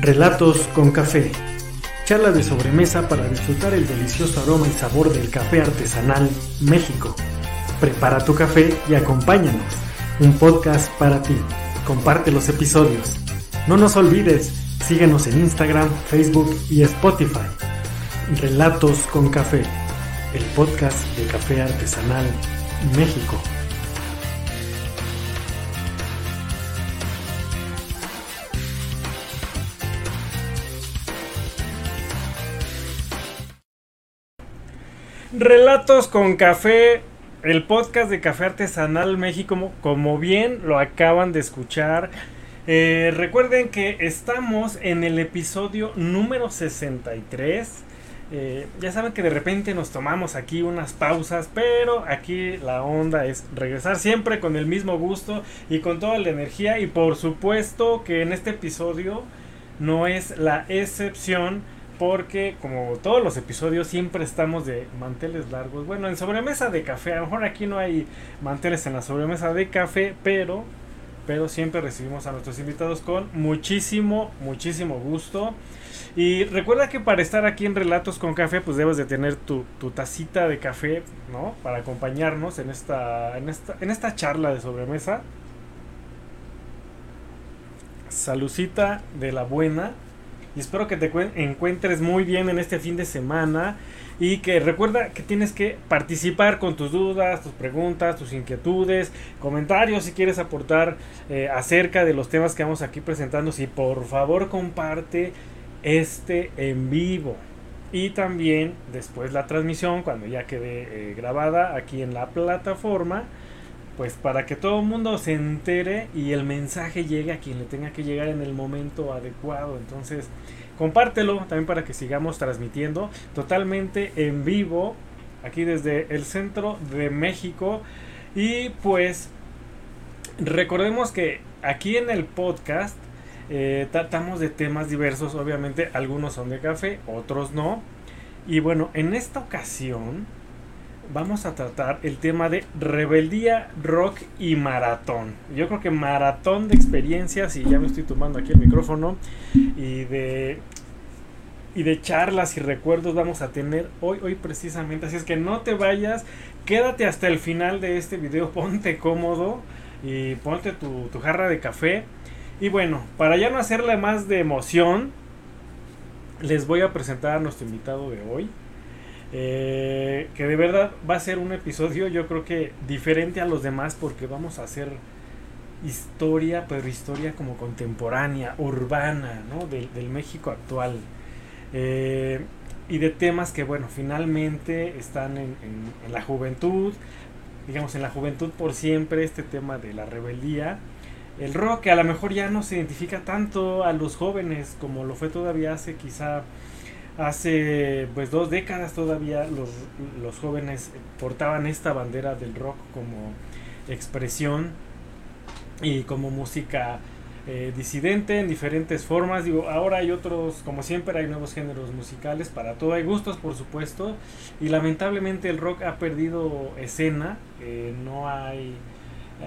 Relatos con café. Charla de sobremesa para disfrutar el delicioso aroma y sabor del café artesanal México. Prepara tu café y acompáñanos. Un podcast para ti. Comparte los episodios. No nos olvides, síguenos en Instagram, Facebook y Spotify. Relatos con café. El podcast de café artesanal México. Relatos con café, el podcast de Café Artesanal México, como bien lo acaban de escuchar. Eh, recuerden que estamos en el episodio número 63. Eh, ya saben que de repente nos tomamos aquí unas pausas, pero aquí la onda es regresar siempre con el mismo gusto y con toda la energía. Y por supuesto que en este episodio no es la excepción porque como todos los episodios siempre estamos de manteles largos. Bueno, en sobremesa de café, a lo mejor aquí no hay manteles en la sobremesa de café, pero pero siempre recibimos a nuestros invitados con muchísimo, muchísimo gusto. Y recuerda que para estar aquí en Relatos con Café, pues debes de tener tu, tu tacita de café, ¿no? Para acompañarnos en esta, en esta, en esta charla de sobremesa. Salucita de la buena. Y espero que te encuentres muy bien en este fin de semana. Y que recuerda que tienes que participar con tus dudas, tus preguntas, tus inquietudes, comentarios si quieres aportar eh, acerca de los temas que vamos aquí presentando. Si por favor comparte este en vivo. Y también después la transmisión, cuando ya quede eh, grabada aquí en la plataforma pues para que todo el mundo se entere y el mensaje llegue a quien le tenga que llegar en el momento adecuado. Entonces, compártelo también para que sigamos transmitiendo totalmente en vivo aquí desde el centro de México. Y pues recordemos que aquí en el podcast eh, tratamos de temas diversos, obviamente algunos son de café, otros no. Y bueno, en esta ocasión vamos a tratar el tema de rebeldía, rock y maratón. Yo creo que maratón de experiencias, y ya me estoy tomando aquí el micrófono, y de, y de charlas y recuerdos vamos a tener hoy, hoy precisamente. Así es que no te vayas, quédate hasta el final de este video, ponte cómodo y ponte tu, tu jarra de café. Y bueno, para ya no hacerle más de emoción, les voy a presentar a nuestro invitado de hoy. Eh, que de verdad va a ser un episodio yo creo que diferente a los demás porque vamos a hacer historia, pero historia como contemporánea, urbana, ¿no? Del, México actual. Eh, y de temas que, bueno, finalmente están en, en, la juventud, digamos, en la juventud por siempre, este tema de la rebeldía. El rock que a lo mejor ya no se identifica tanto a los jóvenes como lo fue todavía hace quizá Hace pues dos décadas todavía los, los jóvenes portaban esta bandera del rock como expresión y como música eh, disidente en diferentes formas. Digo, ahora hay otros, como siempre, hay nuevos géneros musicales para todo. Hay gustos, por supuesto. Y lamentablemente el rock ha perdido escena. No hay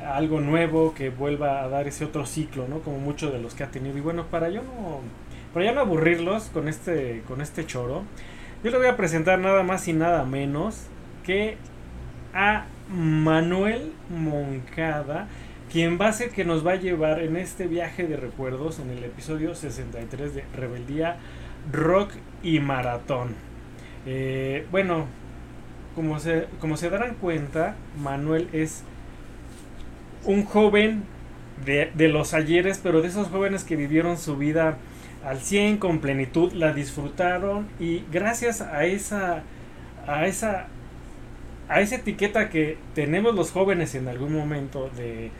algo nuevo que vuelva a dar ese otro ciclo, ¿no? Como muchos de los que ha tenido. Y bueno, para yo no para ya no aburrirlos con este, con este choro, yo le voy a presentar nada más y nada menos que a Manuel Moncada, quien va a ser que nos va a llevar en este viaje de recuerdos en el episodio 63 de Rebeldía, Rock y Maratón. Eh, bueno, como se, como se darán cuenta, Manuel es un joven de, de los ayeres, pero de esos jóvenes que vivieron su vida al 100 con plenitud, la disfrutaron y gracias a esa a esa a esa etiqueta que tenemos los jóvenes en algún momento de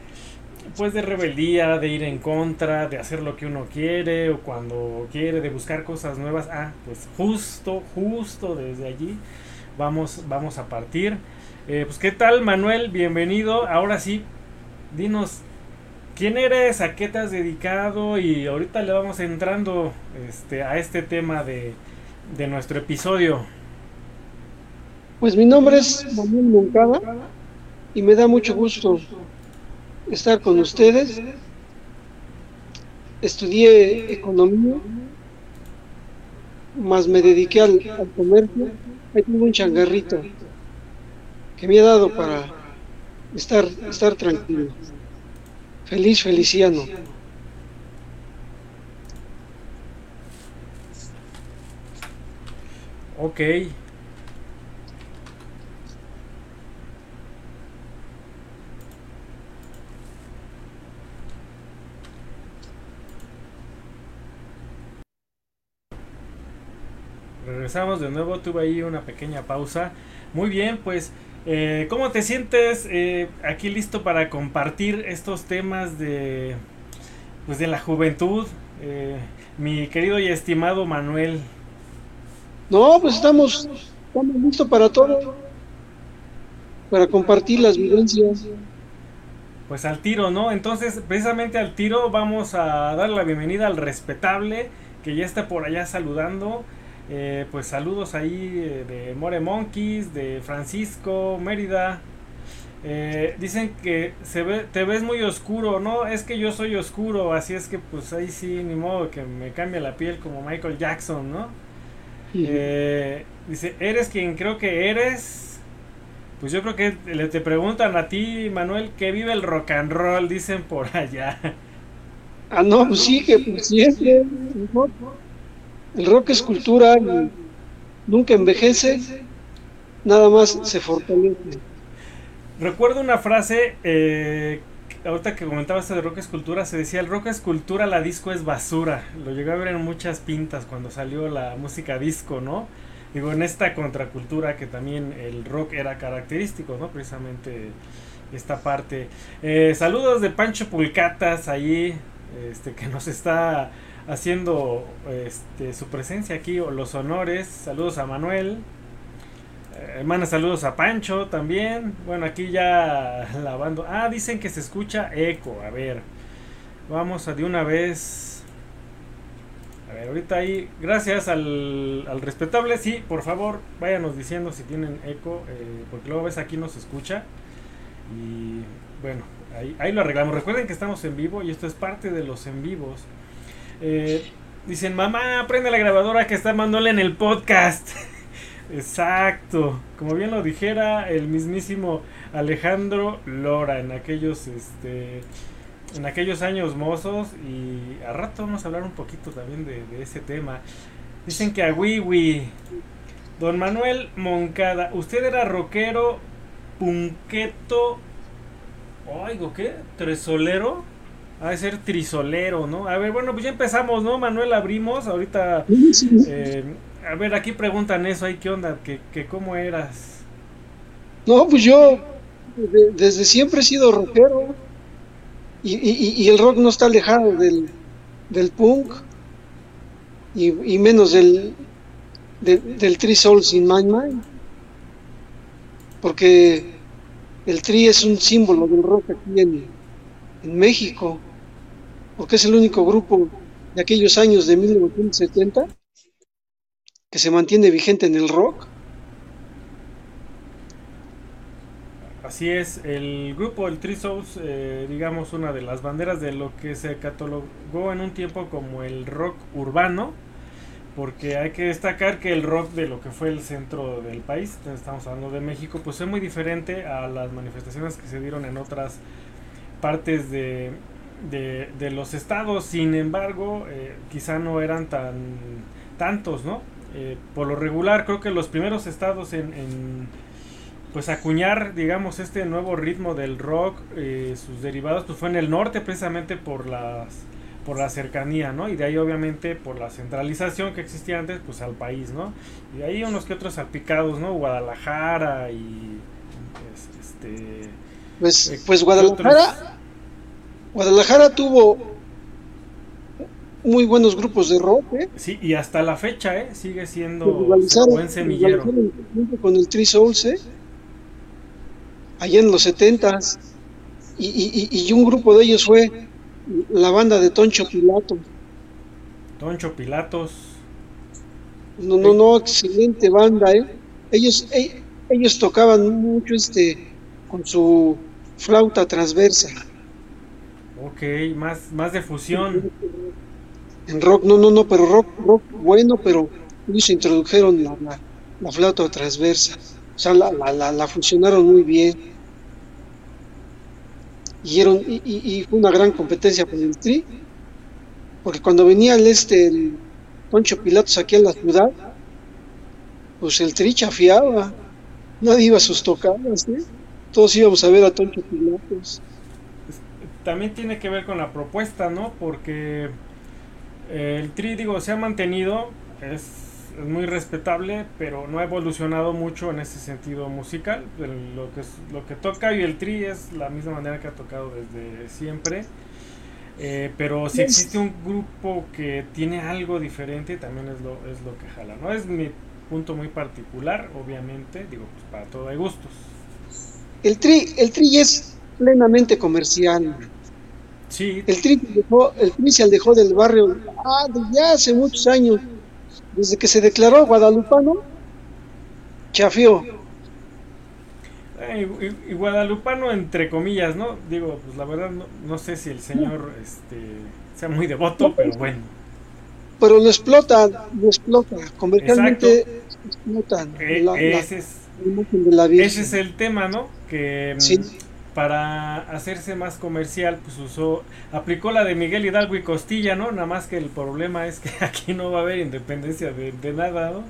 pues de rebeldía, de ir en contra, de hacer lo que uno quiere o cuando quiere, de buscar cosas nuevas. Ah, pues justo, justo desde allí vamos, vamos a partir. Eh, pues qué tal Manuel, bienvenido. Ahora sí, dinos ¿Quién eres? ¿A qué te has dedicado? Y ahorita le vamos entrando este, a este tema de, nuestro episodio. Pues mi nombre es Manuel Moncada y me da mucho gusto estar con ustedes. Estudié economía más me dediqué al, al comercio, ahí tengo un changarrito que me ha dado para estar, estar tranquilo. Feliz, feliciano. Ok. Regresamos de nuevo, tuve ahí una pequeña pausa. Muy bien, pues, eh, ¿cómo te sientes eh, aquí listo para compartir estos temas de, pues, de la juventud? Eh, mi querido y estimado Manuel. No, pues estamos, estamos listos para todo, para compartir las vivencias. Pues al tiro, ¿no? Entonces, precisamente al tiro vamos a dar la bienvenida al respetable que ya está por allá saludando. Eh, pues saludos ahí eh, de More Monkeys, de Francisco, Mérida. Eh, dicen que se ve, te ves muy oscuro, ¿no? Es que yo soy oscuro, así es que pues ahí sí, ni modo que me cambie la piel como Michael Jackson, ¿no? Eh, dice, ¿eres quien creo que eres? Pues yo creo que le te preguntan a ti, Manuel, que vive el rock and roll, dicen por allá. Ah, no, pues sí, que pues siempre. El rock, el rock es cultura, nunca envejece, nada más se fortalece. Recuerdo una frase, eh, ahorita que comentabas de rock es cultura, se decía el rock es cultura, la disco es basura. Lo llegué a ver en muchas pintas cuando salió la música disco, ¿no? Digo, en esta contracultura que también el rock era característico, ¿no? Precisamente esta parte. Eh, saludos de Pancho Pulcatas ahí, este, que nos está haciendo este, su presencia aquí, o los honores. Saludos a Manuel. Eh, hermana, saludos a Pancho también. Bueno, aquí ya lavando. Ah, dicen que se escucha eco. A ver, vamos a de una vez. A ver, ahorita ahí, gracias al, al respetable. Sí, por favor, váyanos diciendo si tienen eco, eh, porque luego ves aquí nos escucha. Y bueno, ahí, ahí lo arreglamos. Recuerden que estamos en vivo y esto es parte de los en vivos. Eh, dicen, mamá, prende la grabadora que está Manuel en el podcast. Exacto, como bien lo dijera el mismísimo Alejandro Lora en aquellos, este, en aquellos años mozos y a rato vamos a hablar un poquito también de, de ese tema. Dicen que a Wiwi, Don Manuel Moncada, usted era rockero, punqueto, oigo, ¿qué? ¿Tresolero? Ha de ser trisolero, ¿no? A ver, bueno, pues ya empezamos, ¿no? Manuel, abrimos. Ahorita, eh, a ver, aquí preguntan eso, ahí, ¿qué onda? ¿Qué, qué cómo eras? No, pues yo de- desde siempre he sido rockero y, y- y el rock no está alejado del, del punk y, y menos del, del, del Three Souls in My Mind porque el Tri es un símbolo del rock aquí en, en México porque es el único grupo de aquellos años de 1970 que se mantiene vigente en el rock. Así es, el grupo El Three eh, digamos, una de las banderas de lo que se catalogó en un tiempo como el rock urbano, porque hay que destacar que el rock de lo que fue el centro del país, estamos hablando de México, pues es muy diferente a las manifestaciones que se dieron en otras partes de, de, de los estados, sin embargo, eh, quizá no eran tan tantos, ¿no? Eh, por lo regular, creo que los primeros estados en, en pues acuñar, digamos, este nuevo ritmo del rock, eh, sus derivados, pues fue en el norte precisamente por las por la cercanía, ¿no? Y de ahí obviamente por la centralización que existía antes, pues al país, ¿no? Y de ahí unos que otros salpicados, ¿no? Guadalajara y pues, este Pues, Eh, pues ¿qué Guadalajara, Guadalajara tuvo muy buenos grupos de rock, ¿eh? sí, y hasta la fecha, ¿eh? Sigue siendo rivalizaron, buen semillero. con el Souls, ¿eh? Allá en los setentas y, y, y- y un grupo de ellos fue la banda de Toncho Pilato. Toncho Pilatos. No, no, no, excelente banda, ¿eh? Ellos, e- ellos tocaban mucho este con su flauta transversa. Ok, más, más de fusión. En rock, no, no, no, pero rock, rock bueno, pero ellos introdujeron la, la, flauta transversa, o sea, la, la, la funcionaron muy bien. Y, y, y, fue una gran competencia con el tri, porque cuando venía el este, el Poncho Pilatos aquí a la ciudad, pues el tri chafiaba, nadie iba a sus tocadas, ¿eh? todos íbamos a ver a Toncho Pilatos. También tiene que ver con la propuesta, ¿no? Porque el tri, digo, se ha mantenido, es, muy respetable, pero no ha evolucionado mucho en ese sentido musical. Lo que, es, lo que toca y el tri es la misma manera que ha tocado desde siempre. Eh, pero si existe un grupo que tiene algo diferente, también es lo, es lo que jala. No es mi punto muy particular, obviamente, digo, pues para todo hay gustos. El tri, el tri es plenamente comercial. Sí. El tri, dejó, el tri se dejó del barrio ah, ya hace muchos años, desde que se declaró guadalupano, chafió. Eh, y, guadalupano entre comillas, ¿no? Digo, pues la verdad no, no sé si el señor este, sea muy devoto, pero bueno. Pero lo explotan, lo explotan, comercialmente explotan. Eh, ese, es, ese es el tema, ¿no? Que mm, sí para hacerse más comercial, pues usó, aplicó la de Miguel Hidalgo y Costilla, ¿no? Nada más que el problema es que aquí no va a haber independencia de, nada, ¿no?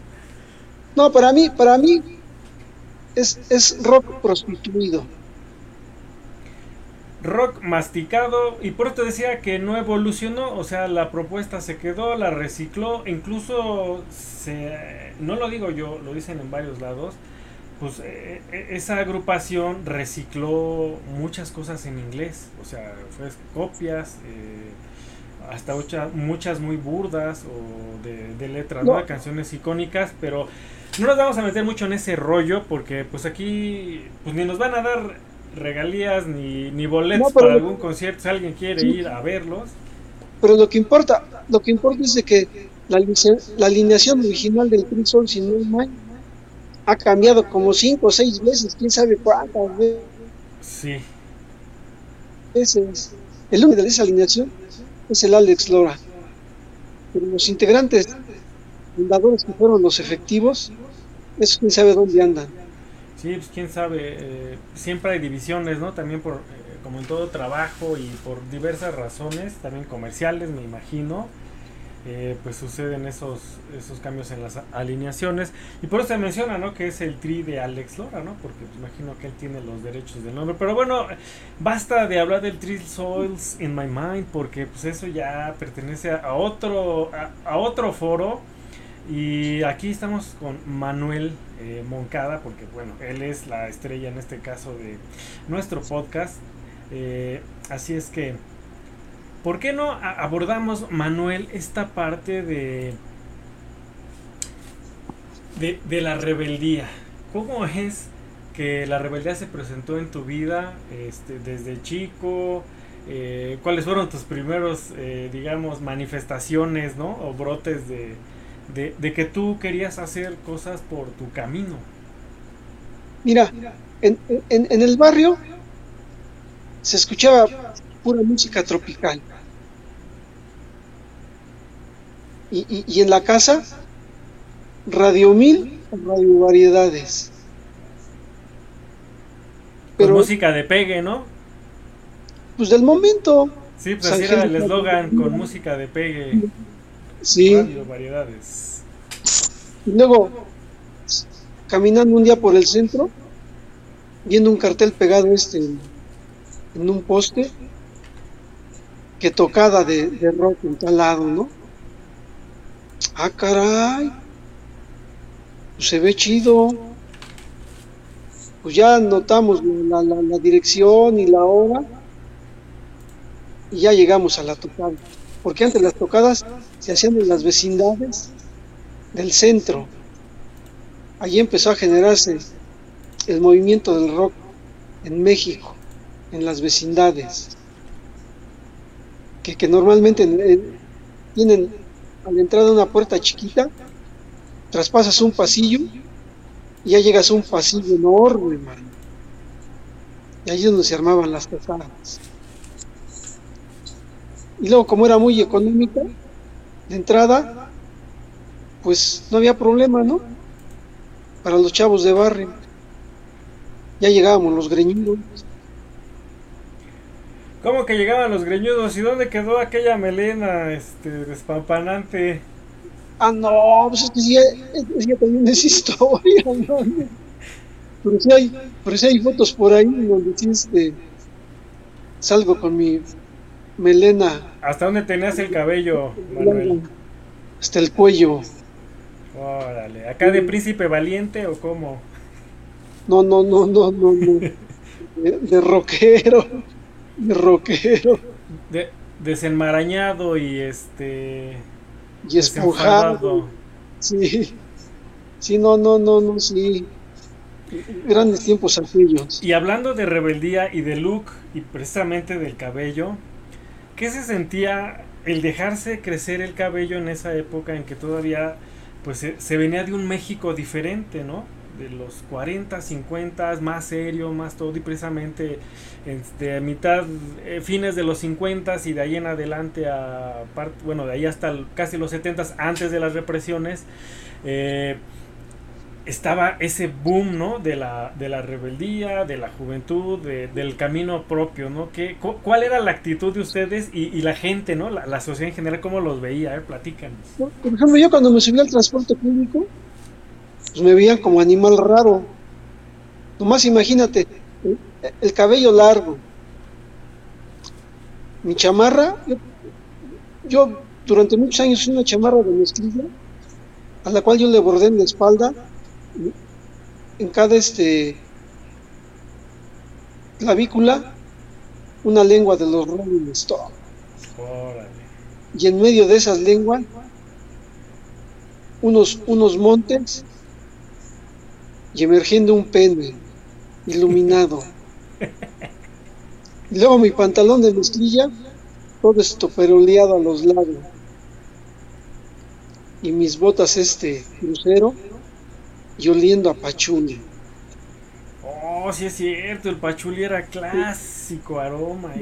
No, para mí, para mí es, es rock prostituido. Rock masticado, y por eso decía que no evolucionó, o sea, la propuesta se quedó, la recicló, incluso se, no lo digo yo, lo dicen en varios lados, pues eh, eh, esa agrupación recicló muchas cosas en inglés, o sea, fue copias, eh, hasta muchas muy burdas o de, letras, no. canciones icónicas, pero no nos vamos a meter mucho en ese rollo porque pues aquí pues ni nos van a dar regalías ni, ni boletos para algún concierto si alguien quiere ir a verlos. Pero lo que importa, lo que importa es de que la, la alineación original del Crimson, si no es ha cambiado como cinco o seis veces, quién sabe cuántas veces. Sí. El único de esa alineación es el Alex Lora. Pero los integrantes fundadores que fueron los efectivos, eso quién sabe dónde andan. Sí, pues quién sabe, eh, siempre hay divisiones, ¿no? También por, eh, como en todo trabajo y por diversas razones, también comerciales, me imagino eh, pues suceden esos, esos cambios en las alineaciones. Y por eso se menciona, ¿no? Que es el tri de Alex Lora, ¿no? Porque imagino que él tiene los derechos del nombre. Pero bueno, basta de hablar del Tri Souls in My Mind, porque pues eso ya pertenece a otro, a, otro foro. Y aquí estamos con Manuel eh, Moncada, porque bueno, él es la estrella en este caso de nuestro podcast. Eh, así es que ¿Por qué no abordamos, Manuel, esta parte de, de, la rebeldía? ¿Cómo es que la rebeldía se presentó en tu vida este, desde chico? Eh, ¿Cuáles fueron tus primeros, eh, digamos, manifestaciones, ¿no? O brotes de, de, que tú querías hacer cosas por tu camino? Mira, en, en el barrio se escuchaba pura música tropical. Y, y, en la casa, Radio Mil, Radio Variedades. Pero, música de pegue, ¿no? Pues del momento. Sí, pues así era el eslogan, con música de pegue. Sí. Radio Variedades. Y luego, caminando un día por el centro, viendo un cartel pegado este en, un poste, que tocada de, de rock en tal lado, ¿no? Ah, caray. Pues se ve chido. Pues ya notamos la, dirección y la hora. Y ya llegamos a la tocada. Porque antes las tocadas se hacían en las vecindades del centro. Allí empezó a generarse el movimiento del rock en México, en las vecindades, que, que normalmente eh, tienen a la entrada de una puerta chiquita, traspasas un pasillo y ya llegas a un pasillo enorme, hermano. Y ahí es donde se armaban las tocadas. Y luego, como era muy económica, de entrada, pues no había problema, ¿no? Para los chavos de barrio. Ya llegábamos los greñudos. ¿Cómo que llegaban los greñudos? ¿Y dónde quedó aquella melena este, despampanante? Ah, no, pues es que sí, ya también es historia, ¿no? Pero sí hay, pero sí hay fotos por ahí donde sí este, salgo con mi melena. ¿Hasta dónde tenías el cabello, Manuel? Hasta el cuello. Órale, ¿acá de príncipe valiente o cómo? No, no, no, no, no, no. De. De rockero. De, desenmarañado y este. Y esponjado. Sí. Sí, no, no, no, no, sí. Grandes tiempos aquellos. Y hablando de rebeldía y de look y precisamente del cabello, ¿qué se sentía el dejarse crecer el cabello en esa época en que todavía pues se, venía de un México diferente, ¿no? De los 40, 50, más serio, más todo, y precisamente este, a mitad, eh, fines de los 50 y de ahí en adelante, a bueno, de ahí hasta casi los 70, antes de las represiones, eh, estaba ese boom, ¿no? De la, de la rebeldía, de la juventud, del camino propio, ¿no? ¿Qué, ¿Cuál era la actitud de ustedes y, la gente, ¿no? La, sociedad en general, ¿cómo los veía? A platícanos. Por ejemplo, yo cuando me subí al transporte público, pues me veían como animal raro. Nomás imagínate, el, cabello largo, mi chamarra, yo, durante muchos años una chamarra de mezclilla, a la cual yo le bordé en la espalda en cada este clavícula una lengua de los Rolling Stones. Y en medio de esas lenguas unos, unos montes y emergiendo un pene iluminado. y luego mi pantalón de mezclilla, todo esto peroleado a los lados. Y mis botas este crucero y oliendo a pachuli. Oh, sí es cierto, el pachuli era clásico aroma.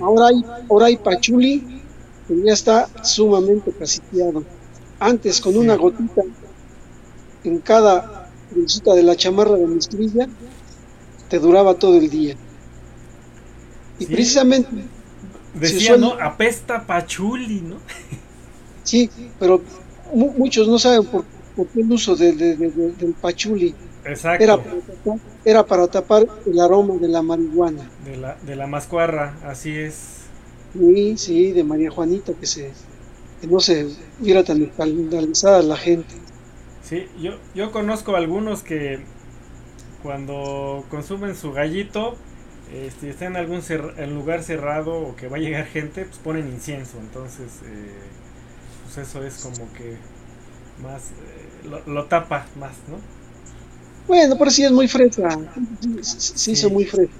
Ahora hay, ahora hay pachuli que ya está sumamente casiteado. Antes con una gotita en cada de la chamarra de mezclilla te duraba todo el día. Y precisamente decía, ¿no? Apesta pachuli, ¿no? sí, pero muchos no saben por porque el uso de, del pachuli Era, para tapar, era para tapar el aroma de la marihuana. De la, de la mascuarra, así es. Sí, sí, de María Juanita, que, se, que no se viera tan escandalizada la gente. Sí, yo, yo conozco algunos que cuando consumen su gallito, este, está en algún lugar cerrado o que va a llegar gente, pues ponen incienso. Entonces, eh, pues eso es como que más eh, lo, tapa más, ¿no? Bueno, pero sí es muy fresa, sí, hizo muy fresa.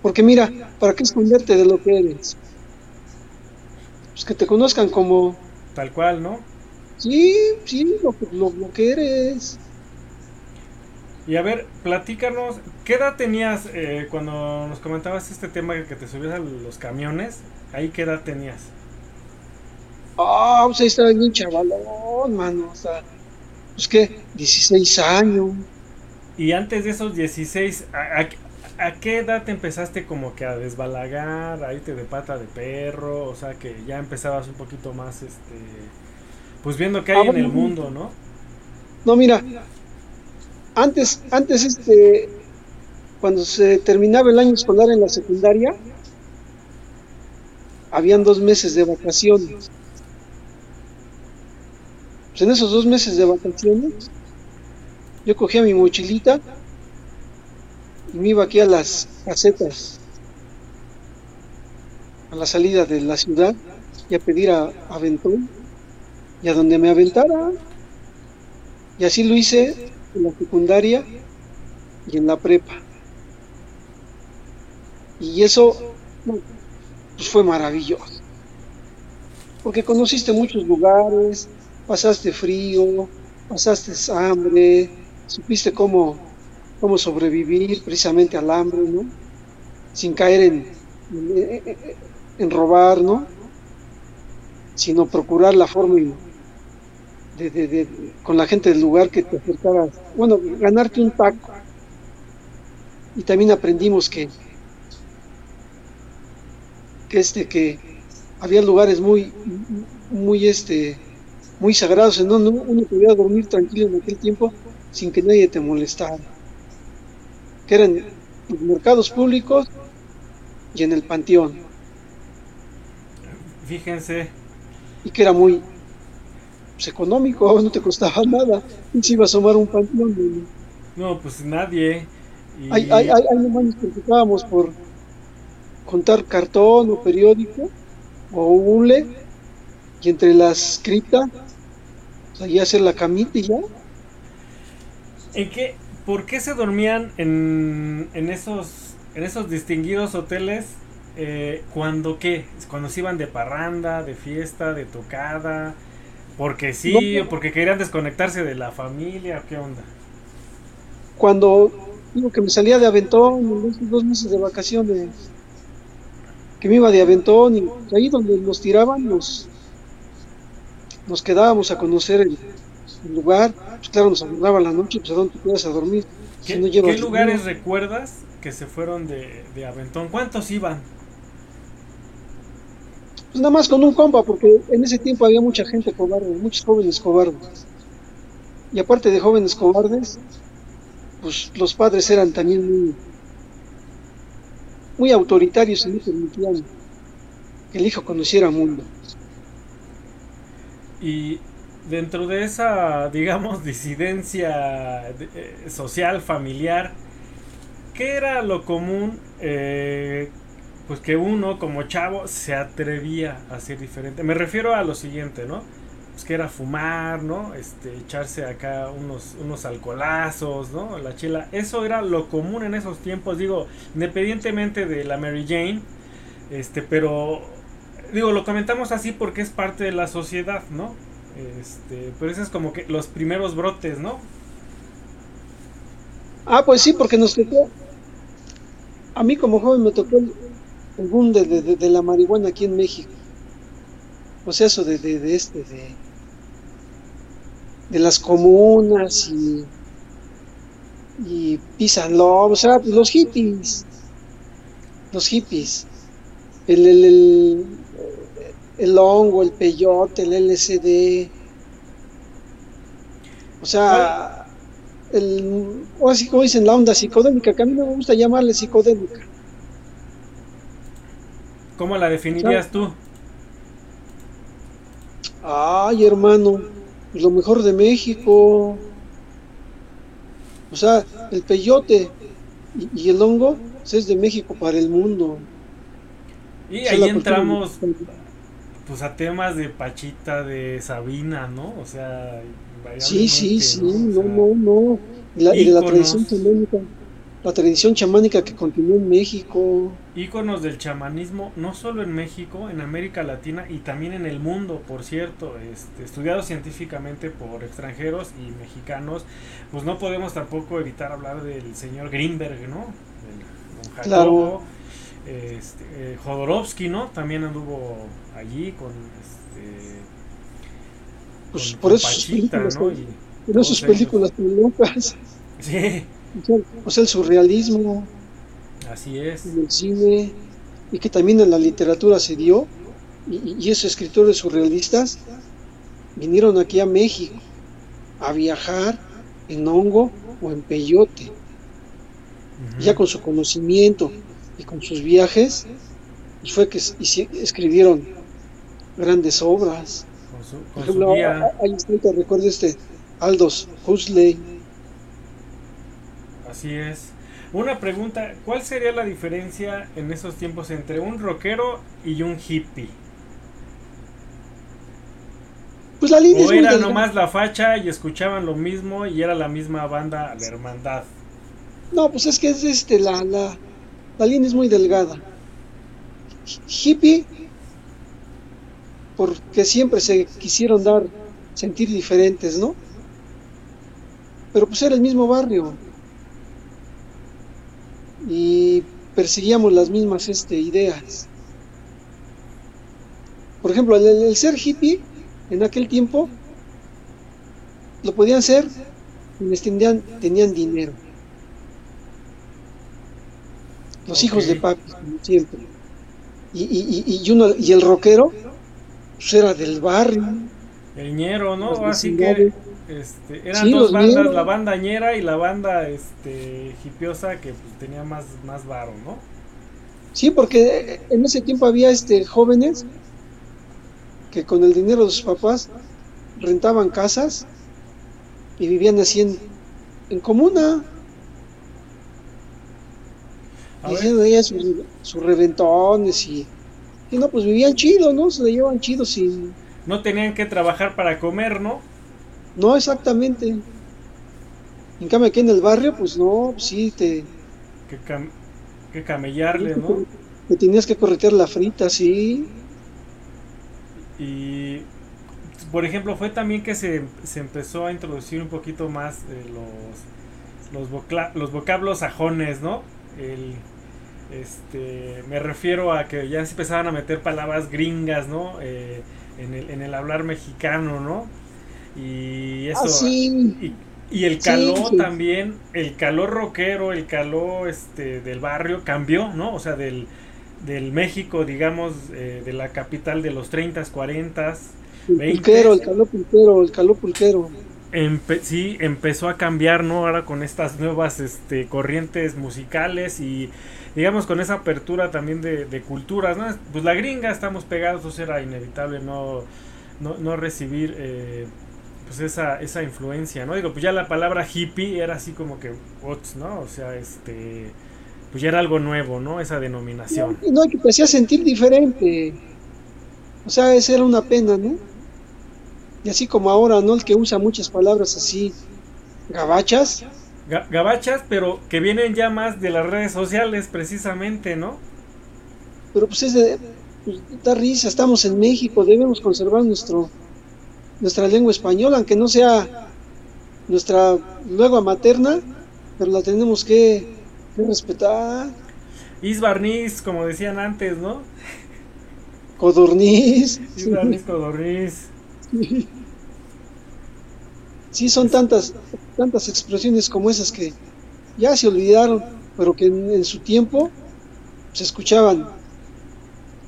Porque mira, ¿para qué esconderte de lo que eres? Pues que te conozcan como... Tal cual, ¿no? Sí, sí, lo, lo, que eres. Y a ver, platícanos, ¿qué edad tenías eh, cuando nos comentabas este tema de que te subías a los camiones? ¿Ahí qué edad tenías? Ah, pues ahí estaba bien chavalón, mano. O sea, pues qué, 16 años. Y antes de esos 16, ¿a, qué edad te empezaste como que a desbalagar, a irte de pata de perro? O sea, que ya empezabas un poquito más, este, pues viendo qué hay ah, en el mundo, ¿no? No, mira, antes, antes este, cuando se terminaba el año escolar en la secundaria, habían dos meses de vacaciones. Pues en esos dos meses de vacaciones, yo cogía mi mochilita y me iba aquí a las casetas, a la salida de la ciudad, y a pedir a aventón, y a donde me aventara. Y así lo hice en la secundaria y en la prepa. Y eso pues fue maravilloso. Porque conociste muchos lugares, pasaste frío, pasaste hambre, supiste cómo, cómo sobrevivir precisamente al hambre, ¿no? Sin caer en, en, robar, ¿no? Sino procurar la forma con la gente del lugar que te acercaras, bueno, ganarte un taco. Y también aprendimos que, que este que había lugares muy muy este muy sagrados en donde uno podía dormir tranquilo en aquel tiempo sin que nadie te molestara. Que eran los mercados públicos y en el panteón. Fíjense. Y que era muy pues, económico, no te costaba nada. Y se iba a asomar un panteón. No, pues nadie. Hay, hay, hay, hay nos preocupábamos por contar cartón o periódico o hule y entre las criptas pues, ahí hacer la camita y ya. ¿En qué, ¿Por qué se dormían en, en esos en esos distinguidos hoteles eh, cuando qué cuando se iban de parranda de fiesta de tocada porque sí o porque querían desconectarse de la familia qué onda cuando digo que me salía de aventón en dos meses de vacaciones que me iba de aventón y ahí donde nos tiraban nos nos quedábamos a conocer el, lugar pues claro nos agarraba la noche pues a dónde te quedas a dormir ¿Qué, ¿qué lugares recuerdas que se fueron de, de Aventón. ¿Cuántos iban? Pues nada más con un compa, porque en ese tiempo había mucha gente cobarde, muchos jóvenes cobardes. Y aparte de jóvenes cobardes, pues los padres eran también muy, muy autoritarios y no permitían que el hijo conociera mundo. Y dentro de esa, digamos, disidencia eh, social, familiar, ¿Qué era lo común? Eh, pues que uno como chavo se atrevía a ser diferente. Me refiero a lo siguiente, ¿no? Pues que era fumar, ¿no? Este, echarse acá unos, unos alcoholazos, ¿no? La chela. Eso era lo común en esos tiempos, digo, independientemente de la Mary Jane. Este, pero digo, lo comentamos así porque es parte de la sociedad, ¿no? Este, pero eso es como que los primeros brotes, ¿no? Ah, pues sí, porque nos tocó, a mí como joven me tocó el, boom de, la marihuana aquí en México. O sea, eso de, de, este, de, de las comunas y, y peace o sea, los hippies, los hippies, el, el, el, el hongo, el peyote, el LCD, o sea el, o así como dicen, la onda psicodélica, que a mí me gusta llamarle psicodélica. ¿Cómo la definirías tú? Ay, hermano, lo mejor de México. O sea, el peyote y, el hongo pues, es de México para el mundo. Y ahí entramos pues a temas de Pachita, de Sabina, ¿no? O sea, Sí, sí, sí, no, no, no. Y, la, de la tradición chamánica, la tradición chamánica que continúa en México. Íconos del chamanismo, no solo en México, en América Latina y también en el mundo, por cierto, este, estudiados científicamente por extranjeros y mexicanos. Pues no podemos tampoco evitar hablar del señor Greenberg, ¿no? don Jacobo, claro. este, eh, Jodorowsky, ¿no? También anduvo allí con este, pues por eso sus películas, ¿no? sus películas locas. Sí. O sea, el surrealismo. Así es. En el cine. Y que también en la literatura se dio. Y, esos escritores surrealistas vinieron aquí a México a viajar en hongo o en peyote. Ya con su conocimiento y con sus viajes, pues fue que escribieron grandes obras. Por ejemplo, hay escrito, recuerdo este, Aldous Huxley. Así es. Una pregunta, ¿cuál sería la diferencia en esos tiempos entre un rockero y un hippie? Pues la línea o era nomás la facha y escuchaban lo mismo y era la misma banda, la hermandad. No, pues es que es este, la, la, la línea es muy delgada. Hippie porque siempre se quisieron dar, sentir diferentes, ¿no? Pero pues era el mismo barrio. Y perseguíamos las mismas este, ideas. Por ejemplo, el, ser hippie en aquel tiempo lo podían hacer quienes tenían, tenían dinero. Los hijos de papi, como siempre. Y, y, y, uno, y el rockero pues era del barrio. El ñero, ¿no? Así que este, eran dos bandas, la banda ñera y la banda este, hipiosa que pues, tenía más, más varo, ¿no? Sí, porque en ese tiempo había este jóvenes que con el dinero de sus papás rentaban casas y vivían así en, en comuna. Haciendo ella sus, reventones y, y no, pues vivían chido, ¿no? Se le llevan chido sin... No tenían que trabajar para comer, ¿no? No, exactamente. En cambio aquí en el barrio, pues no, sí, te... Que, que camellarle, ¿no? Que tenías que corretear la frita, sí. Y, por ejemplo, fue también que se, se empezó a introducir un poquito más los, los, los vocablos sajones, ¿no? El, este, me refiero a que ya se empezaban a meter palabras gringas, ¿no? Eh, en, el, en el hablar mexicano, ¿no? Y eso. Ah, y, y, el calor también, el calor rockero, el calor este, del barrio cambió, ¿no? O sea, del, del México, digamos, eh, de la capital de los 30, 40, el Pulquero, el calor pulquero, el calor pulquero. sí, empezó a cambiar, ¿no? Ahora con estas nuevas este, corrientes musicales y digamos con esa apertura también de, de culturas, ¿no? Pues la gringa estamos pegados, eso era inevitable no, no, no recibir eh, pues esa, esa influencia, ¿no? Digo, pues ya la palabra hippie era así como que, ¿no? O sea, este pues ya era algo nuevo, ¿no? Esa denominación. No, que te hacía sentir diferente. O sea, esa era una pena, ¿no? Y así como ahora, ¿no? El que usa muchas palabras así, gabachas. gabachas, pero que vienen ya más de las redes sociales, precisamente, ¿no? Pero pues es de. Pues, da risa, estamos en México, debemos conservar nuestro nuestra lengua española, aunque no sea nuestra lengua materna, pero la tenemos que que respetar. Isbarniz, como decían antes, ¿no? Codorniz. Isbarniz, codorniz. Sí, son tantas, tantas expresiones como esas que ya se olvidaron, pero que en, su tiempo se escuchaban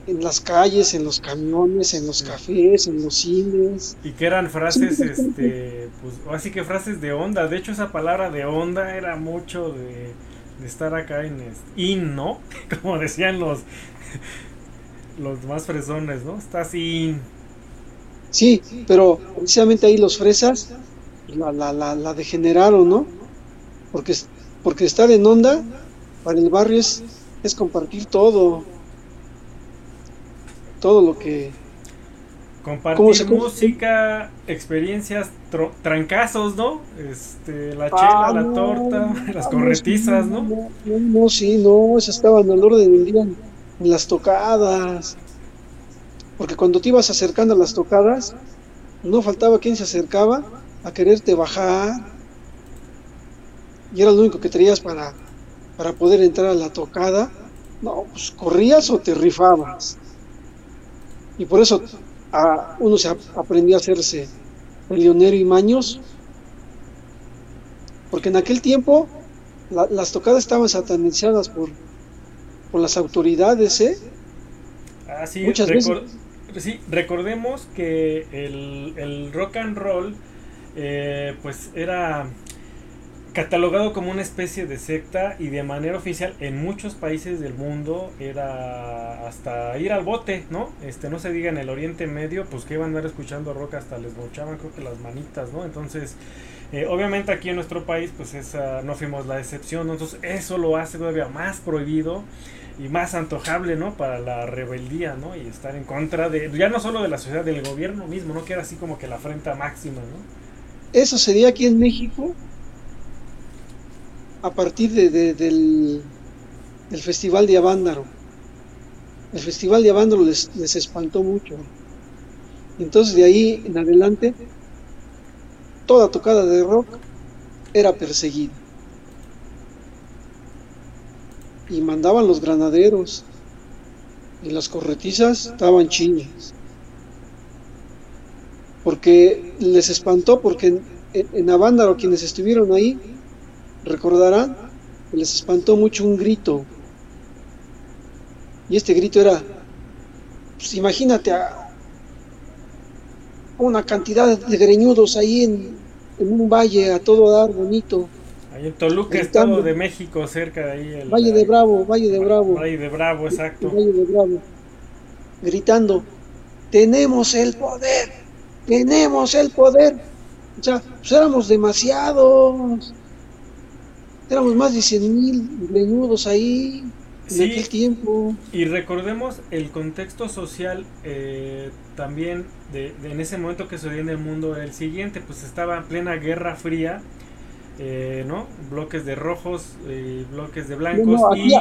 en las calles, en los camiones, en los cafés, en los cines. Y que eran frases, este, pues, así que frases de onda. De hecho, esa palabra de onda era mucho de de estar acá en in, ¿no? Como decían los los más fresones, ¿no? Estás in. Sí, pero precisamente ahí los fresas la, la, la, la degeneraron, ¿no? Porque, porque estar en onda para el barrio es, es compartir todo, todo lo que Compartir música, experiencias, trancazos, ¿no? Este, la chela, la ah, torta, las corretizas, ¿no? ¿no? No, sí, no, eso estaban al orden del día en, las tocadas. Porque cuando te ibas acercando a las tocadas, no faltaba quien se acercaba a quererte bajar. Y era lo único que traías para, para poder entrar a la tocada. No, pues corrías o te rifabas. Y por eso uno se aprendió a hacerse leonero y maños, porque en aquel tiempo las tocadas estaban satanizadas por, por las autoridades, ¿eh? Muchas veces. Sí, recordemos que el, el rock and roll, eh, pues era catalogado como una especie de secta y de manera oficial en muchos países del mundo era hasta ir al bote, ¿no? Este, no se diga en el Oriente Medio, pues que iban a andar escuchando rock hasta les bochaban creo que las manitas, ¿no? Entonces, eh, obviamente aquí en nuestro país, pues esa, no fuimos la excepción, entonces eso lo hace todavía más prohibido y más antojable, ¿no? Para la rebeldía, ¿no? Y estar en contra de, ya no solo de la sociedad, del gobierno mismo, ¿no? Que era así como que la afrenta máxima, ¿no? Eso sería aquí en México a partir de, del, Festival de Avándaro. El Festival de Avándaro les, les espantó mucho. Entonces de ahí en adelante, toda tocada de rock era perseguida. Y mandaban los granaderos. Y las corretizas estaban chinas. Porque les espantó porque en Avándaro, quienes estuvieron ahí, recordarán que les espantó mucho un grito. Y este grito era, pues imagínate a una cantidad de greñudos ahí en, un valle a todo dar bonito. Ahí en Toluca, Estado de México, cerca de ahí. El, valle de Bravo, Valle de Bravo. Valle de Bravo, exacto. Valle de Bravo. Gritando, tenemos el poder, tenemos el poder. O sea, pues éramos demasiados. Éramos más de 100 mil leñudos ahí en aquel tiempo. Y recordemos el contexto social eh, también de, en ese momento que sucedió en el mundo el siguiente, pues estaba en plena guerra fría, eh, ¿no? Bloques de rojos, eh, bloques de blancos y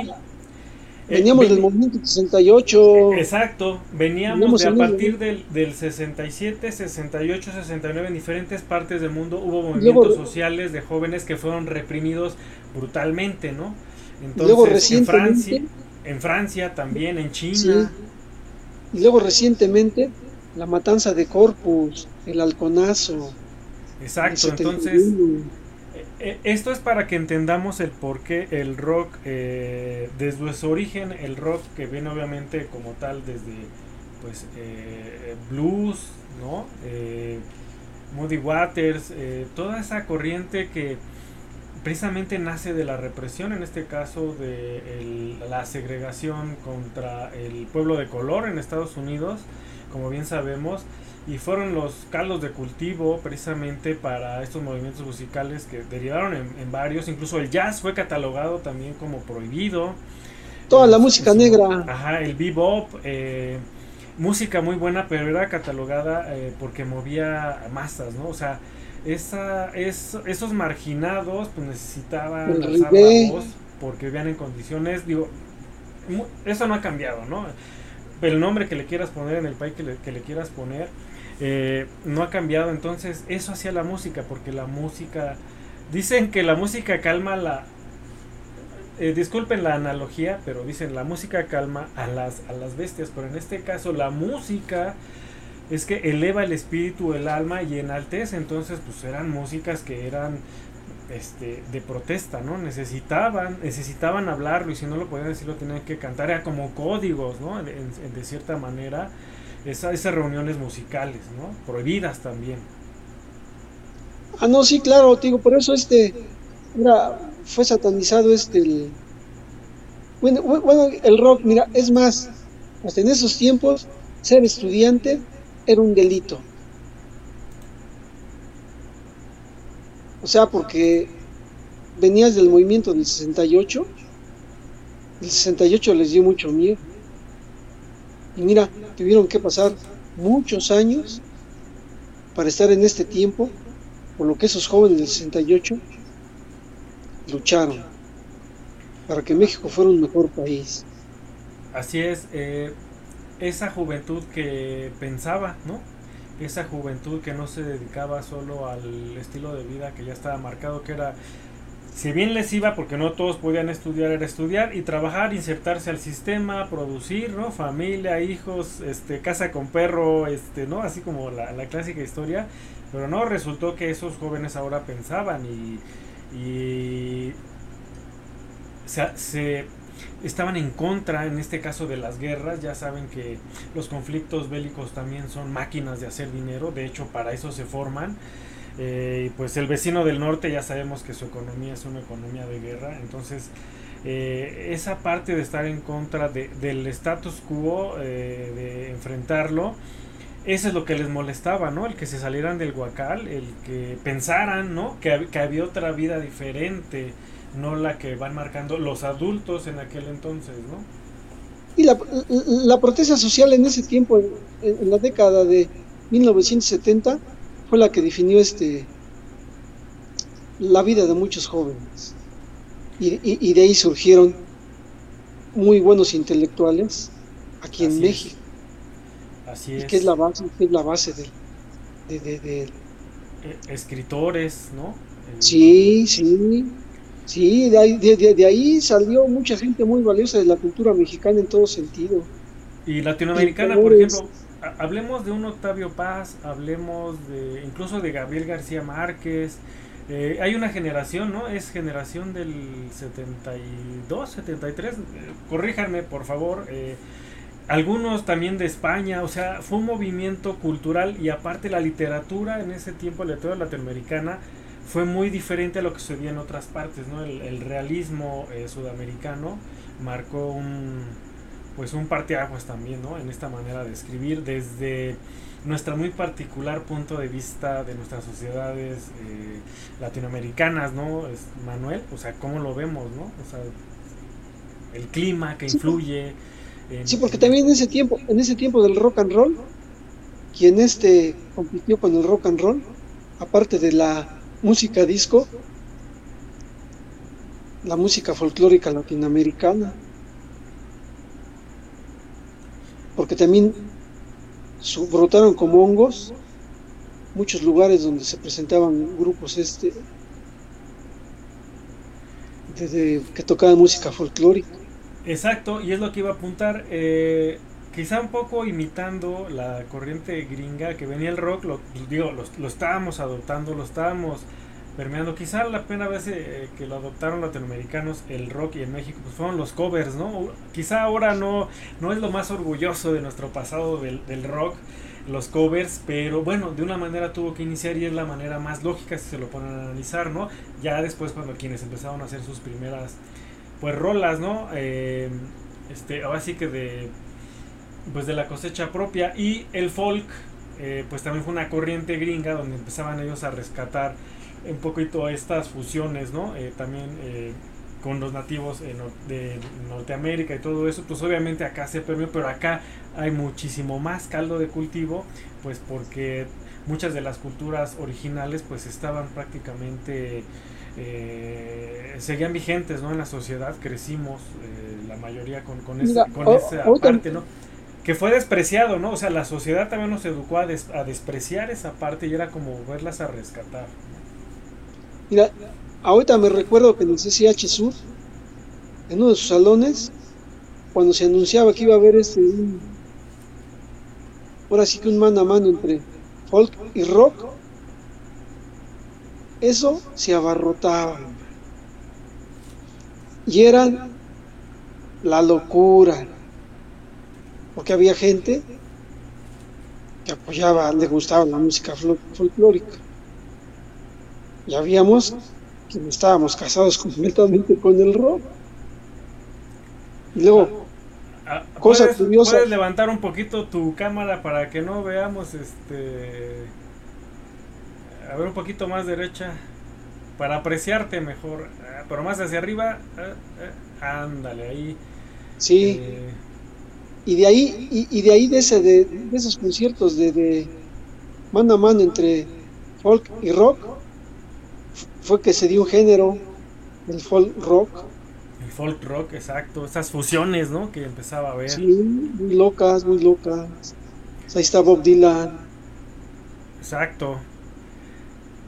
eh, veníamos del movimiento 68. Exacto, veníamos, de a partir del, del, 67, 68, 69 en diferentes partes del mundo hubo movimientos sociales de jóvenes que fueron reprimidos brutalmente, ¿no? Entonces, en Francia, en Francia también, en China. Y luego recientemente la matanza de Corpus, el halconazo. Exacto, entonces eh, esto es para que entendamos el por qué el rock, eh, desde su origen, el rock que viene obviamente como tal desde pues eh, blues, ¿no? Muddy Waters, toda esa corriente que precisamente nace de la represión, en este caso de la segregación contra el pueblo de color en Estados Unidos, como bien sabemos, y fueron los caldos de cultivo precisamente para estos movimientos musicales que derivaron en, varios, incluso el jazz fue catalogado también como prohibido. Toda la música negra. Ajá, el bebop, eh, música muy buena, pero era catalogada eh, porque movía masas, ¿no? O sea, esa, es, esos marginados pues necesitaban la voz porque vivían en condiciones, digo, eso no ha cambiado, ¿no? El nombre que le quieras poner en el país que le, que le quieras poner, eh, no ha cambiado. Entonces, eso hacía la música, porque la música. Dicen que la música calma la. Eh, disculpen la analogía, pero dicen la música calma a las, a las bestias, pero en este caso la música es que eleva el espíritu, el alma y enaltece. Entonces, pues eran músicas que eran este, de protesta, ¿no? Necesitaban, necesitaban hablarlo y si no lo podían decir lo tenían que cantar, era como códigos, ¿no? de cierta manera esas reuniones musicales, ¿no? Prohibidas también. Ah, no, sí, claro, digo, por eso este era, fue satanizado este el, bueno, bueno, el rock, mira, es más, hasta en esos tiempos ser estudiante era un delito. O sea, porque venías del movimiento del 68, el 68 les dio mucho miedo. Y mira, tuvieron que pasar muchos años para estar en este tiempo, por lo que esos jóvenes del 68 lucharon para que México fuera un mejor país. Así es, eh, esa juventud que pensaba, ¿no? Esa juventud que no se dedicaba solo al estilo de vida que ya estaba marcado, que era si bien les iba, porque no todos podían estudiar, era estudiar y trabajar, insertarse al sistema, producir, ¿no? Familia, hijos, este, casa con perro, este, ¿no? Así como la, clásica historia. Pero no, resultó que esos jóvenes ahora pensaban y, y se, estaban en contra, en este caso, de las guerras. Ya saben que los conflictos bélicos también son máquinas de hacer dinero, de hecho, para eso se forman. Eh, pues el vecino del norte ya sabemos que su economía es una economía de guerra, entonces eh, esa parte de estar en contra del status quo, eh, de enfrentarlo, eso es lo que les molestaba, ¿no? El que se salieran del huacal, el que pensaran, ¿no? Que, que había otra vida diferente, no la que van marcando los adultos en aquel entonces, ¿no? Y la, la protesta social en ese tiempo, en la década de 1970, fue la que definió este la vida de muchos jóvenes. Y, de ahí surgieron muy buenos intelectuales aquí en México. Así es. que es la base, es la base de, de, e, escritores, ¿no? Sí, sí. Sí, de ahí, de, ahí salió mucha gente muy valiosa de la cultura mexicana en todo sentido. Y latinoamericana, por ejemplo, hablemos de un Octavio Paz, hablemos de incluso de Gabriel García Márquez. Eh, hay una generación, ¿no? Es generación del 72, 73. Eh, corríjanme, por favor. Eh, algunos también de España, o sea, fue un movimiento cultural y aparte la literatura en ese tiempo, la literatura latinoamericana, fue muy diferente a lo que sucedía en otras partes, ¿no? El, realismo eh, sudamericano marcó un, pues un parteaguas también, ¿no? En esta manera de escribir desde nuestra muy particular punto de vista de nuestras sociedades eh, latinoamericanas, ¿no? Es, Manuel, o sea, cómo lo vemos, ¿no? O sea, el clima que influye. sí, porque también en ese tiempo, en ese tiempo del rock and roll, quien este compitió con el rock and roll, aparte de la música disco, la música folclórica latinoamericana, porque también brotaron como hongos muchos lugares donde se presentaban grupos este que tocaban música folclórica. Exacto, y es lo que iba a apuntar. Eh, quizá un poco imitando la corriente gringa que venía el rock, lo, digo, lo, estábamos adoptando, lo estábamos permeando. Quizá la pena vez eh, que lo adoptaron latinoamericanos, el rock y en México, pues fueron los covers, ¿no? Quizá ahora no, no es lo más orgulloso de nuestro pasado del, del rock, los covers, pero bueno, de una manera tuvo que iniciar y es la manera más lógica si se lo ponen a analizar, ¿no? Ya después cuando quienes empezaron a hacer sus primeras, pues rolas, ¿no? Eh, este, ahora sí que de pues de la cosecha propia y el folk eh, pues también fue una corriente gringa donde empezaban ellos a rescatar un poquito estas fusiones no eh, también eh, con los nativos de Norteamérica y todo eso pues obviamente acá se permeó pero acá hay muchísimo más caldo de cultivo pues porque muchas de las culturas originales pues estaban prácticamente seguían vigentes ¿no? en la sociedad crecimos la mayoría con, con, esa parte no que fue despreciado, ¿no? O sea, la sociedad también nos educó a, despreciar esa parte y era como verlas a rescatar. Mira, ahorita me recuerdo que en el CCH Sur, en uno de sus salones, cuando se anunciaba que iba a haber este, ahora sí que un mano a mano entre folk y rock, eso se abarrotaba. Y eran la locura, porque había gente que apoyaba, le gustaba la música folclórica. Y habíamos que estábamos casados completamente con el rock. Y luego, ah, cosa ¿puedes, curiosa. ¿Puedes levantar un poquito tu cámara para que no veamos este. A ver, un poquito más derecha. Para apreciarte mejor. Ah, pero más hacia arriba. Ah, ándale, ahí. Sí. Eh, y de ahí, y, de ahí de, ese, de, esos conciertos de, de, mano a mano entre folk y rock, fue que se dio un género, el folk rock. El folk rock, exacto, esas fusiones, ¿no? Que empezaba a ver. Sí, muy locas, muy locas. Ahí está Bob Dylan. Exacto.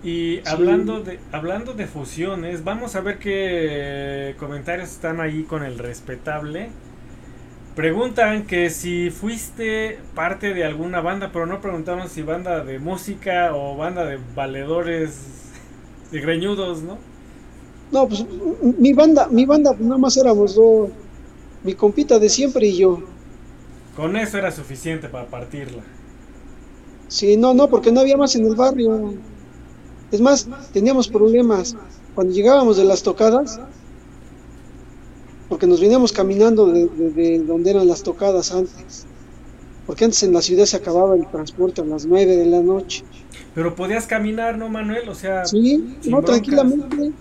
Y hablando de hablando de fusiones, vamos a ver qué comentarios están ahí con el respetable. Preguntan que si fuiste parte de alguna banda, pero no preguntaron si banda de música o banda de valedores de greñudos, ¿no? No, pues mi banda, mi banda nada más éramos dos, mi compita de siempre y yo. Con eso era suficiente para partirla. Sí, no, no, porque no había más en el barrio. Es más, teníamos problemas. Cuando llegábamos de las tocadas, porque nos veníamos caminando de, donde eran las tocadas antes. Porque antes en la ciudad se acababa el transporte a las 9 de la noche. Pero podías caminar, ¿no, Manuel? O sea, sí, no, tranquilamente.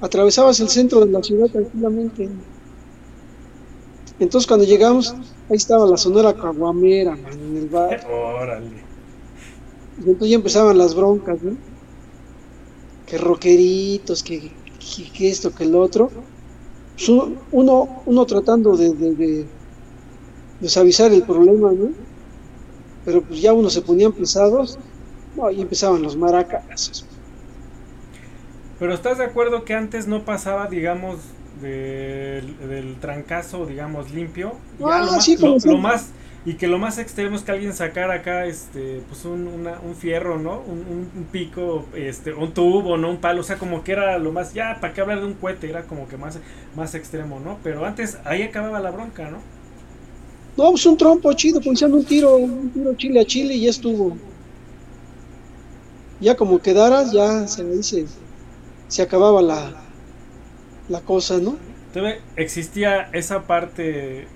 Atravesabas el centro de la ciudad tranquilamente. Entonces cuando llegamos, ahí estaba la sonora caguamera, en el bar. Órale. Y entonces ya empezaban las broncas, ¿no? Que roqueritos, que, que, que esto, que el otro uno, uno tratando de, de, de, suavizar el problema, ¿no? Pero pues ya uno se ponían pesados, y empezaban los maracas. Pero ¿estás de acuerdo que antes no pasaba, digamos, del, del trancazo, digamos, limpio? Ah, lo, más, sí, lo, más y que lo más extremo es que alguien sacara acá este pues un, un fierro no un, un, pico este un tubo no un palo o sea como que era lo más ya para qué hablar de un cohete era como que más más extremo no pero antes ahí acababa la bronca no no pues un trompo chido pensando un tiro un tiro chile a chile y ya estuvo ya como quedaras ya se dice se acababa la la cosa no entonces existía esa parte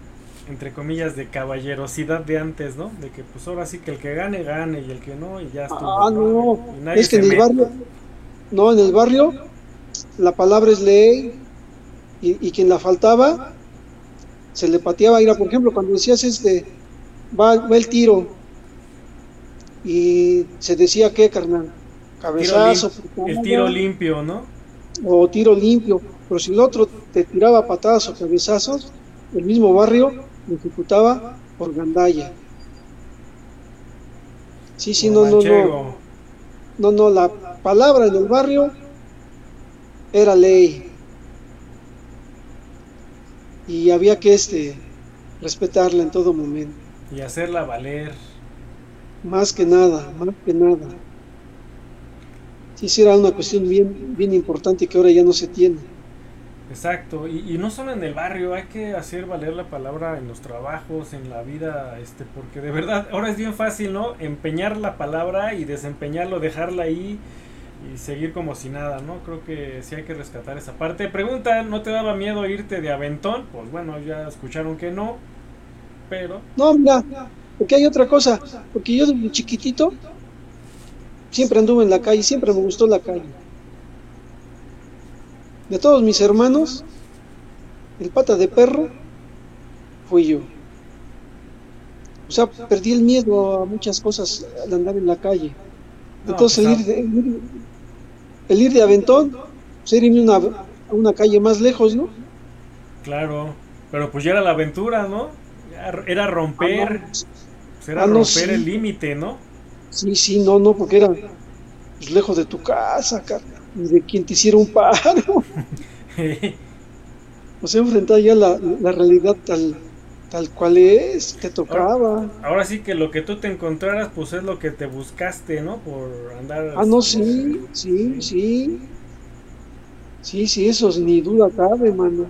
entre comillas, de caballerosidad de antes, ¿no? De que pues ahora sí que el que gane, gane y el que no, y ya estuvo. Ah, no, es que en el barrio, no, en el barrio la palabra es ley y, quien la faltaba se le pateaba. Ira, por ejemplo, cuando decías este, va, va el tiro y se decía qué, carnal, cabezazo. el tiro limpio, ¿no? O tiro limpio, pero si el otro te tiraba patadas o cabezazos, el mismo barrio lo ejecutaba por gandalla. Sí, sí, no, no, no. No, no, la palabra en el barrio era ley. Y había que este respetarla en todo momento. Y hacerla valer. Más que nada, más que nada. Sí, era una cuestión bien, bien importante que ahora ya no se tiene. Exacto, y, no solo en el barrio, hay que hacer valer la palabra en los trabajos, en la vida, este, porque de verdad, ahora es bien fácil, ¿no? Empeñar la palabra y desempeñarlo, dejarla ahí y seguir como si nada, ¿no? Creo que sí hay que rescatar esa parte. Pregunta, ¿no te daba miedo irte de aventón? Pues bueno, ya escucharon que no, pero... No, mira, porque hay otra cosa, porque yo desde chiquitito siempre anduve en la calle, siempre me gustó la calle de todos mis hermanos, el pata de perro fui yo. O sea, perdí el miedo a muchas cosas al andar en la calle. Entonces, pues, el, ir de, el, ir de, aventón, pues irme a una calle más lejos, ¿no? Claro, pero pues ya era la aventura, ¿no? Era romper, ah, pues era ah, romper el límite, ¿no? Sí, sí, no, no, porque era pues, lejos de tu casa, carnal de quien te hiciera un paro. o sea, enfrentar ya la, la, realidad tal, tal cual es, te tocaba. Ahora, sí que lo que tú te encontraras, pues es lo que te buscaste, ¿no? Por andar. Ah, no, sí, sí, sí. Sí, sí, eso ni duda cabe, mano.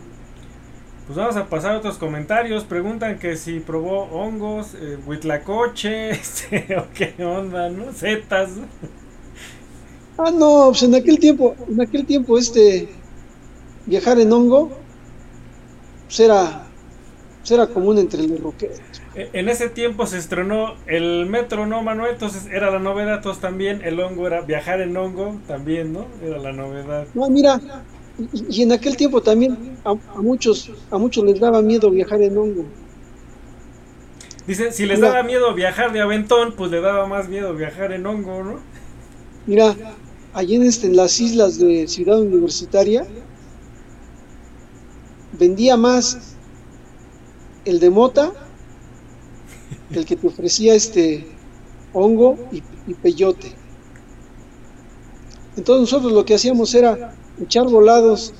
Pues vamos a pasar a otros comentarios. Preguntan que si probó hongos, eh, huitlacoche, este, o qué onda, ¿no? Zetas. Ah, no, pues en aquel tiempo, en aquel tiempo este viajar en hongo pues era, pues era común entre los roqueros. E, en ese tiempo se estrenó el metro, ¿no, Manuel? Entonces era la novedad, entonces también el hongo era viajar en hongo, también, ¿no? Era la novedad. No, mira, y, en aquel tiempo también a, muchos a muchos les daba miedo viajar en hongo. Dice, si les daba miedo viajar de aventón, pues le daba más miedo viajar en hongo, ¿no? Mira, allí en, este, en las islas de Ciudad Universitaria, vendía más el de mota, el que te ofrecía este hongo y, peyote. Entonces nosotros lo que hacíamos era echar volados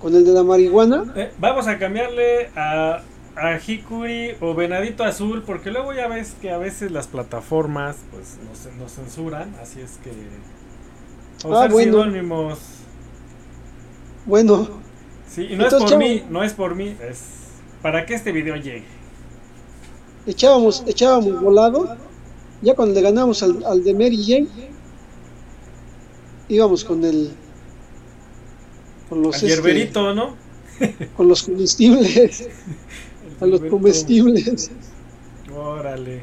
con el de la marihuana. Eh, vamos a cambiarle a a Hikuri o Venadito Azul, porque luego ya ves que a veces las plataformas pues nos, censuran, así es que ah, bueno. sinónimos. Bueno. Sí, y no es por mí, no es por mí, es para que este video llegue. Echábamos, echábamos volado, ya cuando le ganamos al, al de Mary Jane, íbamos con el con los este, ¿no? con los comestibles. a los comestibles. Órale.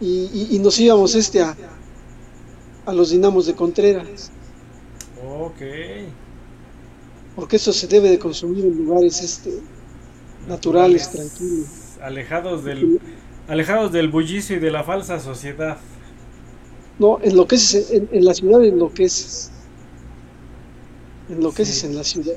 Y, y, nos íbamos este a, a los dinamos de Contreras. Ok. Porque eso se debe de consumir en lugares este naturales, tranquilos. Alejados del, alejados del bullicio y de la falsa sociedad. No, en lo que es en, en la ciudad en lo que es en lo que es en la ciudad.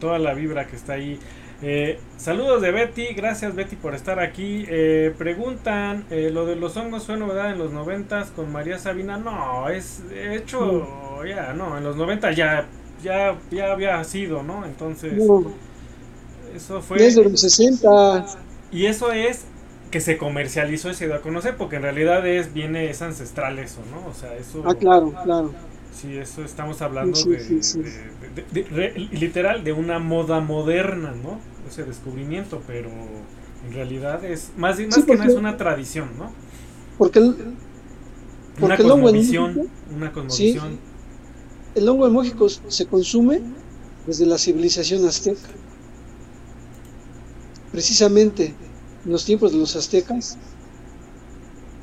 Toda la vibra que está ahí. Eh, saludos de Betty, gracias Betty por estar aquí. Eh, preguntan, eh, lo de los hongos fue novedad en los noventas con María Sabina. No, es hecho, ya, no, en los noventas ya, ya, ya había sido, ¿no? Entonces, eso fue... Desde los 60. Y eso es que se comercializó y se dio a conocer, porque en realidad es viene es ancestral eso, ¿no? O sea, eso... Ah, claro, claro. Sí, eso estamos hablando de, literal de una moda moderna, ¿no? Ese descubrimiento, pero en realidad es más, más que no es una tradición, ¿no? Porque, el, una cosmovisión, una cosmovisión. el hongo en México se consume desde la civilización azteca. Precisamente en los tiempos de los aztecas,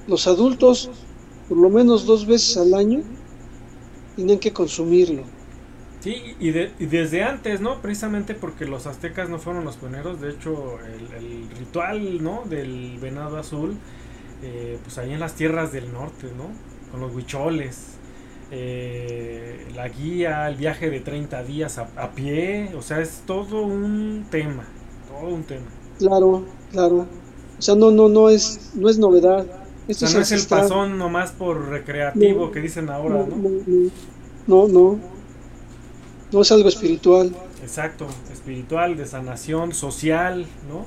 los adultos, por lo menos dos veces al año, tienen que consumirlo. Sí, y, desde antes, ¿no? Precisamente porque los aztecas no fueron los pioneros, de hecho, el, ritual, ¿no? Del venado azul, eh, pues ahí en las tierras del norte, ¿no? Con los huicholes, eh, la guía, el viaje de 30 días a, a, pie, o sea, es todo un tema, todo un tema. Claro, claro. O sea, no, no, no es, no es novedad. Esto o sea, no es el pasón nomás por recreativo que dicen ahora, ¿no? No, no. No es algo espiritual. Exacto, espiritual, de sanación, social, ¿no?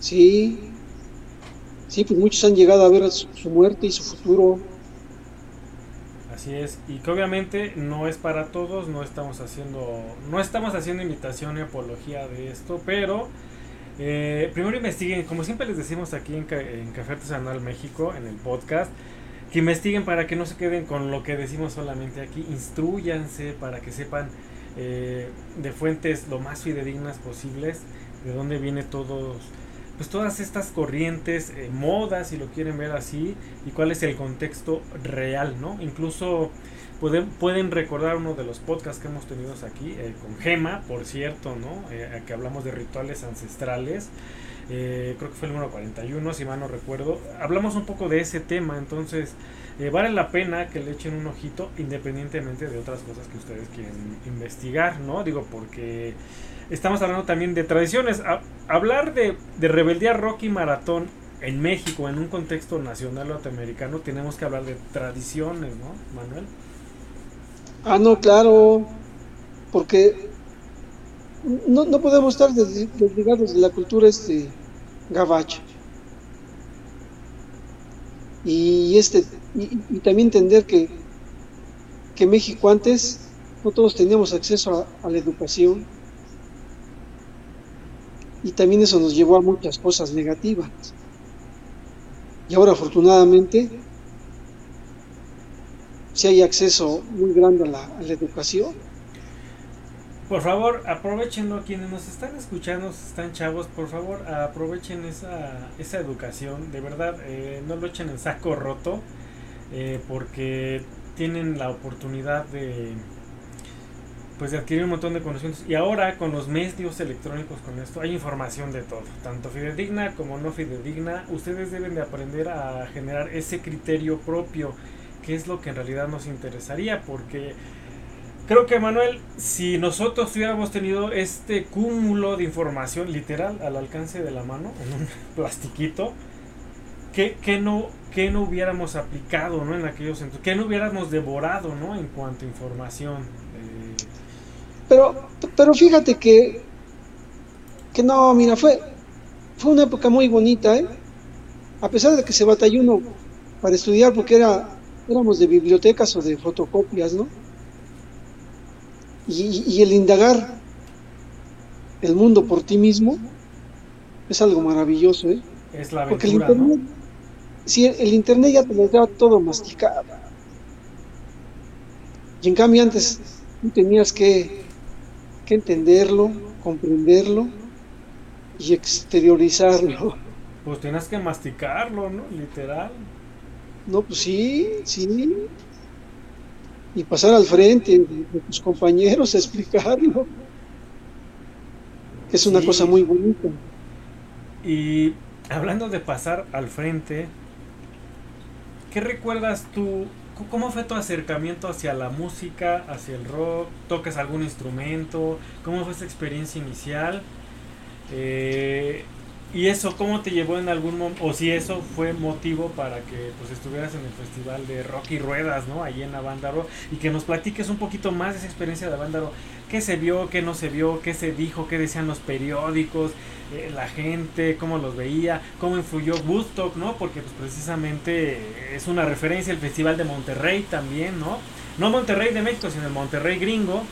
Sí. Sí, pues muchos han llegado a ver su muerte y su futuro Así es, y que obviamente no es para todos, no estamos haciendo, no estamos haciendo invitación y apología de esto, pero eh, primero investiguen, como siempre les decimos aquí en, Café Artesanal México, en el podcast, que investiguen para que no se queden con lo que decimos solamente aquí, instruyanse para que sepan eh, de fuentes lo más fidedignas posibles, de dónde viene todos pues todas estas corrientes, eh, modas, si lo quieren ver así, y cuál es el contexto real, ¿no? Incluso pueden, pueden recordar uno de los podcasts que hemos tenido aquí, eh, con Gema, por cierto, ¿no? Eh, que hablamos de rituales ancestrales. creo que fue el número 41, si mal no recuerdo. Hablamos un poco de ese tema, entonces vale la pena que le echen un ojito independientemente de otras cosas que ustedes quieren investigar, ¿no? Digo, porque estamos hablando también de tradiciones. hablar de, de rebeldía rock y maratón en México, en un contexto nacional norteamericano, tenemos que hablar de tradiciones, ¿no, Manuel? Ah, no, claro, porque no, no podemos estar desligados de la cultura este gabacha. Y este y, también entender que, que México antes no todos teníamos acceso a la educación y también eso nos llevó a muchas cosas negativas. Y ahora afortunadamente si hay acceso muy grande a la, educación. Por favor, aprovechenlo. Quienes nos están escuchando, están chavos, por favor, aprovechen esa, esa educación. De verdad, eh, no lo echen en saco roto, eh, porque tienen la oportunidad de, pues de adquirir un montón de conocimientos. Y ahora con los medios electrónicos, con esto, hay información de todo, tanto fidedigna como no fidedigna. Ustedes deben de aprender a generar ese criterio propio, que es lo que en realidad nos interesaría, porque creo que Manuel, si nosotros hubiéramos tenido este cúmulo de información literal al alcance de la mano, en un plastiquito, ¿qué, qué no, qué no hubiéramos aplicado ¿no? en aquellos centros? ¿Qué no hubiéramos devorado ¿no? en cuanto a información? Pero, pero fíjate que, que no, mira, fue, fue una época muy bonita, ¿eh? A pesar de que se batalló uno para estudiar porque era, éramos de bibliotecas o de fotocopias, ¿no? Y, el indagar el mundo por ti mismo es algo maravilloso, ¿eh? Es la Porque el internet, si el, internet ya te lo daba todo masticado. Y en cambio antes tú tenías que que entenderlo, comprenderlo y exteriorizarlo. Pues tienes que masticarlo, ¿no? Literal. No, pues sí, sí. Y pasar al frente de, tus compañeros a explicarlo. es una cosa muy bonita. Y hablando de pasar al frente, ¿qué recuerdas tú ¿Cómo fue tu acercamiento hacia la música, hacia el rock? ¿Tocas algún instrumento? ¿Cómo fue esa experiencia inicial? Eh, ¿Y eso cómo te llevó en algún momento, o si eso fue motivo para que pues estuvieras en el festival de Rock y Ruedas, ¿no? Allí en Avándaro, y que nos platiques un poquito más de esa experiencia de Avándaro, qué se vio, qué no se vio, qué se dijo, qué decían los periódicos, eh, la gente, cómo los veía, cómo influyó Woodstock, ¿no? Porque pues precisamente es una referencia el Festival de Monterrey también, ¿no? No Monterrey de México, sino el Monterrey gringo,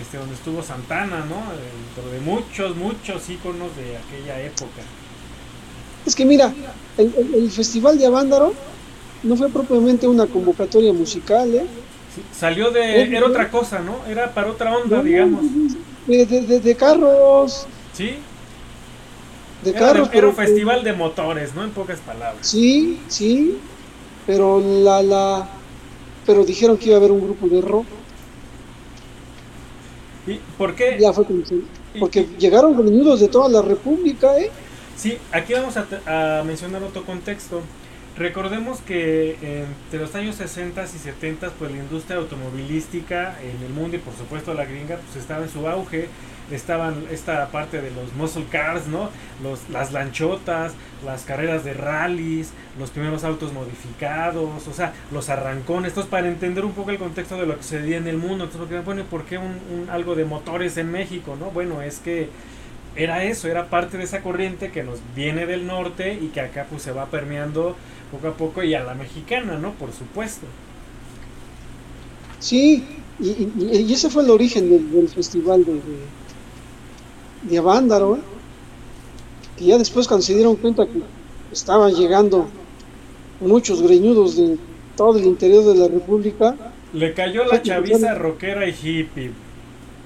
este, donde estuvo Santana, ¿no? Dentro de muchos, muchos íconos de aquella época. Es que mira, el, Festival de Avándaro no fue propiamente una convocatoria musical, ¿eh? salió de... Era otra cosa, ¿no? Era para otra onda, digamos. De, de, carros. Sí. De carros. Era un festival de motores, ¿no? En pocas palabras. Sí, sí. Pero la, la... Pero dijeron que iba a haber un grupo de rock. ¿Y por qué? Ya fue Porque llegaron reunidos de toda la República, ¿eh? Sí, aquí vamos a, mencionar otro contexto. Recordemos que entre los años 60 y 70, pues la industria automovilística en el mundo y por supuesto la gringa, pues estaba en su auge. Estaban esta parte de los muscle cars, ¿no? Los, las lanchotas, las carreras de rallies, los primeros autos modificados, o sea, los arrancones. Entonces, para entender un poco el contexto de lo que sucedía en el mundo, entonces, bueno, ¿por qué un, algo de motores en México, no? Bueno, es que era eso, era parte de esa corriente que nos viene del norte y que acá pues se va permeando poco a poco y a la mexicana, ¿no? Por supuesto. Sí, y, ese fue el origen del, festival de, Avándaro, ¿eh? que ya después cuando se dieron cuenta que estaban llegando muchos greñudos de todo el interior de la República. Le cayó la chaviza rockera y hippie.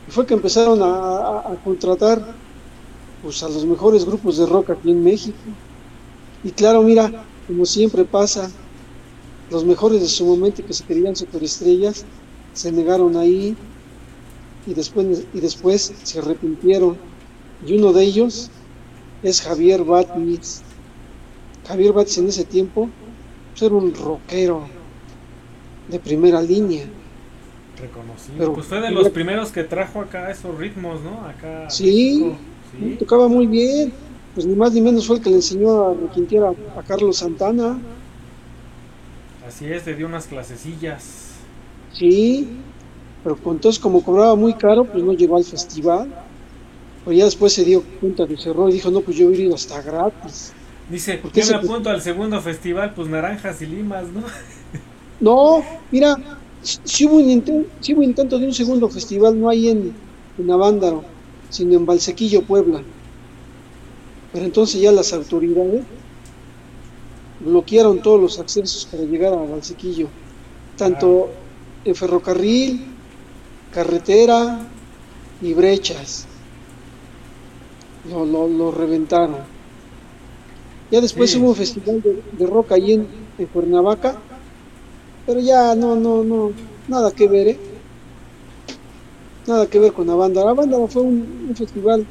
Fue que empezaron a, a contratar pues a los mejores grupos de rock aquí en México. Y claro, mira, como siempre pasa, los mejores de su momento que se querían superestrellas se negaron ahí y después, y después se arrepintieron. Y uno de ellos es Javier Batnis. Javier Batnis en ese tiempo pues, era un rockero de primera línea. Reconocido. pues fue de los primeros que trajo acá esos ritmos, ¿no? Acá. Sí. Tocaba muy bien. Pues ni más ni menos fue el que le enseñó a a, Carlos Santana. Así es, le dio unas clasecillas. Sí, pero entonces como cobraba muy caro, pues no llegó al festival. Pero ya después se dio cuenta de ese error y dijo, no, pues yo he ido hasta gratis. Dice, ¿por qué me apunto al segundo festival? Pues naranjas y limas, ¿no? no, mira, si hubo, un intento, si hubo intento de un segundo festival, no hay en, en Avándaro sino en Valsequillo, Puebla. Pero entonces ya las autoridades bloquearon todos los accesos para llegar a Valsequillo, tanto en ferrocarril, carretera y brechas. Lo, lo, reventaron. Ya después hubo un festival de, rock ahí en, en, Cuernavaca, pero ya no, no, no, nada que ver, ¿eh? nada que ver con la banda. La banda fue un, festival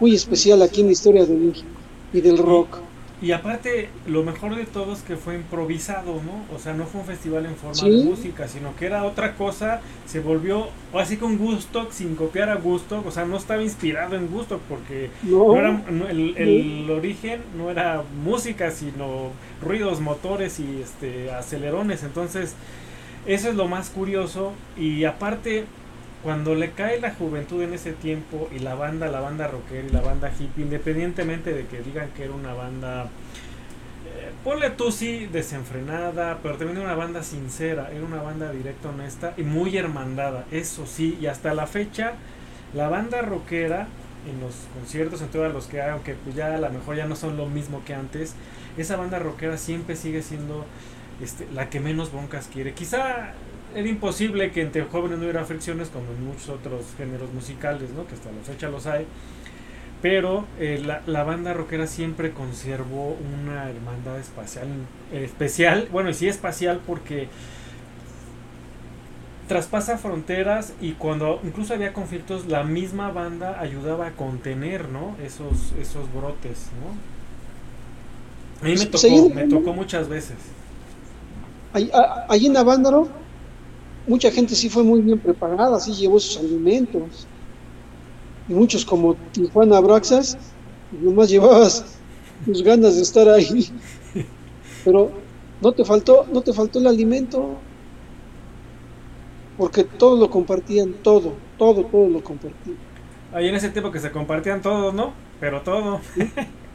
muy especial aquí en la historia de México y del rock. Y, aparte, lo mejor de todo es que fue improvisado, ¿no? O sea, no fue un festival en forma de música, sino que era otra cosa, se volvió, así con gusto, sin copiar a gusto, o sea, no estaba inspirado en gusto, porque no. era, el, el origen no era música, sino ruidos, motores y este acelerones, entonces, eso es lo más curioso, y aparte, cuando le cae la juventud en ese tiempo y la banda, la banda rockera y la banda hippie, independientemente de que digan que era una banda, eh, ponle tú sí, desenfrenada, pero también era una banda sincera, era una banda directa, honesta y muy hermandada, eso sí, y hasta la fecha, la banda rockera en los conciertos, en todos los que hay, aunque pues ya a lo mejor ya no son lo mismo que antes, esa banda rockera siempre sigue siendo este, la que menos broncas quiere. Quizá era imposible que entre jóvenes no hubiera fricciones como en muchos otros géneros musicales, ¿no? que hasta la fecha los hay. Pero eh, la, la, banda rockera siempre conservó una hermandad espacial, eh, especial, bueno, y sí espacial porque traspasa fronteras y cuando incluso había conflictos, la misma banda ayudaba a contener, ¿no? Esos, esos brotes, ¿no? A mí me tocó, me tocó muchas veces. Allí en Avándaro mucha gente sí fue muy bien preparada, sí llevó sus alimentos. Y muchos como Tijuana Braxas nomás llevabas tus ganas de estar ahí. Pero no te faltó, no te faltó el alimento, porque todo lo compartían, todo, todo, todo lo compartían. Ahí en ese tiempo que se compartían todos, ¿no? Pero todo.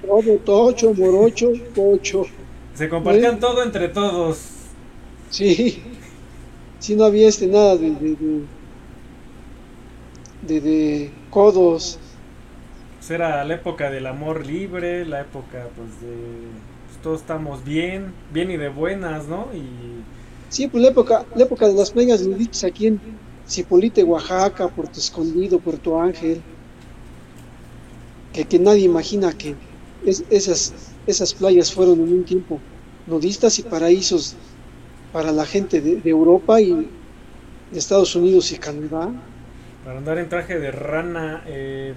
Todo, tocho, morocho, pocho. Se compartían todo entre todos. Sí, sí, no había este nada de, de, de, codos. Pues era la época del amor libre, la época pues de pues, todos estamos bien, bien y de buenas, ¿no? Y Sí, pues la época, la época de las playas nuditas aquí en Cipolite, Oaxaca, Puerto Escondido, Puerto Ángel, que, que nadie imagina que esas, esas playas fueron en un tiempo nudistas y paraísos para la gente de, Europa y de Estados Unidos y Canadá. Para andar en traje de rana, eh,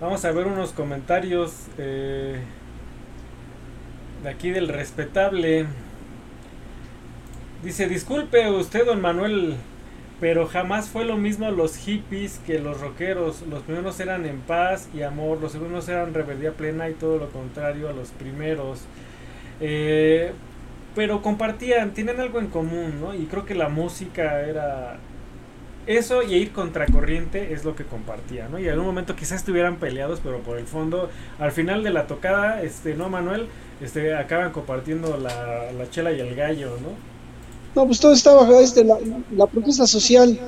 vamos a ver unos comentarios eh, de aquí del respetable. Dice, disculpe usted, don Manuel, pero jamás fue lo mismo los hippies que los rockeros. Los primeros eran en paz y amor, los segundos eran rebeldía plena y todo lo contrario a los primeros. Eh, pero compartían, tienen algo en común, ¿no? Y creo que la música era eso y ir contracorriente es lo que compartían, ¿no? Y en un momento quizás estuvieran peleados, pero por el fondo, al final de la tocada, este, ¿no, Manuel? Este, acaban compartiendo la, la chela y el gallo, ¿no? No, pues todo estaba, este, la, la protesta social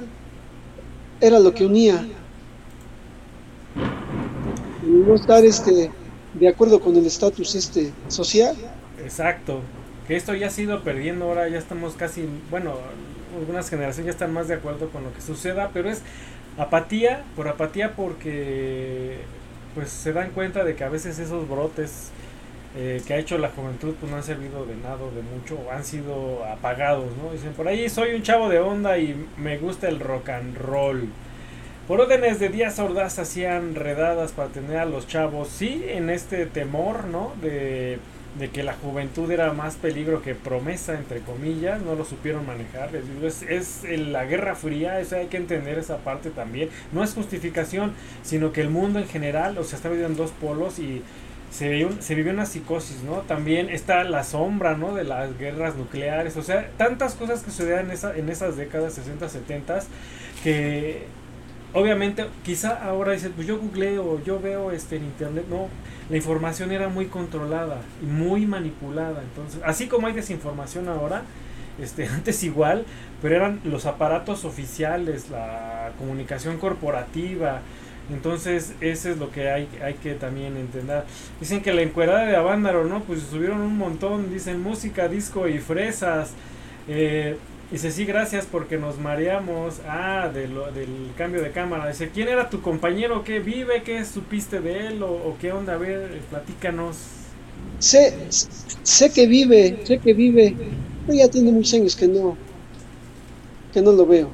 era lo que unía. no estar este, de acuerdo con el estatus este, social. Exacto, que esto ya ha sido perdiendo, ahora ya estamos casi, bueno, algunas generaciones ya están más de acuerdo con lo que suceda, pero es apatía, por apatía porque pues se dan cuenta de que a veces esos brotes eh, que ha hecho la juventud pues no han servido de nada, de mucho, han sido apagados, ¿no? Dicen, por ahí soy un chavo de onda y me gusta el rock and roll. Por órdenes de Díaz Ordaz hacían redadas para tener a los chavos, sí, en este temor, ¿no? De, de que la juventud era más peligro que promesa, entre comillas, no lo supieron manejar. Es, es la guerra fría, eso hay que entender esa parte también. No es justificación, sino que el mundo en general, o sea, está dividido en dos polos y se vivió una psicosis, ¿no? También está la sombra, ¿no? De las guerras nucleares, o sea, tantas cosas que sucedían en, esa, en esas décadas 60, 70 que obviamente quizá ahora dices, pues yo googleo, yo veo este en internet, no, la información era muy controlada y muy manipulada, entonces, así como hay desinformación ahora, este, antes igual, pero eran los aparatos oficiales, la comunicación corporativa, entonces, eso es lo que hay, hay que también entender. Dicen que la encuerada de Avándaro, ¿no? Pues subieron un montón, dicen música, disco y fresas. Eh, dice, sí, gracias porque nos mareamos. Ah, de del cambio de cámara. Dice, ¿quién era tu compañero? ¿Qué vive? ¿Qué supiste de él? ¿O, qué onda? A ver, platícanos. Sé, sé que vive, sé que vive. Pero ya tiene muchos años que no, que no lo veo.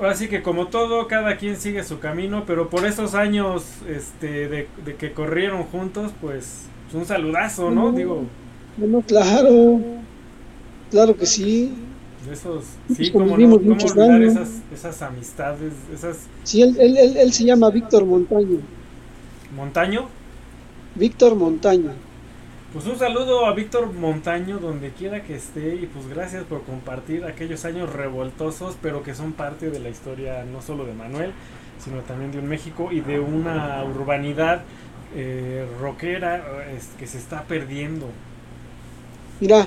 Así que como todo, cada quien sigue su camino, pero por esos años este, de, que corrieron juntos, pues un saludazo, ¿no? Digo. No, claro, claro que sí. Esos, sí, como no, cómo olvidar esas, esas amistades, esas... Sí, él, él, él, él se llama Víctor Montaño. ¿Montaño? Víctor Montaño. Pues un saludo a Víctor Montaño donde quiera que esté y pues gracias por compartir aquellos años revoltosos pero que son parte de la historia no solo de Manuel sino también de un México y de una urbanidad eh, rockera que se está perdiendo. Mira,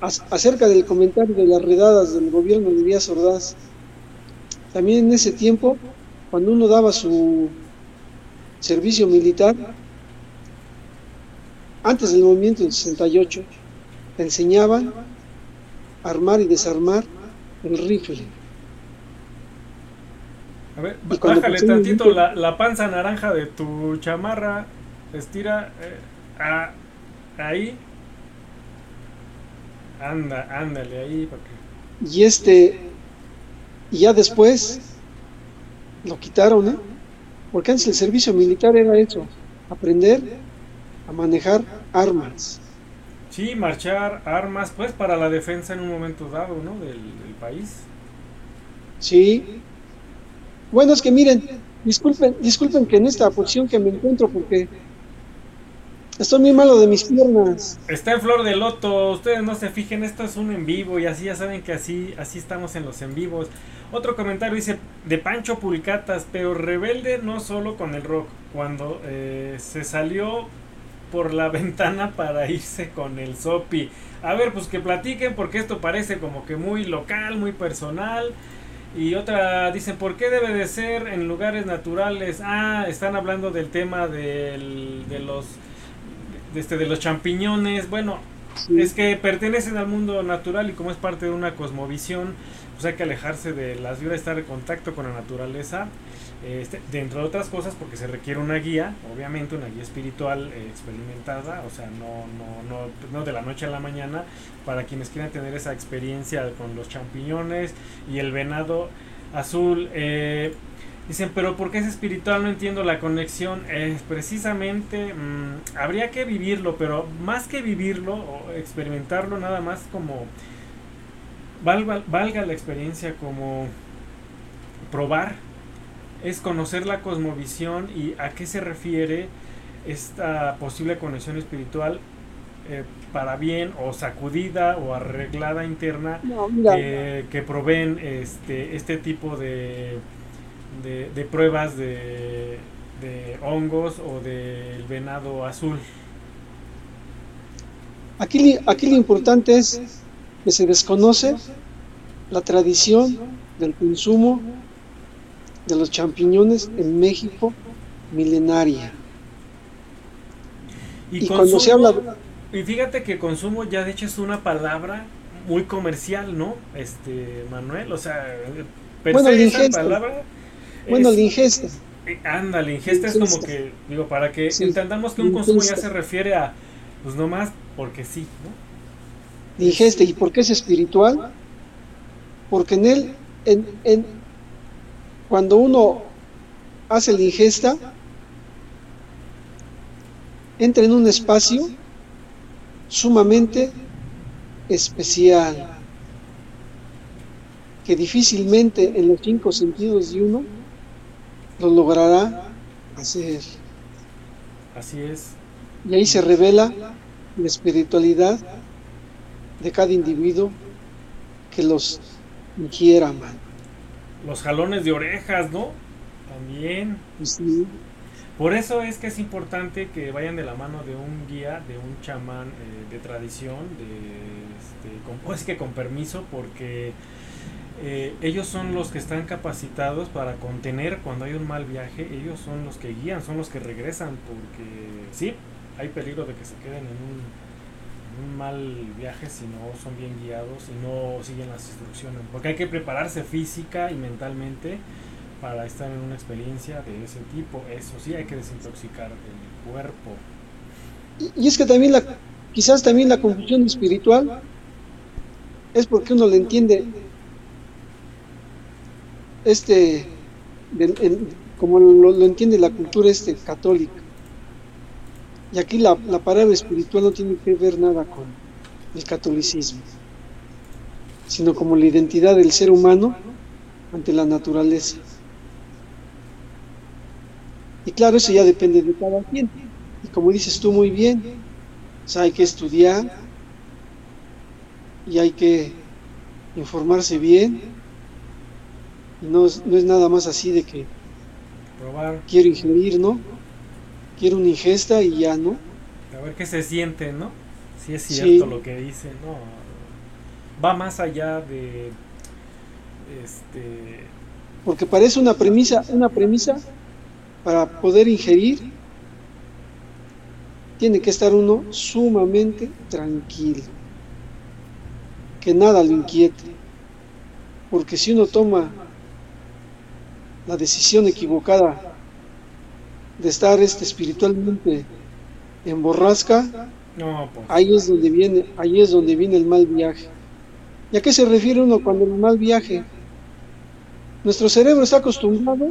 acerca del comentario de las redadas del gobierno de Díaz Ordaz, también en ese tiempo, cuando uno daba su servicio militar, antes del movimiento del 68, enseñaban a armar y desarmar el rifle. A ver, bájale tantito la, la, panza naranja de tu chamarra, estira eh, ahí. Anda, ándale ahí. Y este, y ya después lo quitaron, ¿eh? Porque antes el servicio militar era eso, aprender a manejar armas. Sí, marchar armas, pues para la defensa en un momento dado, ¿no? Del, país. Sí. Bueno, es que miren, disculpen, disculpen que en esta posición que me encuentro, porque Estoy muy malo de mis piernas. Está en flor de loto. Ustedes no se fijen, esto es un en vivo y así ya saben que así, así estamos en los en vivos. Otro comentario dice de Pancho Pulcatas, pero rebelde no solo con el rock. Cuando eh, se salió por la ventana para irse con el Sopi. A ver, pues que platiquen porque esto parece como que muy local, muy personal. Y otra, dicen, ¿por qué debe de ser en lugares naturales? Ah, están hablando del tema del, de los este, de los champiñones. Bueno, es que pertenecen al mundo natural y como es parte de una cosmovisión, pues hay que alejarse de las vibras, estar en contacto con la naturaleza. Este, dentro de otras cosas, porque se requiere una guía, obviamente una guía espiritual eh, experimentada, o sea, no, no, no, no de la noche a la mañana, para quienes quieran tener esa experiencia con los champiñones y el venado azul. Eh, dicen, pero ¿por qué es espiritual? No entiendo la conexión. Es precisamente, mm, habría que vivirlo, pero más que vivirlo o experimentarlo, nada más como valga, valga la experiencia como probar es conocer la cosmovisión y a qué se refiere esta posible conexión espiritual eh, para bien o sacudida o arreglada interna que proveen este, este tipo de, de, pruebas de, de, hongos o del venado azul. Aquí, aquí lo importante es que se desconoce la tradición del consumo de los champiñones en México milenaria. Y, cuando se habla y fíjate que consumo ya de hecho es una palabra muy comercial, ¿no? Este, Manuel, o sea, bueno, ingesta. Palabra bueno, la ingesta. Eh, anda, la ingesta es como que, digo, para que entendamos que un consumo ya se refiere a, pues no más porque sí, ¿no? ingesta, ¿y por qué es espiritual? Porque en él, en, en, cuando uno hace la ingesta, entra en un espacio sumamente especial, que difícilmente en los cinco sentidos de uno lo logrará hacer. Así es. Y ahí se revela la espiritualidad de cada individuo que los ingiera, man los jalones de orejas, ¿no? También. Sí. Por eso es que es importante que vayan de la mano de un guía, de un chamán eh, de tradición, de, este, con, pues que con permiso, porque eh, ellos son los que están capacitados para contener cuando hay un mal viaje, ellos son los que guían, son los que regresan, porque sí, hay peligro de que se queden en un mal viaje si no son bien guiados y no siguen las instrucciones. Porque hay que prepararse física y mentalmente para estar en una experiencia de ese tipo. Eso sí, hay que desintoxicar el cuerpo. Y, es que también la, quizás también la confusión espiritual es porque uno le entiende este, como lo, entiende la cultura este católica. Y aquí la, la palabra espiritual no tiene que ver nada con el catolicismo, sino como la identidad del ser humano ante la naturaleza. Y claro, eso ya depende de cada quien. Y como dices tú muy bien, hay que estudiar y hay que informarse bien. No, no es nada más así de que Probar. quiero ingerir, ¿no? quiero una ingesta y ya, ¿no? A ver qué se siente, ¿no? Si es cierto lo que dice, ¿no? Va más allá de este porque parece una premisa, una premisa para poder ingerir tiene que estar uno sumamente tranquilo. Que nada lo inquiete. Porque si uno toma la decisión equivocada de estar este espiritualmente en borrasca, pues. ahí es donde viene, ahí es donde viene el mal viaje. ¿Y a qué se refiere uno cuando el mal viaje? Nuestro cerebro está acostumbrado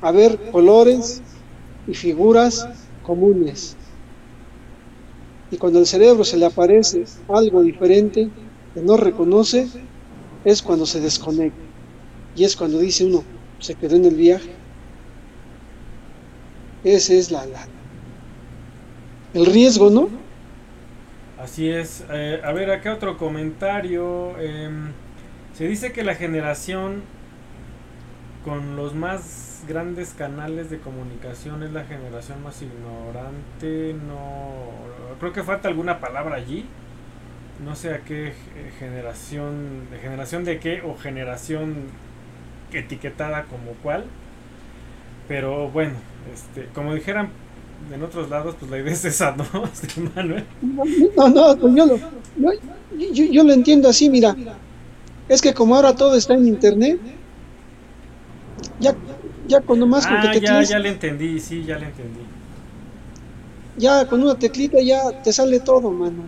a ver colores y figuras comunes. Y cuando al cerebro se le aparece algo diferente que no reconoce, es cuando se desconecta. Y es cuando dice uno, se quedó en el viaje. Esa es la, el riesgo, ¿no? Así es. Eh, a ver, acá otro comentario. Em, se dice que la generación con los más grandes canales de comunicación es la generación más ignorante. No, creo que falta alguna palabra allí. No sé a qué generación, de generación de qué o generación etiquetada como cuál. Pero bueno, este, como dijeran en otros lados, pues la idea es esa, ¿no, este, Manuel? No, no, pues yo lo, yo, yo lo entiendo así, mira. Es que como ahora todo está en internet, ya, ya cuando más con ah, ya, ya le entendí, sí, ya le entendí. Ya con una teclita ya te sale todo, mano.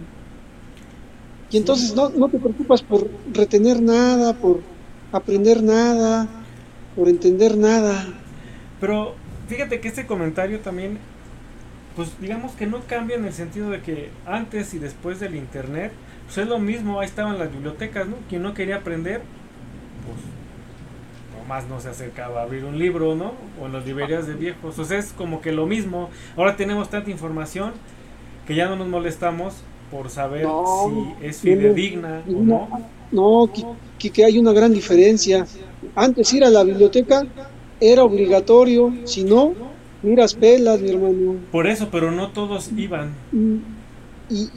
Y entonces no, no te preocupas por retener nada, por aprender nada, por entender nada. Pero fíjate que este comentario también, pues digamos que no cambia en el sentido de que antes y después del internet, pues es lo mismo, ahí estaban las bibliotecas, ¿no? Quien no quería aprender, pues nomás no se acercaba a abrir un libro, ¿no? O en las librerías de viejos. O sea, es como que lo mismo. Ahora tenemos tanta información que ya no nos molestamos por saber si es fidedigna o no. No, que, que, hay una gran diferencia. Antes ir a la biblioteca era obligatorio, si no, miras pelas, mi hermano. Por eso, pero no todos iban. Y,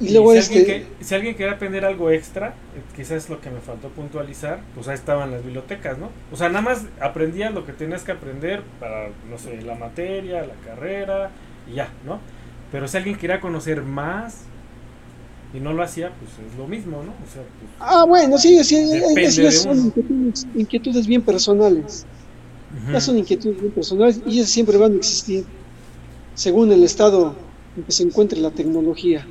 y, luego si este... Alguien que, si alguien quería aprender algo extra, eh, quizás es lo que me faltó puntualizar, pues ahí estaban las bibliotecas, ¿no? O sea, nada más aprendías lo que tenías que aprender para, no sé, la materia, la carrera, y ya, ¿no? Pero si alguien quería conocer más, y no lo hacía, pues es lo mismo, ¿no? O sea, pues, ah, bueno, sí, sí, sí son inquietudes, inquietudes, bien personales. Ya son inquietudes bien personales y esas siempre van a existir según el estado en que se encuentre la tecnología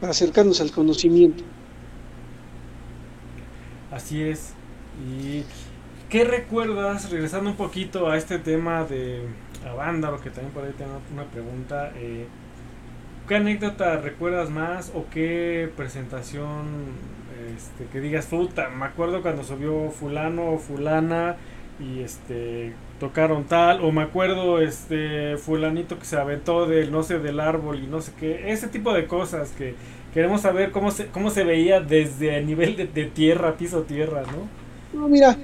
para acercarnos al conocimiento. Así es. ¿Y qué recuerdas, regresando un poquito a este tema de lo que también por ahí tengo una pregunta, eh, ¿Qué anécdota recuerdas más o qué presentación este, que digas, puta, me acuerdo cuando subió fulano o fulana y este tocaron tal o me acuerdo este fulanito que se aventó del no sé del árbol y no sé qué, ese tipo de cosas que queremos saber cómo se cómo se veía desde el nivel de, tierra, piso tierra, ¿no? No, mira,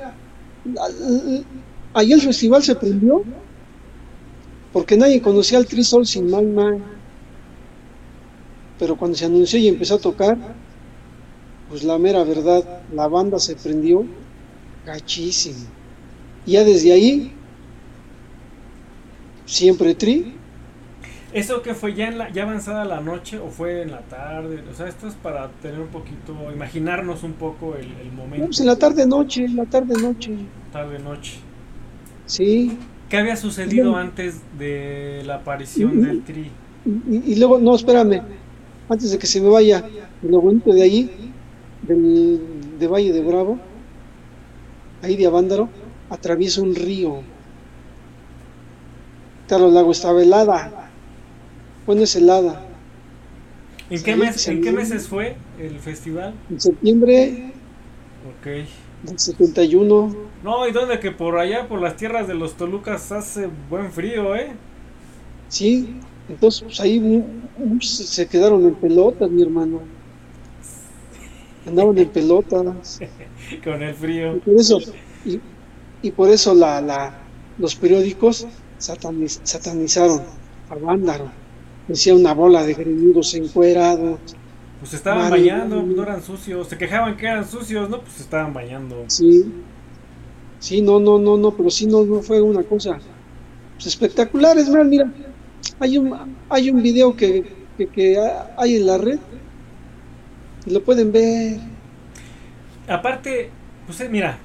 ahí el festival se prendió porque nadie conocía al Trisol sin Magma pero cuando se anunció y empezó a tocar, pues la mera verdad, la banda se prendió gachísimo. Y ya desde ahí, siempre tri. ¿Eso que fue ya, en la, ya avanzada la noche o fue en la tarde? O sea, esto es para tener un poquito, imaginarnos un poco el, momento. pues en la tarde-noche, la tarde-noche. Tarde-noche. Sí. ¿Qué había sucedido antes de la aparición del tri? y, luego, no, espérame, antes de que se me vaya, lo bonito de ahí, del, de Valle de Bravo, ahí de Avándaro, atraviesa un río. Claro, el agua estaba helada. Bueno, es helada. ¿En, qué, mes, ¿En qué meses fue el festival? En septiembre. Ok. Del 71. No, y donde que por allá, por las tierras de los Tolucas, hace buen frío, ¿eh? Sí, entonces, pues ahí se quedaron en pelotas, mi hermano. Andaban en pelotas. Con el frío. Y por eso, y, por eso la, la, los periódicos satanizaron a Vándaro. Decía una bola de greñudos encuerados. Pues estaban bañando, no eran sucios. Se quejaban que eran sucios, ¿no? Pues estaban bañando. Sí. Sí, no, no, no, no, pero sí no, no fue una cosa pues, espectacular. Es más, mira, hay un, hay un video que, que, hay en la red lo pueden ver. Aparte, pues eh, mira,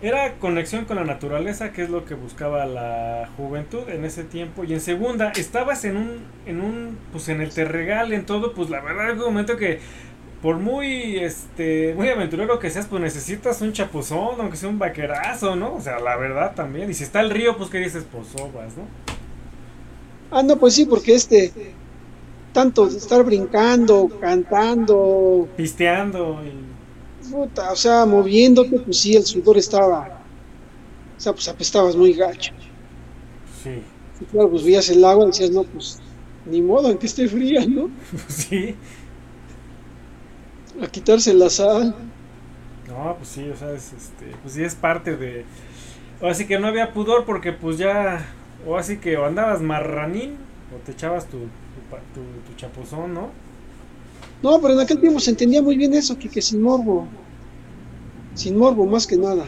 era conexión con la naturaleza, que es lo que buscaba la juventud en ese tiempo. Y en segunda, estabas en un, en un, pues en el terregal, en todo, pues la verdad, un momento que por muy este muy aventurero que seas, pues necesitas un chapuzón, aunque sea un vaquerazo, ¿no? O sea, la verdad también. Y si está el río, pues que dices, pues sobas, ¿no? Ah, no, pues sí, porque este, tanto estar brincando, cantando, pisteando, y... Puta, o sea, moviéndote, pues sí, el sudor estaba, o sea, pues apestabas muy gacho. Sí. Y claro, pues veías el agua y decías, no, pues ni modo, aunque esté fría, ¿no? sí. A quitarse la sal. No, pues sí, o sea, es, este, pues sí es parte de... O así que no había pudor porque pues ya, o así que o andabas marranín o te echabas tu, tu, tu, chapuzón, ¿no? No, pero en aquel tiempo se entendía muy bien eso, que, que sin morbo. Sin morbo, más que nada.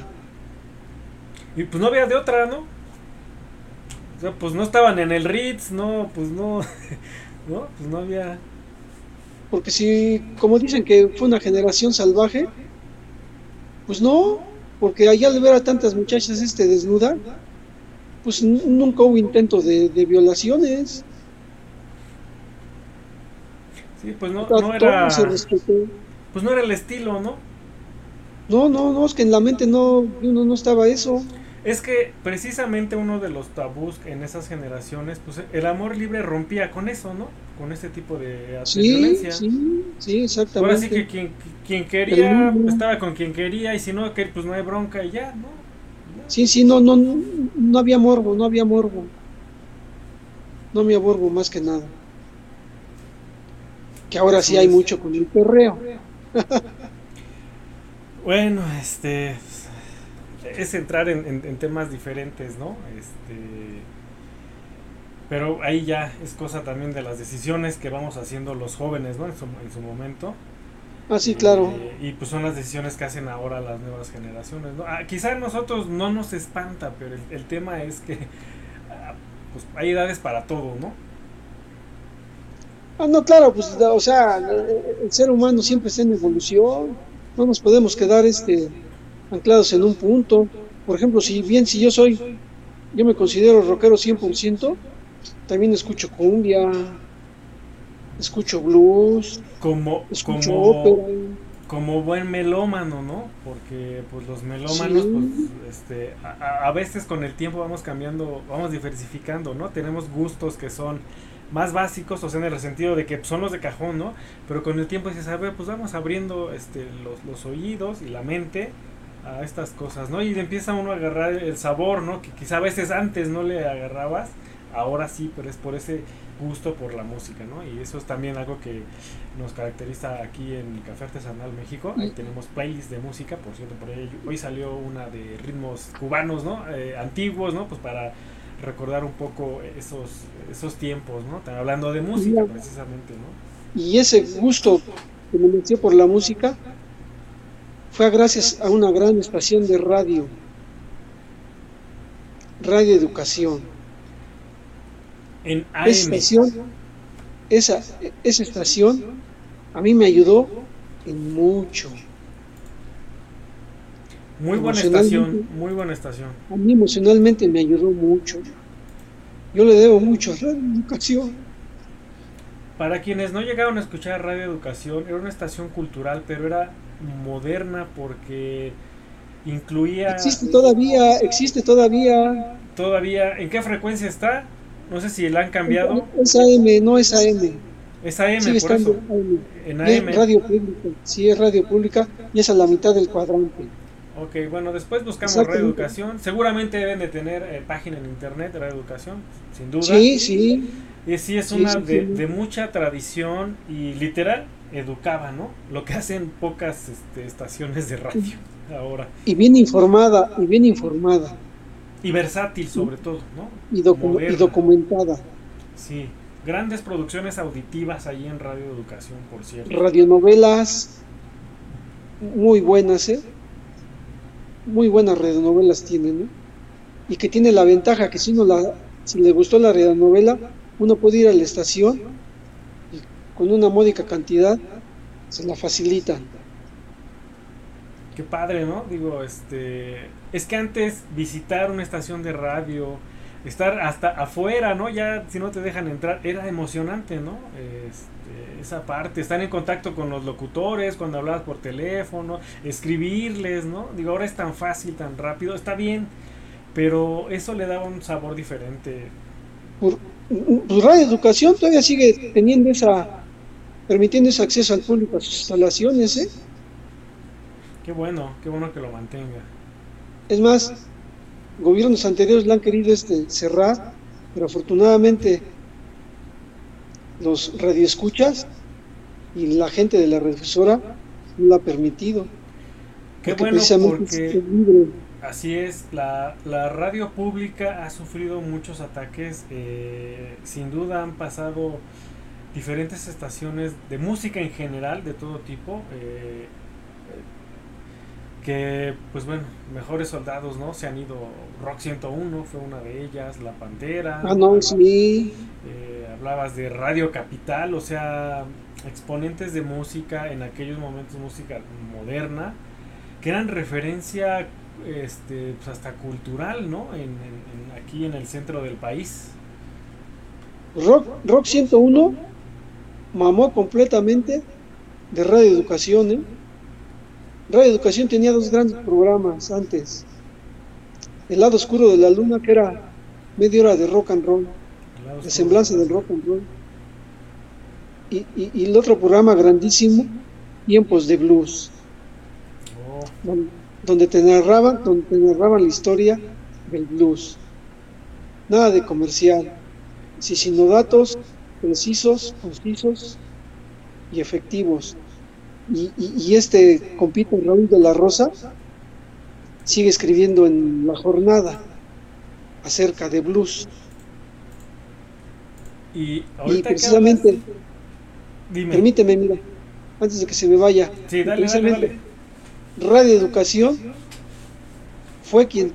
Y pues no había de otra, ¿no? O sea, pues no estaban en el Ritz, no, pues no, no, pues no había... Porque si, como dicen que fue una generación salvaje, pues no, porque allá al ver a tantas muchachas este desnuda, pues nunca hubo intento de, de violaciones. Sí, pues no, no era... Pues no era el estilo, ¿no? No, no, no, es que en la mente no, uno no estaba eso. Es que precisamente uno de los tabús en esas generaciones, pues el amor libre rompía con eso, ¿no? Con ese tipo de, sí, violencia. Sí, sí, exactamente. Ahora sí que quien, quien quería estaba con quien quería y si no, que pues no hay bronca y ya, ¿no? Sí, sí, no, no, no había morbo, no había morbo. No había morbo más que nada. Que ahora sí hay mucho con el perreo. bueno, este es entrar en, temas diferentes, ¿no? Este, pero ahí ya es cosa también de las decisiones que vamos haciendo los jóvenes, ¿no? En su, en su momento. Ah, sí, claro. y pues son las decisiones que hacen ahora las nuevas generaciones, ¿no? Ah, quizá a nosotros no nos espanta, pero el, tema es que ah, pues hay edades para todo, ¿no? Ah, no, claro, pues, o sea, el ser humano siempre está en evolución, no nos podemos quedar, este, anclados en un punto. Por ejemplo, si bien si yo soy, yo me considero rockero 100%, también escucho cumbia, escucho blues, como, escucho como. Como buen melómano, ¿no? Porque pues los melómanos, pues, este, a, a, veces con el tiempo vamos cambiando, vamos diversificando, ¿no? Tenemos gustos que son más básicos, o sea, en el sentido de que son los de cajón, ¿no? Pero con el tiempo a ver, pues vamos abriendo este, los, los oídos y la mente a estas cosas, ¿no? Y empieza uno a agarrar el sabor, ¿no? Que quizá a veces antes no le agarrabas, ahora sí, pero es por ese gusto por la música, ¿no? Y eso es también algo que nos caracteriza aquí en Café Artesanal México. Ahí tenemos playlists de música, por cierto, por ahí hoy salió una de ritmos cubanos, ¿no? Eh, antiguos, ¿no? Pues para recordar un poco esos, esos tiempos, ¿no? hablando de música precisamente, ¿no? Y ese gusto que me inició por la música fue gracias a una gran estación de radio, Radio Educación. En AM. Esa estación, esa, esa estación a mí me ayudó en mucho. Muy buena estación, muy buena estación. A mí emocionalmente me ayudó mucho. Yo le debo mucho a Radio Educación. Para quienes no llegaron a escuchar Radio Educación, era una estación cultural, pero era moderna porque incluía... Existe todavía, existe todavía. Todavía, ¿en qué frecuencia está? No sé si la han cambiado. Es AM, no es AM. Es AM, por eso. En AM. Es radio pública, sí es radio pública y es a la mitad del cuadrante. Ok, bueno, después buscamos Radio Educación. Seguramente deben de tener eh, página en internet de Radio Educación, sin duda. Sí, sí. Y sí, es una de, de, mucha tradición y literal educaba, ¿no? Lo que hacen pocas este, estaciones de radio ahora. Y bien informada, y bien informada. Y versátil sobre todo, ¿no? Y, y documentada. Sí, grandes producciones auditivas ahí en Radio Educación, por cierto. Radionovelas muy buenas, ¿eh? Muy buenas radionovelas tienen, ¿no? Y que tiene la ventaja que si uno la, si le gustó la radionovela, uno puede ir a la estación con una módica cantidad se la facilitan. Qué padre, ¿no? Digo, este, es que antes visitar una estación de radio, estar hasta afuera, ¿no? Ya si no te dejan entrar, era emocionante, ¿no? Este, esa parte, estar en contacto con los locutores cuando hablabas por teléfono, escribirles, ¿no? Digo, ahora es tan fácil, tan rápido, está bien, pero eso le da un sabor diferente. Por, pues Radio Educación todavía sigue teniendo esa permitiendo ese acceso al público a sus instalaciones. ¿eh? Qué bueno, qué bueno que lo mantenga. Es más, gobiernos anteriores la han querido este, cerrar Pero afortunadamente los radioescuchas y la gente de la radiodifusora no lo ha permitido. Qué bueno, porque así es, la, la, radio pública ha sufrido muchos ataques, eh, sin duda han pasado diferentes estaciones de música en general, de todo tipo, eh, que pues bueno, mejores soldados, ¿no? Se han ido, Rock 101 fue una de ellas, La Pantera. Ah, no, sí. Eh, hablabas de Radio Capital, o sea, exponentes de música, en aquellos momentos música moderna, que eran referencia este, pues hasta cultural, ¿no? En, aquí en el centro del país. Rock, Rock 101 mamó completamente de Radio Educación, ¿eh? Radio Educación tenía dos grandes programas antes. El lado oscuro de la luna, que era media hora de rock and roll, de semblanza del rock and roll. Y, el otro programa grandísimo, Tiempos de Blues, oh. donde, te narraban, donde te narraban la historia del blues. Nada de comercial, sino datos precisos, concisos y efectivos y, este compito Raúl de la Rosa sigue escribiendo en La Jornada acerca de blues. Y, precisamente, permíteme, mira, antes de que se me vaya, precisamente Radio Educación fue quien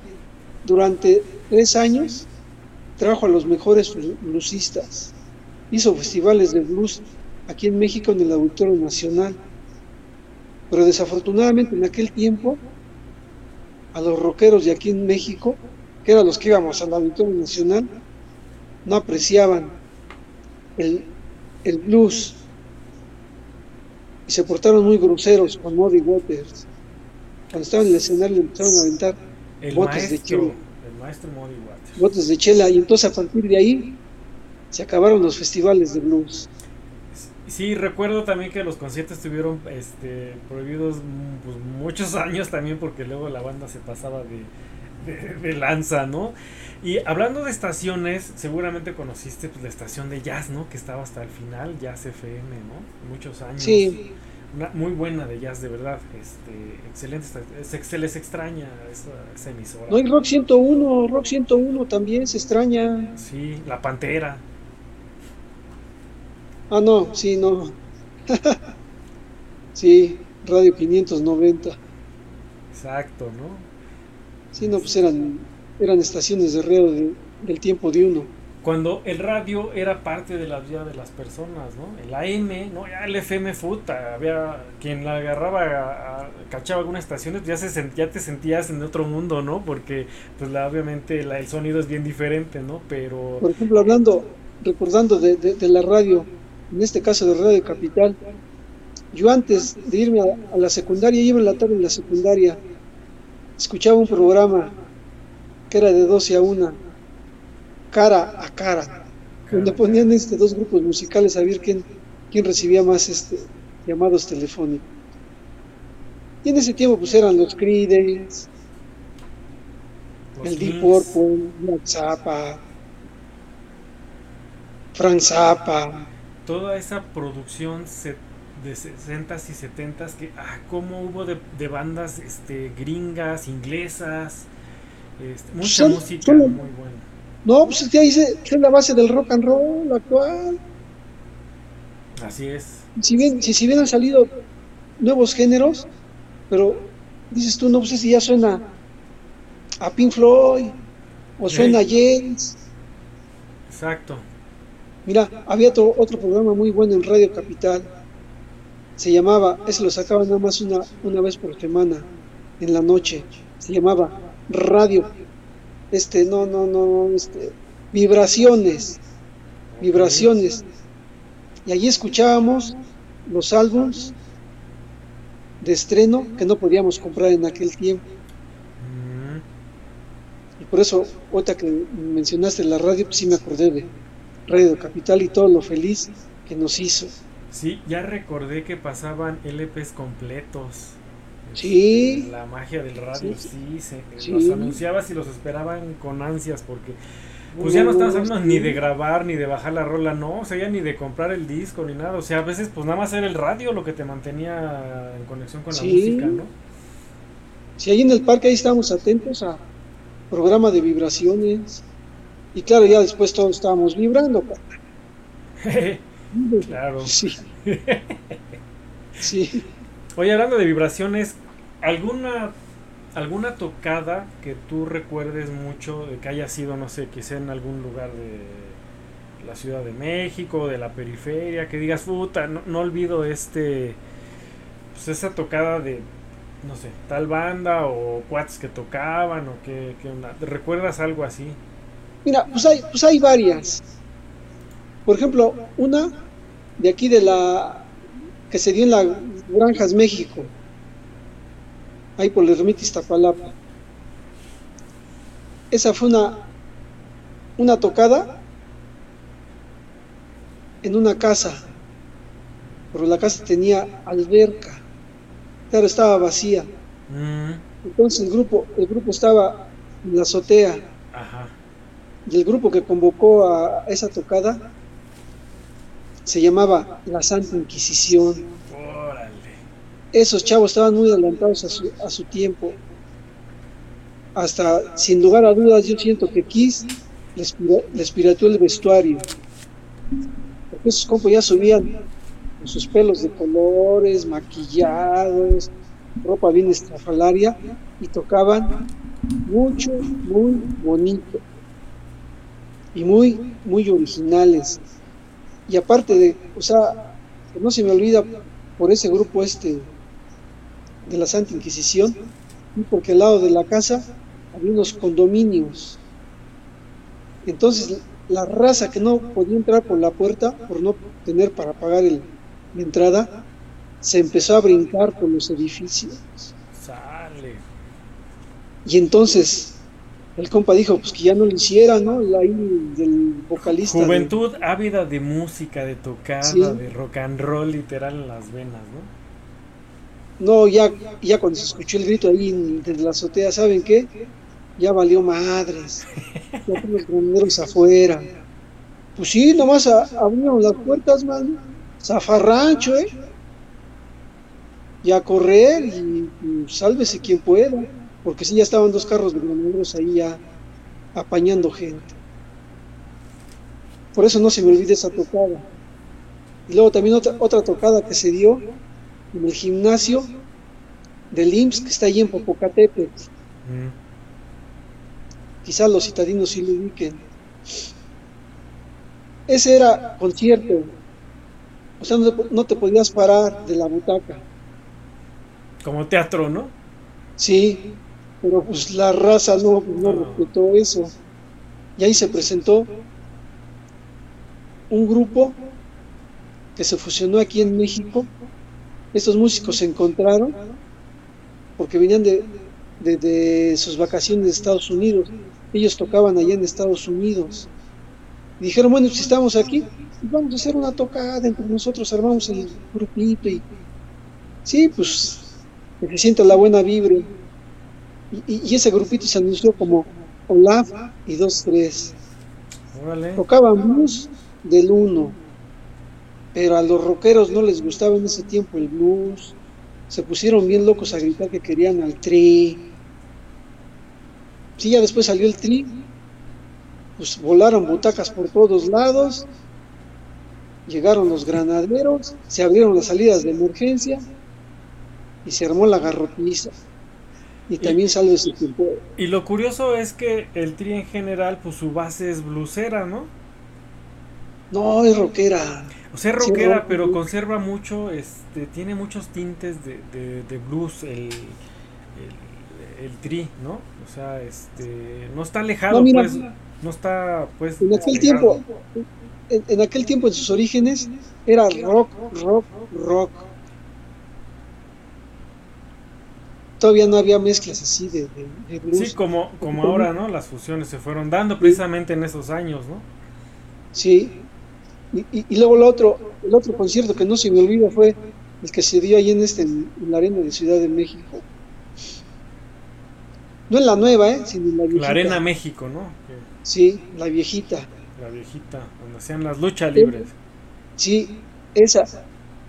durante tres años trajo a los mejores bluesistas, hizo festivales de blues aquí en México en el Auditorio Nacional pero desafortunadamente en aquel tiempo, a los rockeros de aquí en México, que eran los que íbamos al Auditorio Nacional, no apreciaban el, blues y se portaron muy groseros con Muddy Waters. Cuando estaban en el escenario empezaron a aventar botes de chela. El maestro Waters. Botes de chela y entonces a partir de ahí se acabaron los festivales de blues. Sí, recuerdo también que los conciertos estuvieron este, prohibidos pues, muchos años también porque luego la banda se pasaba de, lanza, ¿no? Y hablando de estaciones, seguramente conociste pues, la estación de jazz, ¿no? Que estaba hasta el final, Jazz FM, ¿no? Muchos años. Sí. Una, muy buena de jazz, de verdad. Este, excelente. Se, les extraña esa, emisora. No, hay Rock 101, Rock 101 también se extraña. Sí, La Pantera. Ah, no, sí, no. sí, Radio 590. Exacto, ¿no? Sí, no, pues eran, eran estaciones de radio del tiempo de uno. Cuando el radio era parte de la vida de las personas, ¿no? El AM, ¿no? Ya el FM futa, había quien la agarraba, cachaba algunas estaciones, ya, se ya te sentías en otro mundo, ¿no? Porque, pues, la, obviamente el sonido es bien diferente, ¿no? Pero... Por ejemplo, hablando, recordando de, de la radio, en este caso de Radio Capital, yo antes de irme a, la secundaria, iba en la tarde en la secundaria, escuchaba un programa que era de 12 a 1, cara a cara, donde ponían este dos grupos musicales a ver quién, quién recibía más este llamados telefónicos. Y en ese tiempo pues eran los Creedence, el Deep Purple, Black Zappa, Frank Zappa, toda esa producción de 60s y 70s que ah, cómo hubo de, bandas este gringas, inglesas, este, mucha música muy buena. No, pues es que ahí es la base del rock and roll actual. Así es. Si bien, si, si bien han salido nuevos géneros, pero dices tú, no, pues si ya suena a Pink Floyd, o suena a James. Exacto. Mira, había otro, otro programa muy bueno en Radio Capital. Se llamaba, ese lo sacaban nada más una, una vez por semana, en la noche. Se llamaba Radio. Este, no, no, no, este, vibraciones. Vibraciones. Y allí escuchábamos los álbums de estreno que no podíamos comprar en aquel tiempo. Y por eso, otra que mencionaste la radio, pues sí me acordé de, Radio Capital y todo lo feliz que nos hizo. Sí, ya recordé que pasaban LPs completos. Sí. La magia del radio, sí, se, los anunciabas y los esperaban con ansias porque Pues ya no estamos hablando ni de grabar, ni de bajar la rola, no, o sea, ya ni de comprar el disco, ni nada. O sea, a veces pues nada más era el radio lo que te mantenía en conexión con la música, ¿no? Sí, ahí en el parque ahí estábamos atentos a programa de vibraciones. Y claro, ya después todos estábamos vibrando. claro. Sí. sí. Oye, hablando de vibraciones, ¿alguna alguna tocada que tú recuerdes mucho de que haya sido, no sé, que sea en algún lugar de la Ciudad de México, de la periferia, que digas, puta, no, no olvido este, pues esa tocada de, no sé, tal banda o cuates que tocaban o qué, qué onda. ¿Recuerdas algo así? Mira, pues hay, pues hay varias. Por ejemplo, una de aquí de la que se dio en las Granjas México, ahí por el ermita Iztapalapa. Esa fue una, una tocada en una casa, pero la casa tenía alberca, claro, estaba vacía. Mm, Entonces el grupo, el grupo estaba en la azotea ajá. Y el grupo que convocó a esa tocada se llamaba La Santa Inquisición. Órale. Esos chavos estaban muy adelantados a su, a su tiempo. Hasta, sin lugar a dudas, yo siento que Kiss les, les pirateó el vestuario. Porque esos compas ya subían con sus pelos de colores, maquillados, ropa bien estrafalaria y tocaban mucho, muy bonito y muy, muy originales. Y aparte de, o sea, no se me olvida por ese grupo este de la Santa Inquisición, y porque al lado de la casa había unos condominios. Entonces, la raza que no podía entrar por la puerta, por no tener para pagar el- la entrada, se empezó a brincar por los edificios. Sale. Y entonces, el compa dijo, pues que ya no lo hiciera, ¿no? El ahí del vocalista. de- Juventud ávida de música, de tocada, Sí. de rock and roll literal en las venas, ¿no? No, ya, ya cuando se escuchó el grito ahí desde la azotea, ¿saben qué? Ya valió madres. Ya están los granaderos afuera. Pues sí, nomás a- abrieron las puertas, man. Zafarrancho, ¿eh? Y a correr y, y sálvese quien pueda. Porque sí, ya estaban dos carros de granaderos ahí ya apañando gente. Por eso no se me olvide esa tocada. Y luego también otra, otra tocada que se dio en el gimnasio del IMSS que está ahí en Popocatépetl. Mm. Quizás los citadinos sí lo ubiquen. Ese era concierto. O sea, no te, no te podías parar de la butaca. Como teatro, ¿no? Sí, pero pues la raza no, no respetó eso. Y ahí se presentó un grupo que se fusionó aquí en México. Estos músicos se encontraron porque venían de, de- sus vacaciones de Estados Unidos. Ellos tocaban allá en Estados Unidos. Dijeron, bueno, si estamos aquí, vamos a hacer una tocada entre nosotros, armamos el grupito y sí, pues se sienta la buena vibra. Y, ese grupito se anunció como Olaf y 2-3. Órale. Tocaban blues del 1, pero a los rockeros no les gustaba en ese tiempo el blues. Se pusieron bien locos a gritar que querían al tri. Sí, ya después salió el tri, pues volaron butacas por todos lados, llegaron los granaderos, se abrieron las salidas de emergencia y se armó la garrotiza. Y también salió ese tiempo. Y lo curioso es que el tri en general, pues su base es blusera, ¿no? No, es rockera. O sea, es rockera, rock, pero conserva mucho, este, tiene muchos tintes de, de, de blues, el, el, el tri, ¿no? O sea, este, no está alejado, No, mira, pues, no está, pues, En aquel tiempo, en, en aquel tiempo en sus orígenes era rock, rock, rock. Todavía no había mezclas así de, de, de blues. Sí, como, como ahora, ¿no? Las fusiones se fueron dando precisamente en esos años, ¿no? Sí. Y, y- y luego el otro, el otro concierto que no se me olvida fue el que se dio ahí en este, en, la arena de Ciudad de México. No en la nueva, ¿eh? sino en la. Arena México, ¿no? Sí, la viejita. La viejita, donde hacían las luchas libres. Sí, esa.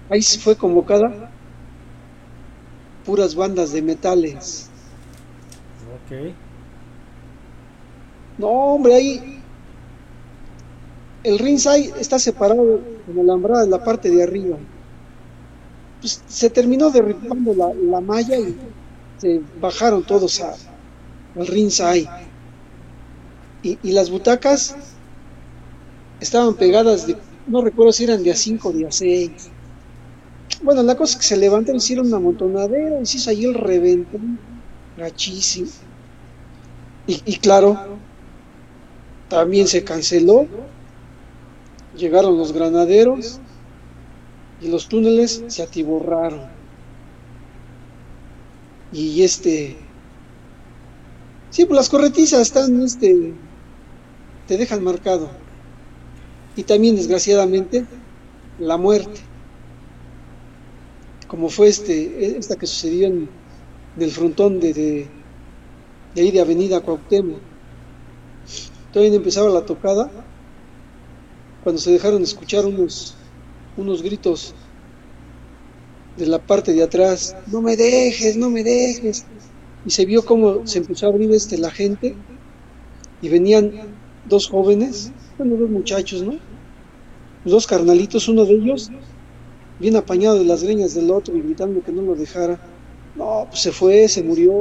Ahí fue convocada puras bandas de metales. Ok. No, hombre, ahí el ringside está separado con alambrada en la parte de arriba. Pues, se terminó derribando la, la, malla y se bajaron todos a, al ringside. Y, y las butacas estaban pegadas de, no recuerdo si eran de a 5 o de a 6. Bueno, la cosa es que se levantaron, hicieron una montonadera, hizo ahí el revento, gachísimo. Y, y claro, también se canceló Llegaron los granaderos y los túneles se atiborraron. Y este. Sí, pues las corretizas están, este. Te dejan marcado. Y también, desgraciadamente, la muerte. Como fue este, esta que sucedió en el frontón de, de, de ahí de Avenida Cuauhtémoc. Todavía empezaba la tocada cuando se dejaron escuchar unos, unos gritos de la parte de atrás, no me dejes, no me dejes. Y se vio cómo se empezó a abrir este, la gente y venían dos jóvenes, bueno, dos muchachos, ¿no? Dos carnalitos, uno de ellos bien apañado de las greñas del otro y gritando que no lo dejara. No, pues se fue, se murió,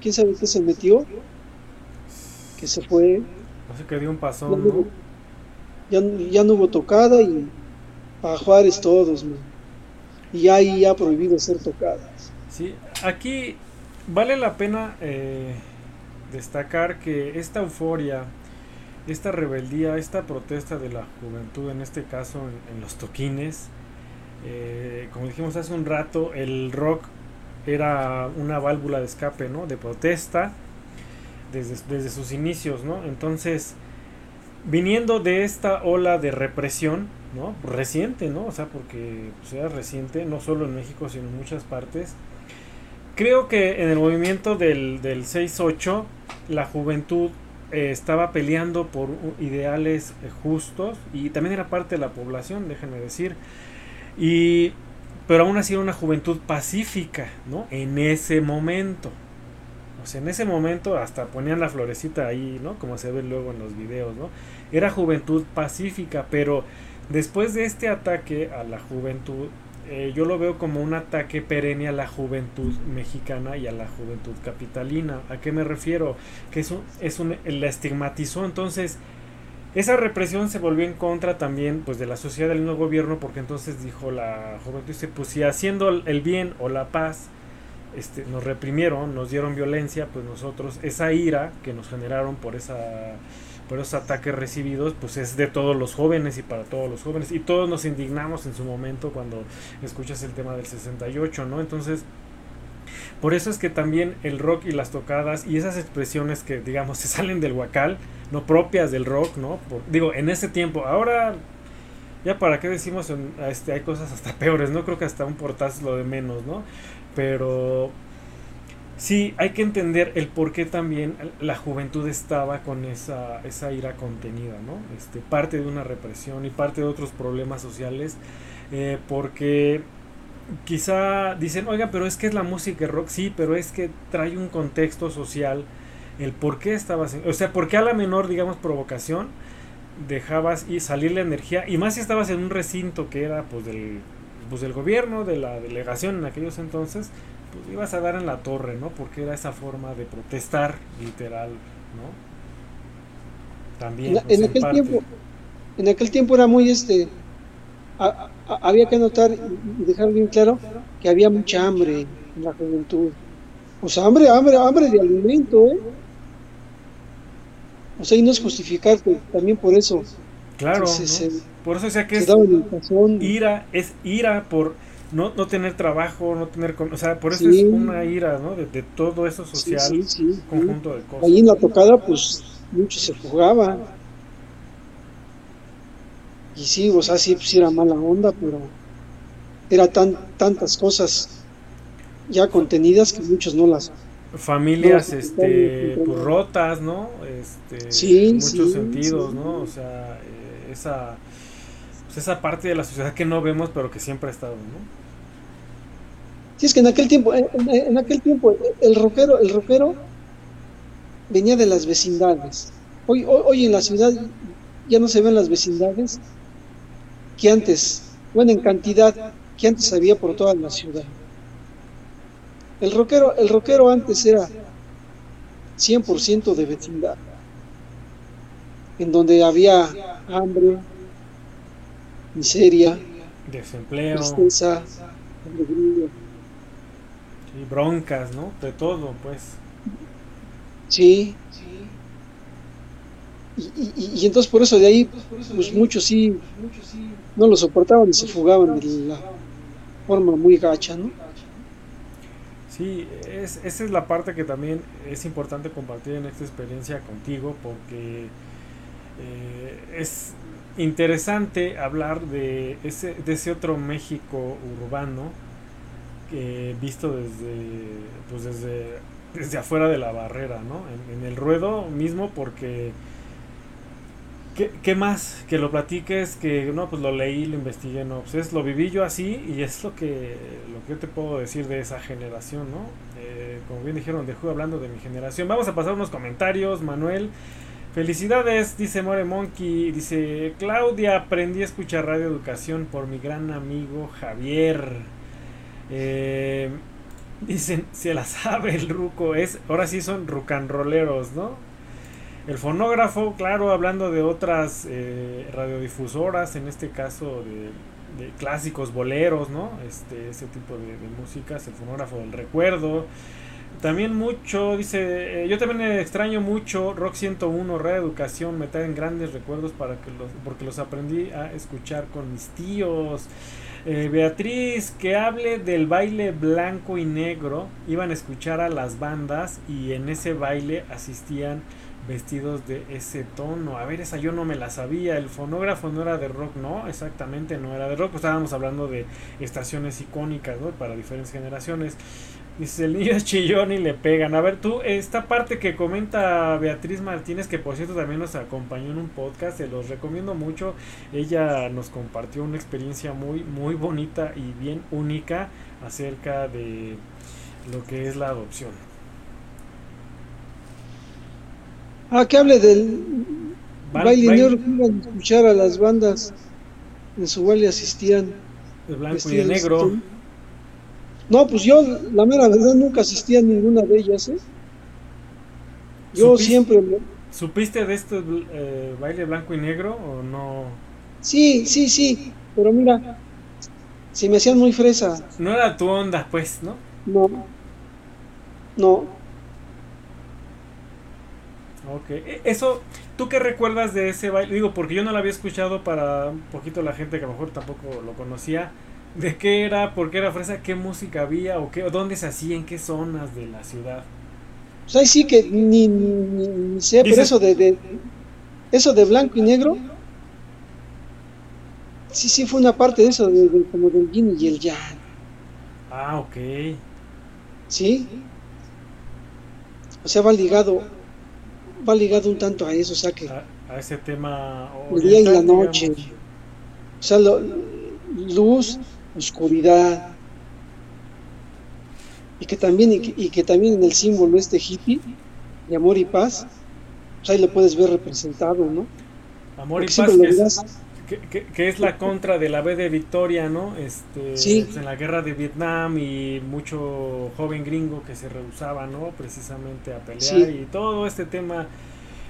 quién sabe qué se metió, que se fue. No sé que dio un pasón, ¿no? ya, ya no hubo tocada y para Juárez todos, y ya ahí ya prohibido ser tocadas. Sí, aquí vale la pena eh, destacar que esta euforia, esta rebeldía, esta protesta de la juventud, en este caso en, los toquines, eh, como dijimos hace un rato, el rock era una válvula de escape, ¿no? De protesta desde, desde sus inicios, ¿no? Entonces, viniendo de esta ola de represión, ¿no? Reciente, ¿no? O sea, porque pues, reciente, no solo en México, sino en muchas partes. Creo que en el movimiento del, del 6-8, la juventud eh, estaba peleando por ideales eh, justos y también era parte de la población, déjenme decir. Y, pero aún así era una juventud pacífica, ¿no? En ese momento. O sea, en ese momento hasta ponían la florecita ahí, ¿no? Como se ve luego en los videos, ¿no? Era juventud pacífica, pero después de este ataque a la juventud, eh, yo lo veo como un ataque perenne a la juventud mexicana y a la juventud capitalina. ¿A qué me refiero? Que eso es un, la estigmatizó. Entonces, esa represión se volvió en contra también pues de la sociedad del nuevo gobierno porque entonces dijo la juventud, pues si haciendo el bien o la paz este, nos reprimieron, nos dieron violencia, pues nosotros, esa ira que nos generaron por esa por esos ataques recibidos, pues es de todos los jóvenes y para todos los jóvenes. Y todos nos indignamos en su momento cuando escuchas el tema del 68, ¿no? Entonces, por eso es que también el rock y las tocadas y esas expresiones que, digamos, se salen del huacal, no propias del rock, ¿no? digo, en ese tiempo, ahora, ya para qué decimos, este, hay cosas hasta peores, ¿no? Creo que hasta un portazo lo de menos, ¿no? Pero sí, hay que entender el por qué también la juventud estaba con esa, esa ira contenida, ¿no? Este, parte de una represión y parte de otros problemas sociales, eh, porque quizá dicen, oiga, pero es que es la música rock, sí, pero es que trae un contexto social, el por qué estabas, o sea, por qué a la menor, digamos, provocación dejabas y salir la energía, y más si estabas en un recinto que era pues del pues del gobierno, de la delegación en aquellos entonces, pues ibas a dar en la torre, ¿no? Porque era esa forma de protestar literal, ¿no? También. En, pues, aquel tiempo, en aquel tiempo era muy este, había que notar y dejar bien claro que había mucha hambre en la juventud. O sea, hambre, hambre, hambre de alimento, ¿eh? O sea, y no es justificar también por eso Claro, por eso decía que es ira, es ira por no, no tener trabajo, no tener, o sea, por eso es una ira, ¿no? De, todo eso social, conjunto de cosas. Ahí en la tocada, pues, mucho se jugaba. Y sí, o sea, sí, pues era mala onda, pero era tan, tantas cosas ya contenidas que muchos no las, familias este pues, rotas no este sí, en muchos sentidos no o sea eh, esa pues, esa parte de la sociedad que no vemos pero que siempre ha estado no sí es que en aquel tiempo en, aquel tiempo el rockero el rockero venía de las vecindades. Hoy, hoy en la ciudad ya no se ven las vecindades que antes bueno en cantidad que antes había por toda la ciudad el rockero, el rockero antes era 100% de vecindad, en donde había hambre, miseria, desempleo, tristeza, y broncas, ¿no? De todo, pues. Sí. Y, y, entonces por eso de ahí, pues muchos sí no lo soportaban y se fugaban de la forma muy gacha, ¿no? Sí, es, esa es la parte que también es importante compartir en esta experiencia contigo porque eh, es interesante hablar de ese, de ese otro México urbano que visto desde, pues desde, desde afuera de la barrera, ¿no? en el ruedo mismo porque ¿Qué, más? Que lo platiques, que no, pues lo leí, lo investigué, no, pues es, lo viví yo así y es lo que, lo que yo te puedo decir de esa generación, ¿no? Eh, como bien dijeron, dejo hablando de mi generación. Vamos a pasar unos comentarios, Manuel. Felicidades, dice More Monkey. Dice Claudia, aprendí a escuchar Radio Educación por mi gran amigo Javier. Eh, dicen, se la sabe el ruco. Es, ahora sí son rucanroleros, ¿no? El fonógrafo, claro, hablando de otras eh, radiodifusoras, en este caso de, clásicos boleros, ¿no? Este, ese tipo de, músicas, el fonógrafo del recuerdo. También mucho, dice, eh, yo también extraño mucho Rock 101, Reeducación, me traen grandes recuerdos para que los, porque los aprendí a escuchar con mis tíos. Eh, Beatriz, que hable del baile blanco y negro, iban a escuchar a las bandas y en ese baile asistían vestidos de ese tono. A ver, esa yo no me la sabía. El fonógrafo no era de rock, no, exactamente no era de rock. Estábamos hablando de estaciones icónicas, ¿no? Para diferentes generaciones. Dice, el niño es chillón y le pegan. A ver, tú, esta parte que comenta Beatriz Martínez, que por cierto también nos acompañó en un podcast, se los recomiendo mucho. Ella nos compartió una experiencia muy, muy bonita y bien única acerca de lo que es la adopción. Ah, que hable del baile negro que iban a escuchar a las bandas en su baile asistían. De blanco y de negro. No, pues yo, la mera verdad, nunca asistí a ninguna de ellas, ¿eh? Yo siempre. ¿Supiste de este eh, baile blanco y negro o no? Sí, sí, sí, pero mira, se me hacían muy fresa. No era tu onda, pues, ¿no? No. No. Ok, e, eso, ¿tú qué recuerdas de ese baile? Digo, porque yo no lo había escuchado para un poquito la gente que a lo mejor tampoco lo conocía. ¿De qué era? ¿Por qué era fresa? ¿Qué música había? ¿O qué, dónde se hacía? ¿En qué zonas de la ciudad? Pues ahí sí que ni, ni, sé, pero eso de, eso de blanco y negro, sí, sí fue una parte de eso, de, como del yin y el yang. Ah, ok. Sí. O sea, va ligado va ligado un tanto a eso, o sea que... A, ese tema... El día y la noche. O sea, luz, oscuridad. Y que también, y que, también en el símbolo este hippie, de amor y paz, pues ahí lo puedes ver representado, ¿no? Amor y paz, que es, la contra de la B de Victoria, ¿no? Este, sí. Pues en la guerra de Vietnam y mucho joven gringo que se rehusaba, ¿no? Precisamente a pelear y todo este tema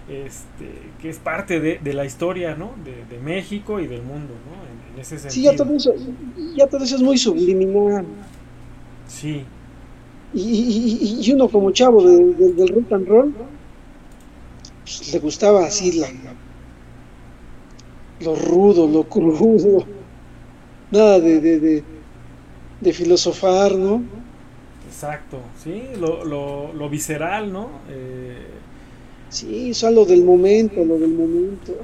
este, que es parte de, la historia, ¿no? De, México y del mundo, ¿no? En, ese sentido. Sí, ya todo eso, ya todo eso es muy subliminal. Sí. Y, y, uno como chavo del rock and roll, pues, le gustaba así la lo rudo, lo crudo, nada de, de, de, filosofar, ¿no? Exacto, sí, lo, lo, lo visceral, ¿no? Eh, sí, o lo del momento, lo del momento.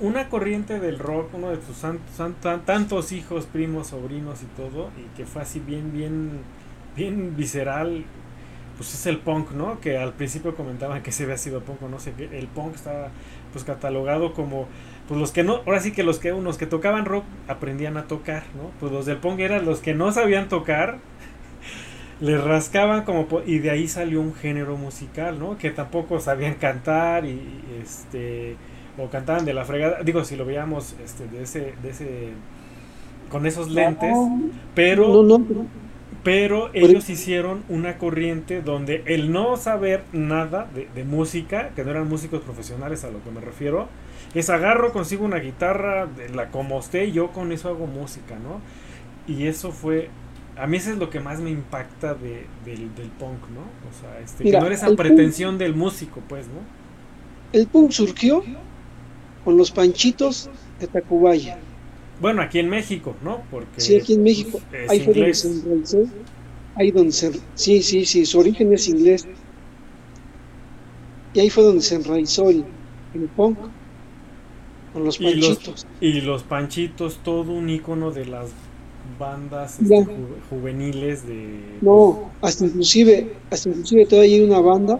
Una corriente del rock, uno de tus tantos hijos, primos, sobrinos y todo, y que fue así bien, bien, bien visceral, pues es el punk, ¿no? Que al principio comentaban que se había sido punk, no sé qué. El punk estaba pues catalogado como pues los que no, ahora sí que los que unos que tocaban rock aprendían a tocar, ¿no? Pues los del punk eran los que no sabían tocar, les rascaban como y de ahí salió un género musical, ¿no? Que tampoco sabían cantar y, este o cantaban de la fregada, digo si lo veíamos este de ese de ese con esos lentes, pero no, no, pero ellos hicieron una corriente donde el no saber nada de, música, que no eran músicos profesionales a lo que me refiero, es agarro, consigo una guitarra, de la como usted y yo con eso hago música, ¿no? Y eso fue, a mí eso es lo que más me impacta de, del, punk, ¿no? O sea, este, que no era esa pretensión del músico, pues, ¿no? El punk surgió con los panchitos de Tacubaya. Bueno, aquí en México, ¿no? Porque sí, aquí en México. ahí fue donde se enraizó. Ahí donde se, sí, sí, sí, su origen es inglés. Y ahí fue donde se enraizó el, el punk. Con los panchitos. Y los, panchitos, todo un icono de las bandas este, juveniles de... No, hasta inclusive, hasta inclusive todavía hay una banda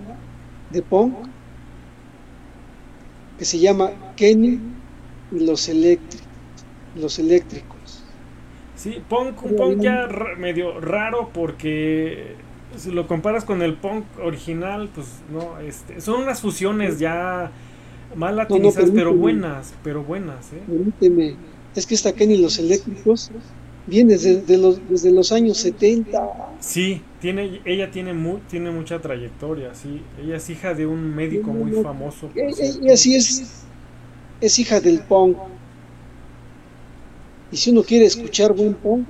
de punk que se llama Kenny y los Electric los eléctricos. Sí, punk, un punk ya medio raro porque si lo comparas con el punk original, pues no, este, son unas fusiones ya mal latinizadas, pero buenas, pero buenas. ¿eh? Permíteme, es que esta Kenny los eléctricos viene desde los, desde los años 70. Sí, tiene, ella tiene, tiene mucha trayectoria, sí. Ella es hija de un médico muy famoso. Ella sí es, es hija del punk. Y si uno quiere escuchar buen punk,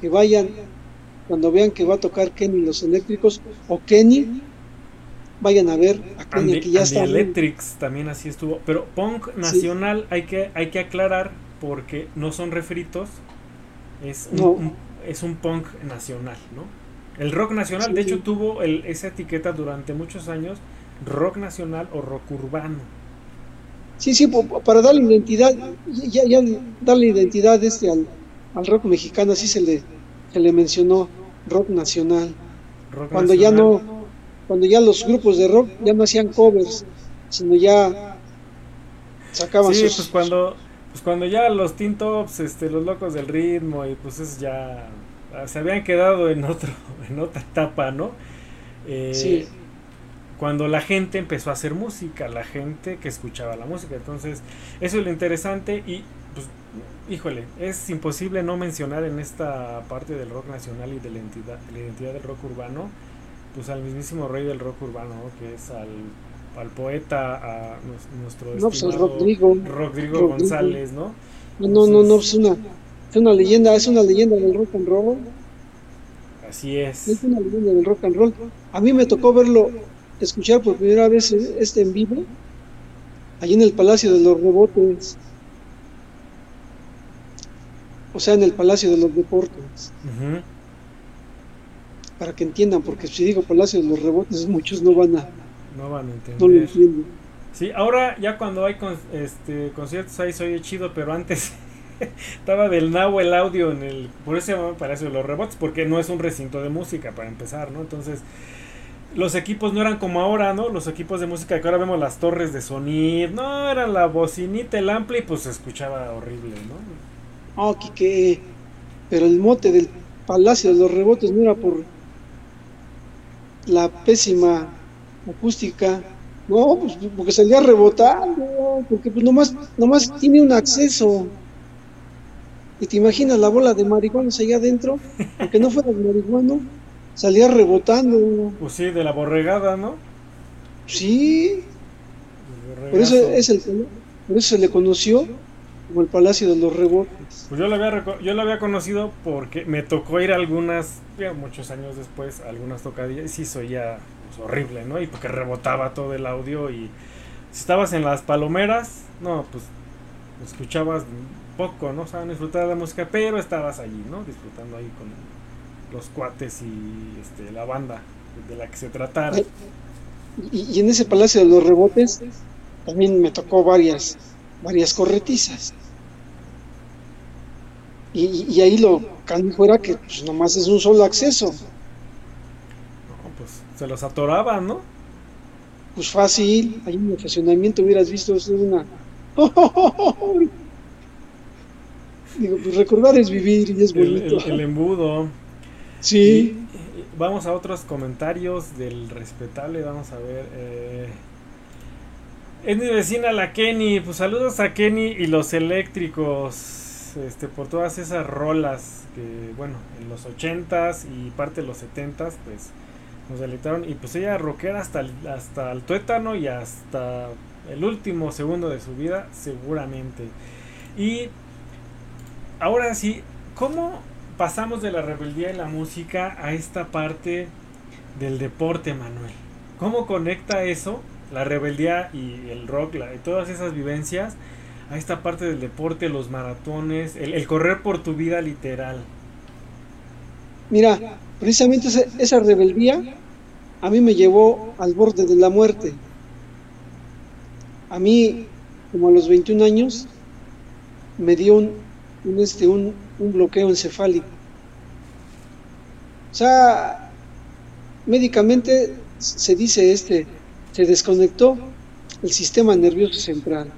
que vayan cuando vean que va a tocar Kenny los eléctricos o Kenny, vayan a ver a Kenny que ya está. Electrics también así estuvo, pero punk nacional hay que hay que aclarar porque no son refritos, es un, es un punk nacional, ¿no? El rock nacional, de hecho, tuvo el, esa etiqueta durante muchos años, rock nacional o rock urbano. Sí, sí, para darle identidad, ya, ya darle identidad este al, rock mexicano, así se le, se le mencionó rock nacional. cuando ya no, cuando ya los grupos de rock ya no hacían covers, sino ya sacaban sí, pues cuando, pues cuando ya los Teen Tops, este, los locos del ritmo, y pues es ya se habían quedado en otro, en otra etapa, ¿no? Eh, sí cuando la gente empezó a hacer música, la gente que escuchaba la música. Entonces, eso es lo interesante y, pues, híjole, es imposible no mencionar en esta parte del rock nacional y de la identidad, la identidad del rock urbano, pues al mismísimo rey del rock urbano, que es al, al poeta, a nuestro no, pues Rodrigo, Rodrigo, González, ¿no? No, no, no, no, es una, es una leyenda, es una leyenda del rock and roll. Así es. Es una leyenda del rock and roll. A mí me tocó verlo escuchar por primera vez este en vivo, allí en el Palacio de los Rebotes, o sea, en el Palacio de los Deportes. Para que entiendan, porque si digo Palacio de los Rebotes, muchos no van a, no van a entender. No lo entienden. Sí, ahora ya cuando hay este, conciertos ahí soy chido, pero antes estaba del nabo el audio en el... Por eso se llama Palacio de los Rebotes, porque no es un recinto de música para empezar, ¿no? Entonces los equipos no eran como ahora, ¿no? Los equipos de música que ahora vemos las torres de sonido, no, era la bocinita, el ampli, y pues se escuchaba horrible, ¿no? Oh, que, pero el mote del Palacio de los Rebotes no era por la pésima acústica, no, pues porque salía rebotando, porque pues nomás, nomás tiene un acceso. Y te imaginas la bola de marihuanos allá adentro, aunque no fuera de marihuano salía rebotando. Pues sí, de la borregada, ¿no? Sí. Por eso, es el, por eso se le conoció como el Palacio de los Rebotes. Pues yo lo había, yo lo había conocido porque me tocó ir algunas, ya muchos años después, algunas tocadillas, y sí, soy ya pues, horrible, ¿no? Y porque rebotaba todo el audio y si estabas en las palomeras, no, pues escuchabas poco, ¿no? O sea, disfrutar de la música, pero estabas allí, ¿no? Disfrutando ahí con los cuates y este, la banda de la que se tratara. Y, en ese Palacio de los Rebotes también me tocó varias, varias corretizas. Y, y ahí lo canijo era que pues, nomás es un solo acceso. pues Se los atoraban, ¿no? Pues fácil, ahí en el estacionamiento hubieras visto es una... Digo, pues recordar es vivir y es bonito. El, el, embudo. Sí. Y vamos a otros comentarios del respetable, vamos a ver. Eh... Es mi vecina la Kenny, pues saludos a Kenny y los eléctricos, este, por todas esas rolas que, bueno, en los 80s y parte de los 70s, pues nos deleitaron. Y pues ella rockera hasta hasta el tuétano y hasta el último segundo de su vida, seguramente. Y ahora sí, ¿cómo pasamos de la rebeldía y la música a esta parte del deporte, Manuel? ¿Cómo conecta eso, la rebeldía y el rock, y todas esas vivencias, a esta parte del deporte, los maratones, el, correr por tu vida literal? Mira, precisamente esa, rebeldía a mí me llevó al borde de la muerte. A mí, como a los 21 años, me dio un, un, este, un, un bloqueo encefálico. O sea, médicamente se dice este, se desconectó el sistema nervioso central.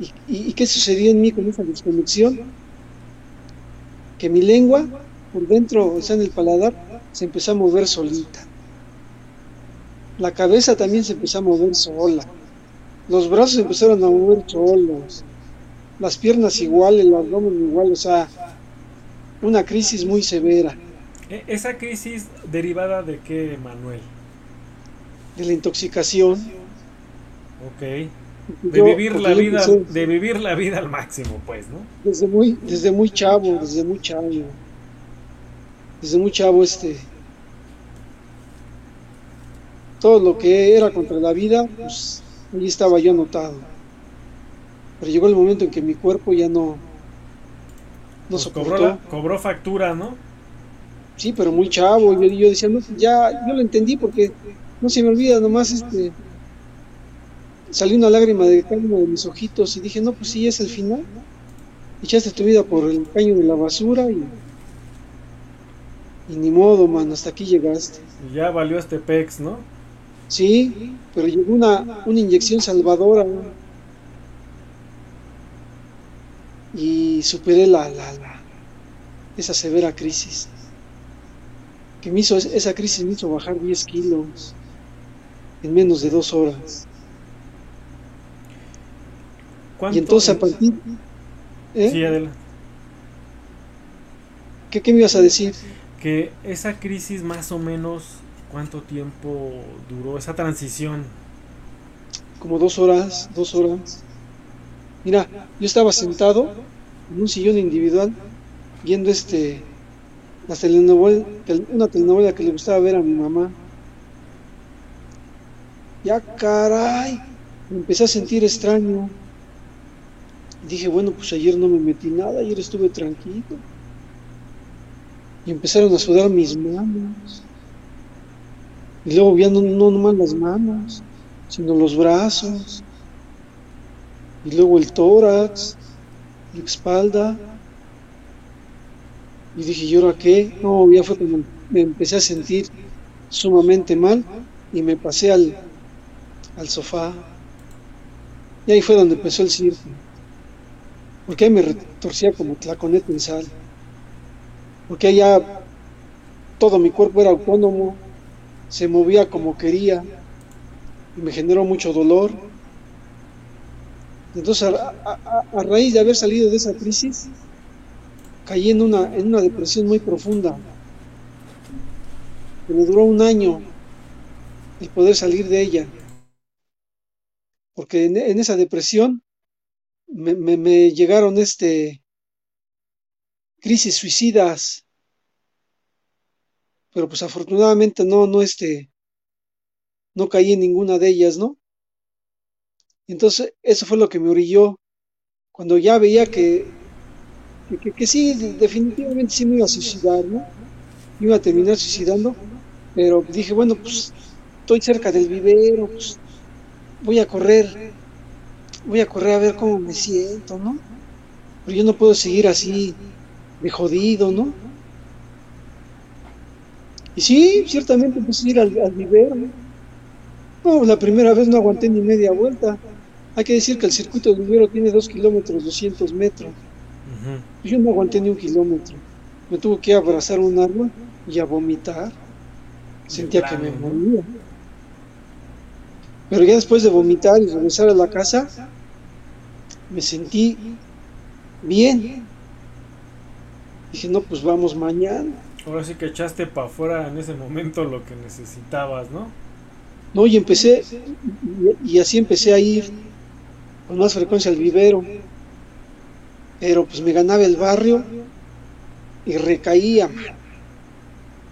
¿Y, y, qué sucedió en mí con esa desconexión? Que mi lengua, por dentro, o sea, en el paladar, se empezó a mover solita. La cabeza también se empezó a mover sola. Los brazos empezaron a mover solos. Las piernas igual, el abdomen igual, o sea, una crisis muy severa. ¿Esa crisis derivada de qué, Manuel? De la intoxicación. Ok. De yo, vivir la vida, empecé, de vivir la vida al máximo, pues, ¿no? Desde muy, desde muy chavo, desde muy chavo. Desde muy chavo, este, todo lo que era contra la vida, pues ahí estaba yo anotado. Pero llegó el momento en que mi cuerpo ya no, no pues soportó. Cobró, la, cobró, factura, ¿no? Sí, pero muy chavo. Yo, yo decía, no, ya, yo lo entendí porque no se me olvida nomás este. Salió una lágrima de uno de mis ojitos y dije, no, pues sí, es el final. Echaste tu vida por el caño de la basura y. Y ni modo, man, hasta aquí llegaste. Y ya valió este pex, ¿no? Sí, pero llegó una, una inyección salvadora y superé la, la, la, esa severa crisis. Que me hizo, esa crisis me hizo bajar 10 kilos en menos de dos horas. Y entonces a partir... ¿eh? Sí, adelante. ¿Qué, ¿Qué me ibas a decir? Que esa crisis más o menos ¿Cuánto tiempo duró esa transición? Como dos horas, dos horas. Mira, yo estaba sentado en un sillón individual viendo este la telenovela, una telenovela que le gustaba ver a mi mamá. Ya caray, me empecé a sentir extraño. Dije, bueno, pues ayer no me metí nada, ayer estuve tranquilo. Y empezaron a sudar mis manos. Y luego ya no, no nomás las manos, sino los brazos. Y luego el tórax, la espalda. Y dije, ¿y ahora qué? No, ya fue cuando me empecé a sentir sumamente mal y me pasé al, al sofá. Y ahí fue donde empezó el circo. Porque ahí me retorcía como tlaconete en sal. Porque allá todo mi cuerpo era autónomo, se movía como quería y me generó mucho dolor. Entonces, a, raíz de haber salido de esa crisis, caí en una, en una depresión muy profunda, que me duró un año el poder salir de ella. Porque en esa depresión me, llegaron este crisis suicidas pero pues afortunadamente no, no este, no caí en ninguna de ellas, ¿no? Entonces, eso fue lo que me orilló, cuando ya veía que, que, que, sí, definitivamente sí me iba a suicidar, ¿no? Iba a terminar suicidando, pero dije, bueno, pues estoy cerca del vivero, pues voy a correr, voy a correr a ver cómo me siento, ¿no? Pero yo no puedo seguir así de jodido, ¿no? Y sí, ciertamente empecé a ir al, al vivero. No, la primera vez no aguanté ni media vuelta. Hay que decir que el circuito del vivero tiene 2 kilómetros, 200 metros. Yo no aguanté ni un kilómetro. Me tuve que abrazar un árbol y a vomitar. Sentía que me moría. Pero ya después de vomitar y regresar a la casa, me sentí bien. Dije, no, pues vamos mañana. Ahora sí que echaste para afuera en ese momento lo que necesitabas, ¿no? No, y empecé, y, así empecé a ir con más frecuencia al vivero. Pero pues me ganaba el barrio y recaía.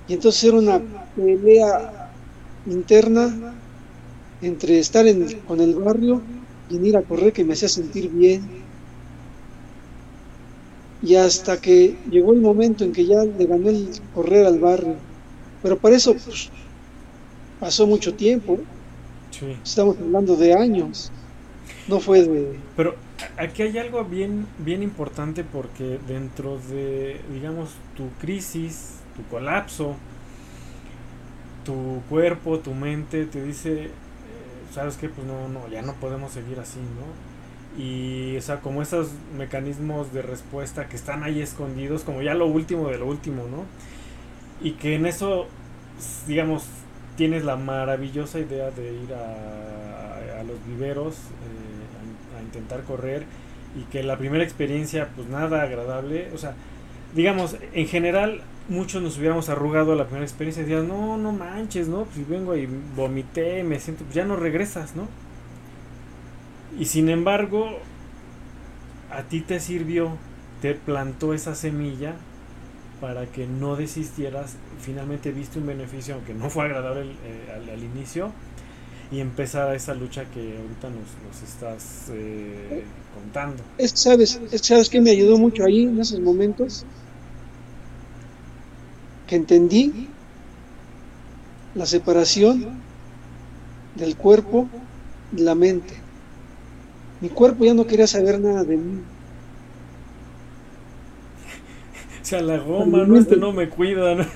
Y entonces era una pelea interna entre estar en, con el barrio ir a correr que me hacía sentir bien. Y hasta que llegó el momento en que ya le gané el correr al barrio. Pero para eso pues, pasó mucho tiempo. Estamos hablando de años. No fue de... Pero aquí hay algo bien, bien importante porque dentro de, digamos, tu crisis, tu colapso, tu cuerpo, tu mente te dice, ¿sabes qué? Pues no, no, ya no podemos seguir así, ¿no? Y, o sea, como esos mecanismos de respuesta que están ahí escondidos, como ya lo último de lo último, ¿no? Y que en eso, digamos, tienes la maravillosa idea de ir a, a los viveros eh, a, intentar correr y que la primera experiencia, pues nada agradable, o sea, digamos, en general muchos nos hubiéramos arrugado a la primera experiencia y decías, no, no manches, ¿no? Pues vengo y vomité, me siento, pues ya no regresas, ¿no? Y sin embargo, a ti te sirvió, te plantó esa semilla para que no desistieras, finalmente viste un beneficio, aunque no fue agradable eh, al, inicio, y empezar esa lucha que ahorita nos, estás eh, contando. Es, ¿sabes, es, ¿Sabes qué me ayudó mucho ahí en esos momentos? Que entendí la separación del cuerpo y la mente. Mi cuerpo ya no quería saber nada de mí. sea, la goma, no, este no me cuida. ¿no?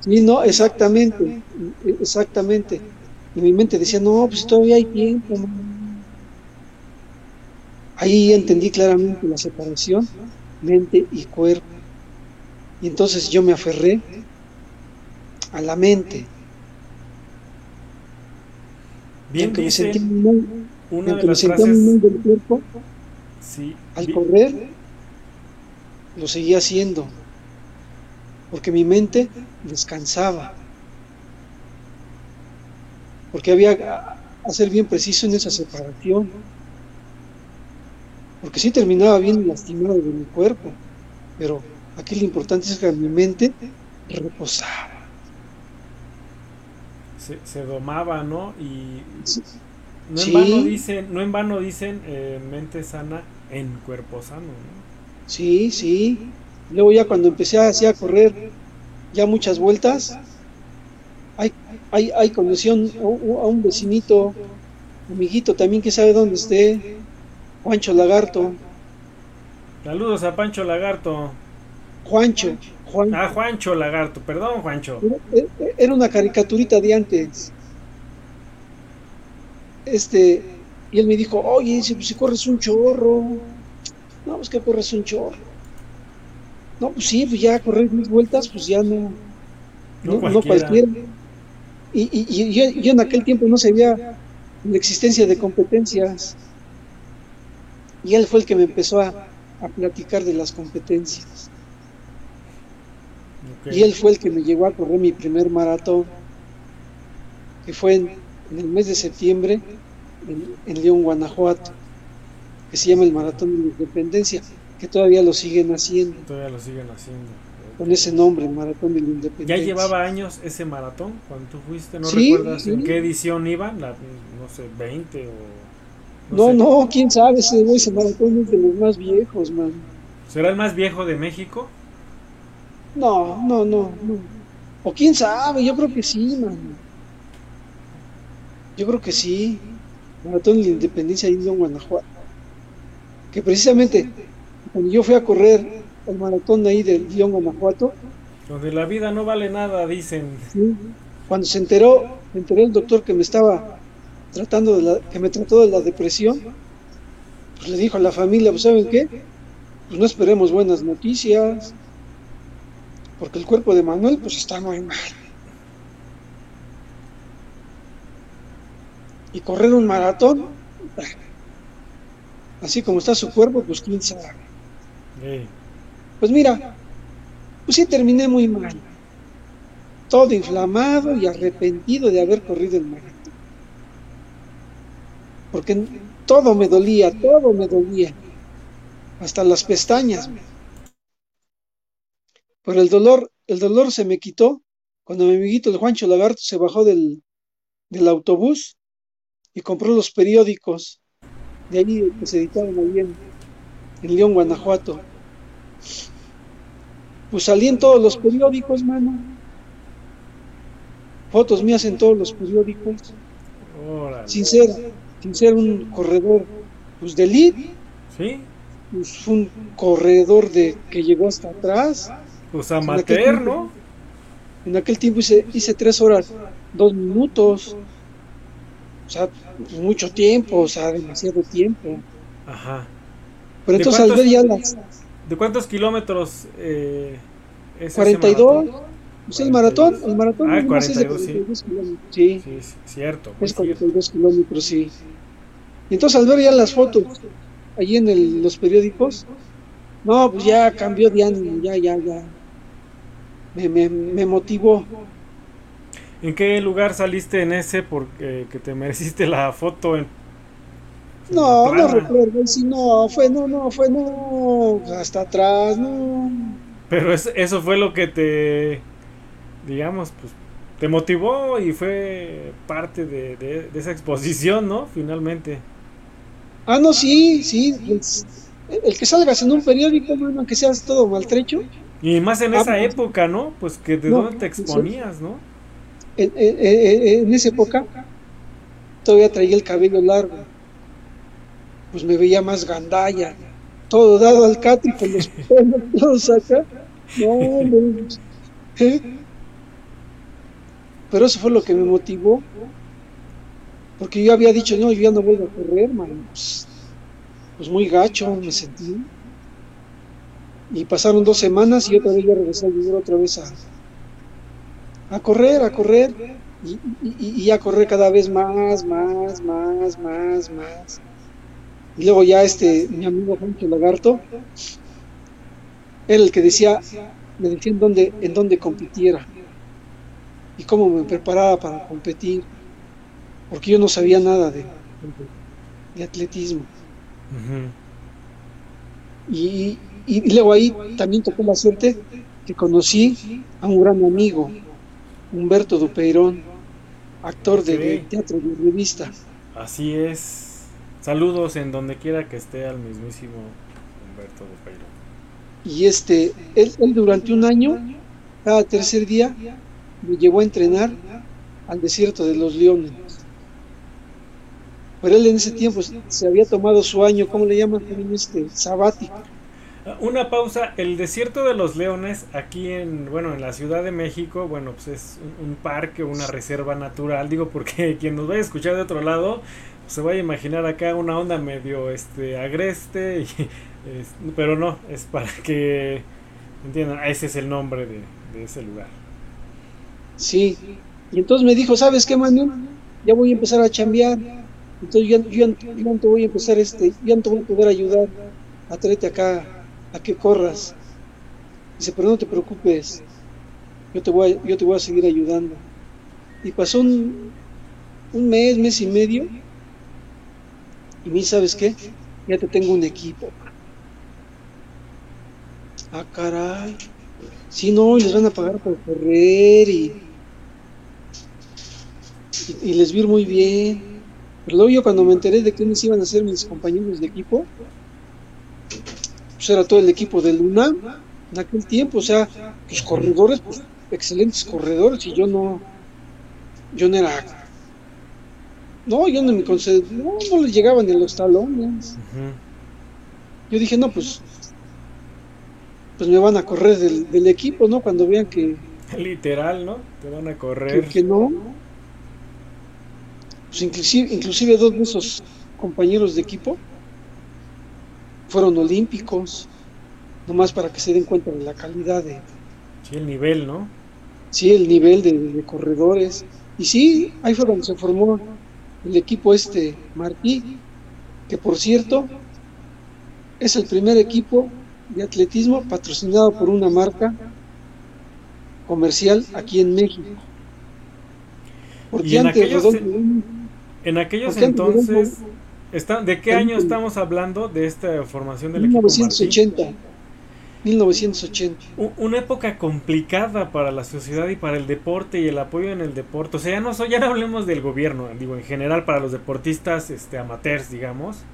Sí, no, exactamente, exactamente. Y mi mente decía, no, pues todavía hay tiempo. Ahí entendí claramente la separación, mente y cuerpo. Y entonces yo me aferré a la mente. Bien me sentí muy, una de las frases... del cuerpo, sí, al correr, lo seguía haciendo porque mi mente descansaba, porque había a ser bien preciso en esa separación, porque sí terminaba bien lastimado de mi cuerpo, pero aquí lo importante es que mi mente reposaba. Se, domaba, ¿no? Y no en vano dicen, no en vano dicen eh, mente sana en cuerpo sano, ¿no? Sí, sí. Luego ya cuando empecé a, a correr ya muchas vueltas, hay, hay, hay conocí a un, vecinito, amiguito también que sabe dónde esté, Juancho Lagarto. Saludos a Pancho Lagarto. Juancho. Ah, Juancho Lagarto, perdón Juancho. Era, una caricaturita de antes. Este, y él me dijo, oye, si, si corres un chorro, no, pues que corres un chorro. No, pues sí, pues ya correr mis vueltas, pues ya no, no, cualquiera. Y, y, yo, en aquel tiempo no sabía la existencia de competencias. Y él fue el que me empezó a, platicar de las competencias. Y él fue el que me llevó a correr mi primer maratón, que fue en, el mes de septiembre en, en León, Guanajuato, que se llama el Maratón de la Independencia que todavía lo siguen haciendo. Todavía lo siguen haciendo. Con ese nombre, Maratón de la Independencia. ¿Ya llevaba años ese maratón cuando tú fuiste? ¿No recuerdas en qué edición iban? La, no sé, 20 o... No, no, quién sabe, ese, ese maratón es de los más viejos, man. ¿Será el más viejo de México? No, no, no, no. O quién sabe, yo creo que sí, man. Yo creo que sí. Maratón de la Independencia ahí en Guanajuato. Que precisamente cuando yo fui a correr el maratón ahí del Guión Guanajuato, Donde la vida no vale nada, dicen. Cuando se enteró, se enteró el doctor que me estaba tratando de la, que me trató de la depresión, pues le dijo a la familia, pues ¿saben qué? Pues no esperemos buenas noticias, porque el cuerpo de Manuel pues está muy mal. Y correr un maratón, así como está su cuerpo, pues quién sabe. Pues mira, pues sí terminé muy mal, todo inflamado y arrepentido de haber corrido el maratón. Porque todo me dolía, todo me dolía, hasta las pestañas. Pero el dolor, el dolor se me quitó cuando mi amiguito el Juancho Lagarto se bajó del, del autobús y compró los periódicos de ahí que se editaban ahí en, en León, Guanajuato. Pues salí en todos los periódicos, mano. Fotos mías en todos los periódicos. Sin ser, sin ser un corredor pues de elite. Sí. Pues un corredor de que llegó hasta atrás. Pues amateur, ¿no? En aquel tiempo hice, hice tres horas, dos minutos. O sea, mucho tiempo, o sea, demasiado tiempo. Ajá. Pero entonces al ver ya las... ¿De cuántos kilómetros eh, es 42. Pues el maratón, el maratón ah, 42, es de sí. Sí. sí, cierto. Es 42 kilómetros, sí. Y entonces al ver ya las fotos allí en el, los periódicos, no, pues ya cambió de ánimo, ya, ya, ya. Me, me, me motivó. ¿En qué lugar saliste en ese porque que te mereciste la foto en no, no recuerdo, si no, fue, no, no, fue, no, hasta atrás, no. Pero es, eso fue lo que te, digamos, pues, te motivó y fue parte de, de, esa exposición, ¿no? Finalmente. Ah, no, sí, sí. Pues, el que salgas en un periódico, bueno, aunque seas todo maltrecho. Y más en ah, esa pues, época, ¿no? Pues que de dónde te exponías, ¿no? En, en, en, esa época todavía traía el cabello largo. Pues me veía más gandalla. Todo dado al cati con los pelos todos acá. No, no. ¿Eh? Pero eso fue lo que me motivó. Porque yo había dicho, no, yo ya no vuelvo a correr, man. Pues, pues, muy gacho me sentí. Y pasaron dos semanas y otra vez ya regresé a vivir otra vez a, a correr, a correr. Y, y, y, a correr cada vez más, más, más, más, más. Y luego ya este, mi amigo Juancho Lagarto, era el que decía, me decía en dónde, en dónde compitiera y cómo me preparaba para competir, porque yo no sabía nada de, de, atletismo. y, y, luego ahí también tocó la suerte que conocí a un gran amigo, Humberto Dupeirón, actor de, teatro de revista. Así es. Saludos en donde quiera que esté al mismísimo Humberto Dupeirón. Y este, él, durante un año, cada tercer día, me llevó a entrenar al desierto de los leones. Pero él en ese tiempo se había tomado su año, ¿cómo le llaman este? Sabático. Una pausa, el desierto de los leones aquí en, bueno, en la Ciudad de México, bueno, pues es un, parque, una reserva natural, digo porque quien nos vaya a escuchar de otro lado, se vaya a imaginar acá una onda medio este agreste pero no, es para que entiendan, ese es el nombre de, ese lugar. Sí, y entonces me dijo, ¿sabes qué, Manu? Ya voy a empezar a chambear, entonces yo, yo, no te voy a empezar, este, ya no te voy a poder ayudar. A traerte acá, a que corras. Dice, pero no te preocupes, yo te voy a, yo te voy a seguir ayudando. Y pasó un, un mes, mes y medio, y mí, ¿sabes qué? Ya te tengo un equipo. Ah, caray. Sí, no, y les van a pagar por correr y, y, les vi muy bien. Pero luego yo cuando me enteré de quiénes iban a ser mis compañeros de equipo, pues era todo el equipo de Luna en aquel tiempo, o sea, los corredores, pues excelentes corredores, y yo no, yo no era, no, yo no me concedí, no, no les llegaban ni los talones. Yo dije, no, pues pues me van a correr del, del equipo, ¿no? Cuando vean que... Literal, ¿no? Te van a correr. Que, que no. Pues inclusive, inclusive dos de esos compañeros de equipo fueron olímpicos, nomás para que se den cuenta de la calidad de... Sí, el nivel, ¿no? Sí, el nivel de, de corredores. Y sí, ahí fue donde se formó el equipo este Martí, que por cierto es el primer equipo de atletismo patrocinado por una marca comercial aquí en México. Porque y en antes aquellos, Rodolfo, en aquellos entonces, está, ¿de qué año estamos hablando de esta formación del 1980. equipo? 1980. Una época complicada para la sociedad y para el deporte y el apoyo en el deporte. O sea, ya no, ya no hablemos del gobierno, digo, en general para los deportistas este, amateurs, digamos.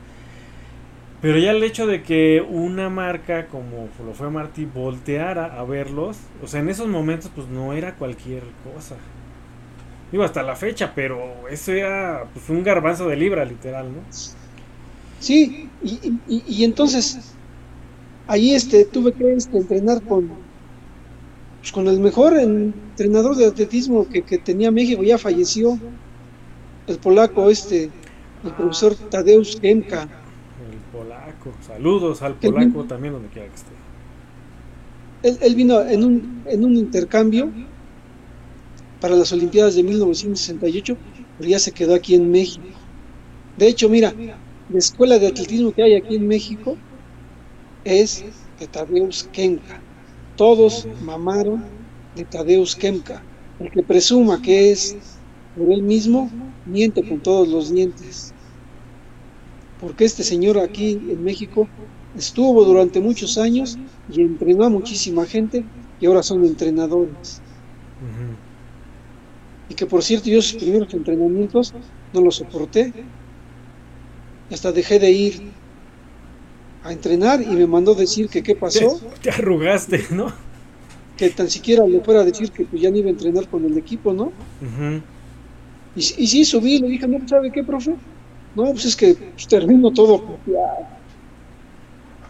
Pero ya el hecho de que una marca como lo fue Marty volteara a verlos, o sea, en esos momentos pues no era cualquier cosa. Digo, hasta la fecha, pero eso era pues, un garbanzo de libra, literal, ¿no? Sí, y, y, y entonces ahí este, tuve que este, entrenar con, pues, con el mejor entrenador de atletismo que, que, tenía México, ya falleció, el polaco este, el profesor Tadeusz Kemka. El polaco, saludos al polaco también donde quiera que esté. Él, él, vino en un, en un intercambio para las Olimpiadas de 1968, pero ya se quedó aquí en México. De hecho, mira, la escuela de atletismo que hay aquí en México, es de Tadeusz Kemka. Todos mamaron de Tadeusz Kemka. El que presuma que es por él mismo, miente con todos los dientes. Porque este señor aquí en México estuvo durante muchos años y entrenó a muchísima gente y ahora son entrenadores. Y que por cierto yo sus primeros entrenamientos no los soporté. Hasta dejé de ir a entrenar y me mandó decir que qué pasó. Te, arrugaste, ¿no? Que tan siquiera le fuera a decir que pues, ya no iba a entrenar con el equipo, ¿no? Uh -huh. y, y sí, subí, le dije, no, ¿sabe qué, profe? No, pues es que pues, termino todo ya,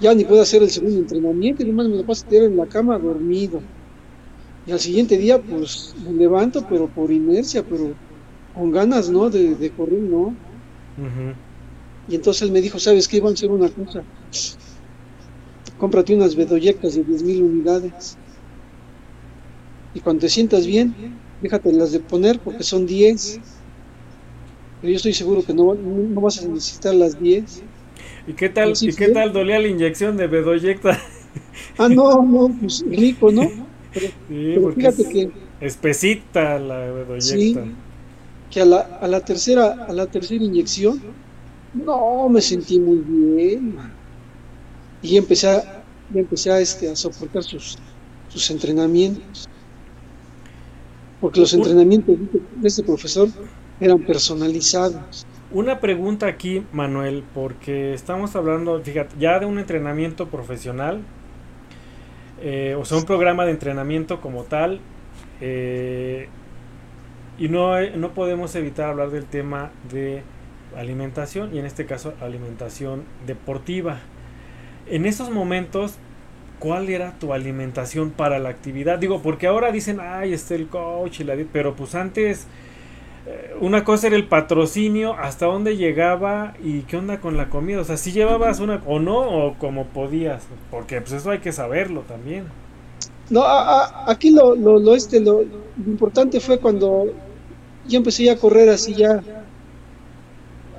ya ni puedo hacer el segundo entrenamiento y nomás me lo paso a tirar en la cama dormido. Y al siguiente día, pues me levanto, pero por inercia, pero con ganas, ¿no? De, de correr, ¿no? Uh -huh. Y entonces él me dijo, ¿sabes qué? Iban a hacer una cosa. Cómprate unas bedoyectas de 10.000 unidades. Y cuando te sientas bien, déjatelas de poner porque son 10. Pero yo estoy seguro que no, no vas a necesitar las 10. ¿Y qué tal, ¿y qué tal dolía la inyección de bedoyecta? Ah, no, no, pues rico, ¿no? Pero, sí, pero fíjate es que... Espesita la. Sí, que a la, a la tercera, a la tercera inyección no, me sentí muy bien. Y empecé a, empecé a, este, a soportar sus, sus entrenamientos. Porque los entrenamientos de este profesor eran personalizados. Una pregunta aquí, Manuel, porque estamos hablando, fíjate, ya de un entrenamiento profesional, eh, o sea, un programa de entrenamiento como tal, eh, y no, no podemos evitar hablar del tema de alimentación y en este caso alimentación deportiva. En esos momentos, ¿cuál era tu alimentación para la actividad? Digo, porque ahora dicen, ay, está el coach y la pero pues antes una cosa era el patrocinio, hasta dónde llegaba y qué onda con la comida. O sea, si llevabas una o no, o como podías, porque pues eso hay que saberlo también. No, a, a, aquí lo, lo, lo, este, lo, lo importante fue cuando yo empecé ya a correr así ya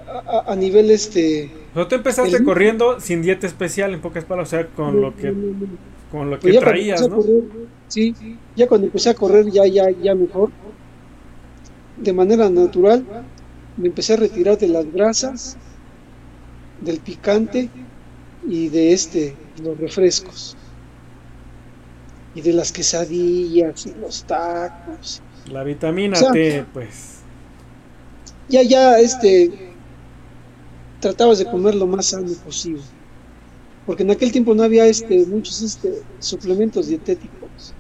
a, a, nivel este. No te empezaste el... corriendo sin dieta especial, en pocas palabras, o sea, con no, lo que no, no, con lo que pues traías, ¿no? Correr, sí, ya cuando empecé a correr ya, ya, ya mejor, de manera natural, me empecé a retirar de las grasas, del picante y de este, los refrescos. Y de las quesadillas y los tacos. La vitamina o sea, T, pues. Ya, ya, este, tratabas de comer lo más sano posible. Porque en aquel tiempo no había este, muchos este, suplementos dietéticos.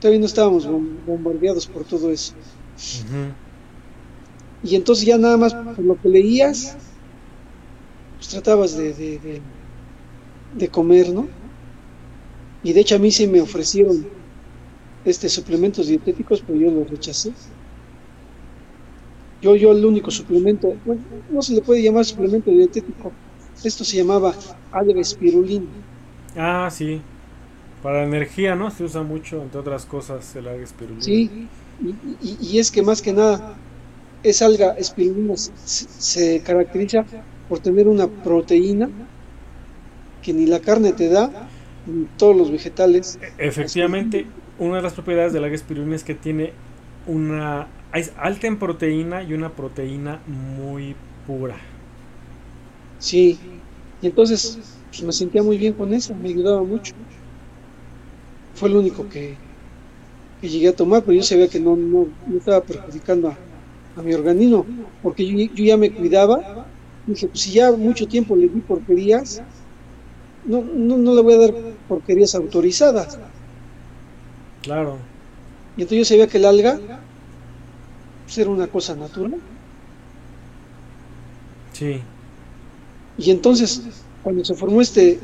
Todavía no estábamos bombardeados por todo eso. Uh -huh. Y entonces ya nada más por lo que leías, pues tratabas de, de, de, de comer, ¿no? Y de hecho a mí sí me ofrecieron este suplementos dietéticos, pero yo los rechacé. Yo, yo el único suplemento, bueno, no se le puede llamar suplemento dietético, esto se llamaba alga espirulina. Ah, sí. Para energía, ¿no? Se usa mucho, entre otras cosas, el alga espirulina. Sí, y, es que más que nada, esa alga espirulina se, caracteriza por tener una proteína que ni la carne te da, ni todos los vegetales. Efectivamente, una de las propiedades del alga espirulina es que tiene una es alta en proteína y una proteína muy pura. Sí, y entonces pues, me sentía muy bien con eso, me ayudaba mucho. Fue lo único que, llegué a tomar, pero yo sabía que no, no, estaba perjudicando a, mi organismo, porque yo, ya me cuidaba. Dije, pues si ya mucho tiempo le di porquerías, no, no, no le voy a dar porquerías autorizadas. Claro. Y entonces yo sabía que el alga ser una cosa natural. Sí. Y entonces, cuando se formó este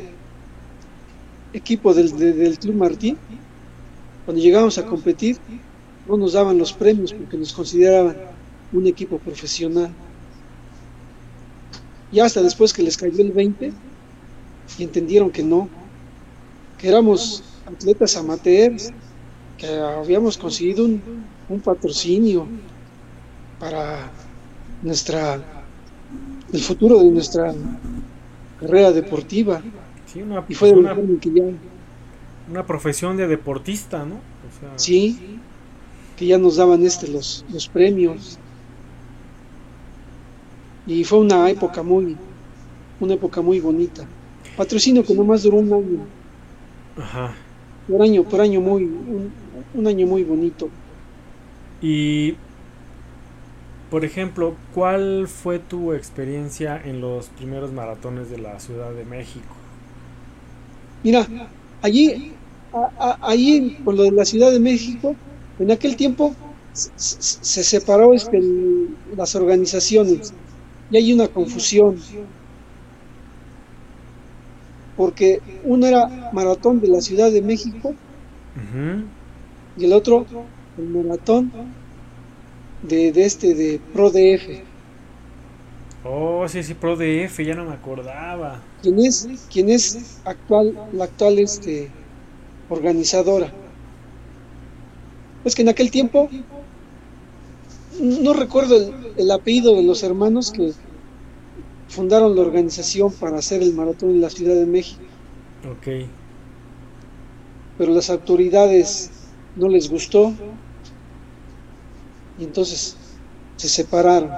equipo del, del Club Martín, cuando llegamos a competir, no nos daban los premios porque nos consideraban un equipo profesional. Y hasta después que les cayó el 20 y entendieron que no, que éramos atletas amateurs, que habíamos conseguido un, un patrocinio, para nuestra el futuro de nuestra carrera deportiva. una, y fue una, una profesión de deportista, ¿no? sí, que ya nos daban este los, los premios. Y fue una época muy, una época muy bonita. Patrocinio que nomás duró un año. Ajá. Por año, por año muy, un, un año muy bonito. Y por ejemplo, ¿cuál fue tu experiencia en los primeros maratones de la Ciudad de México? Mira, allí, allí por lo de la Ciudad de México, en aquel tiempo se, separó este, las organizaciones y hay una confusión porque uno era maratón de la Ciudad de México y el otro el maratón de, este, de ProDF. Oh, sí, sí, ProDF, ya no me acordaba. ¿Quién es, quién es actual, la actual este, organizadora? Es que en aquel tiempo, no recuerdo el, el apellido de los hermanos que fundaron la organización para hacer el maratón en la Ciudad de México. Ok. Pero las autoridades no les gustó y entonces se separaron.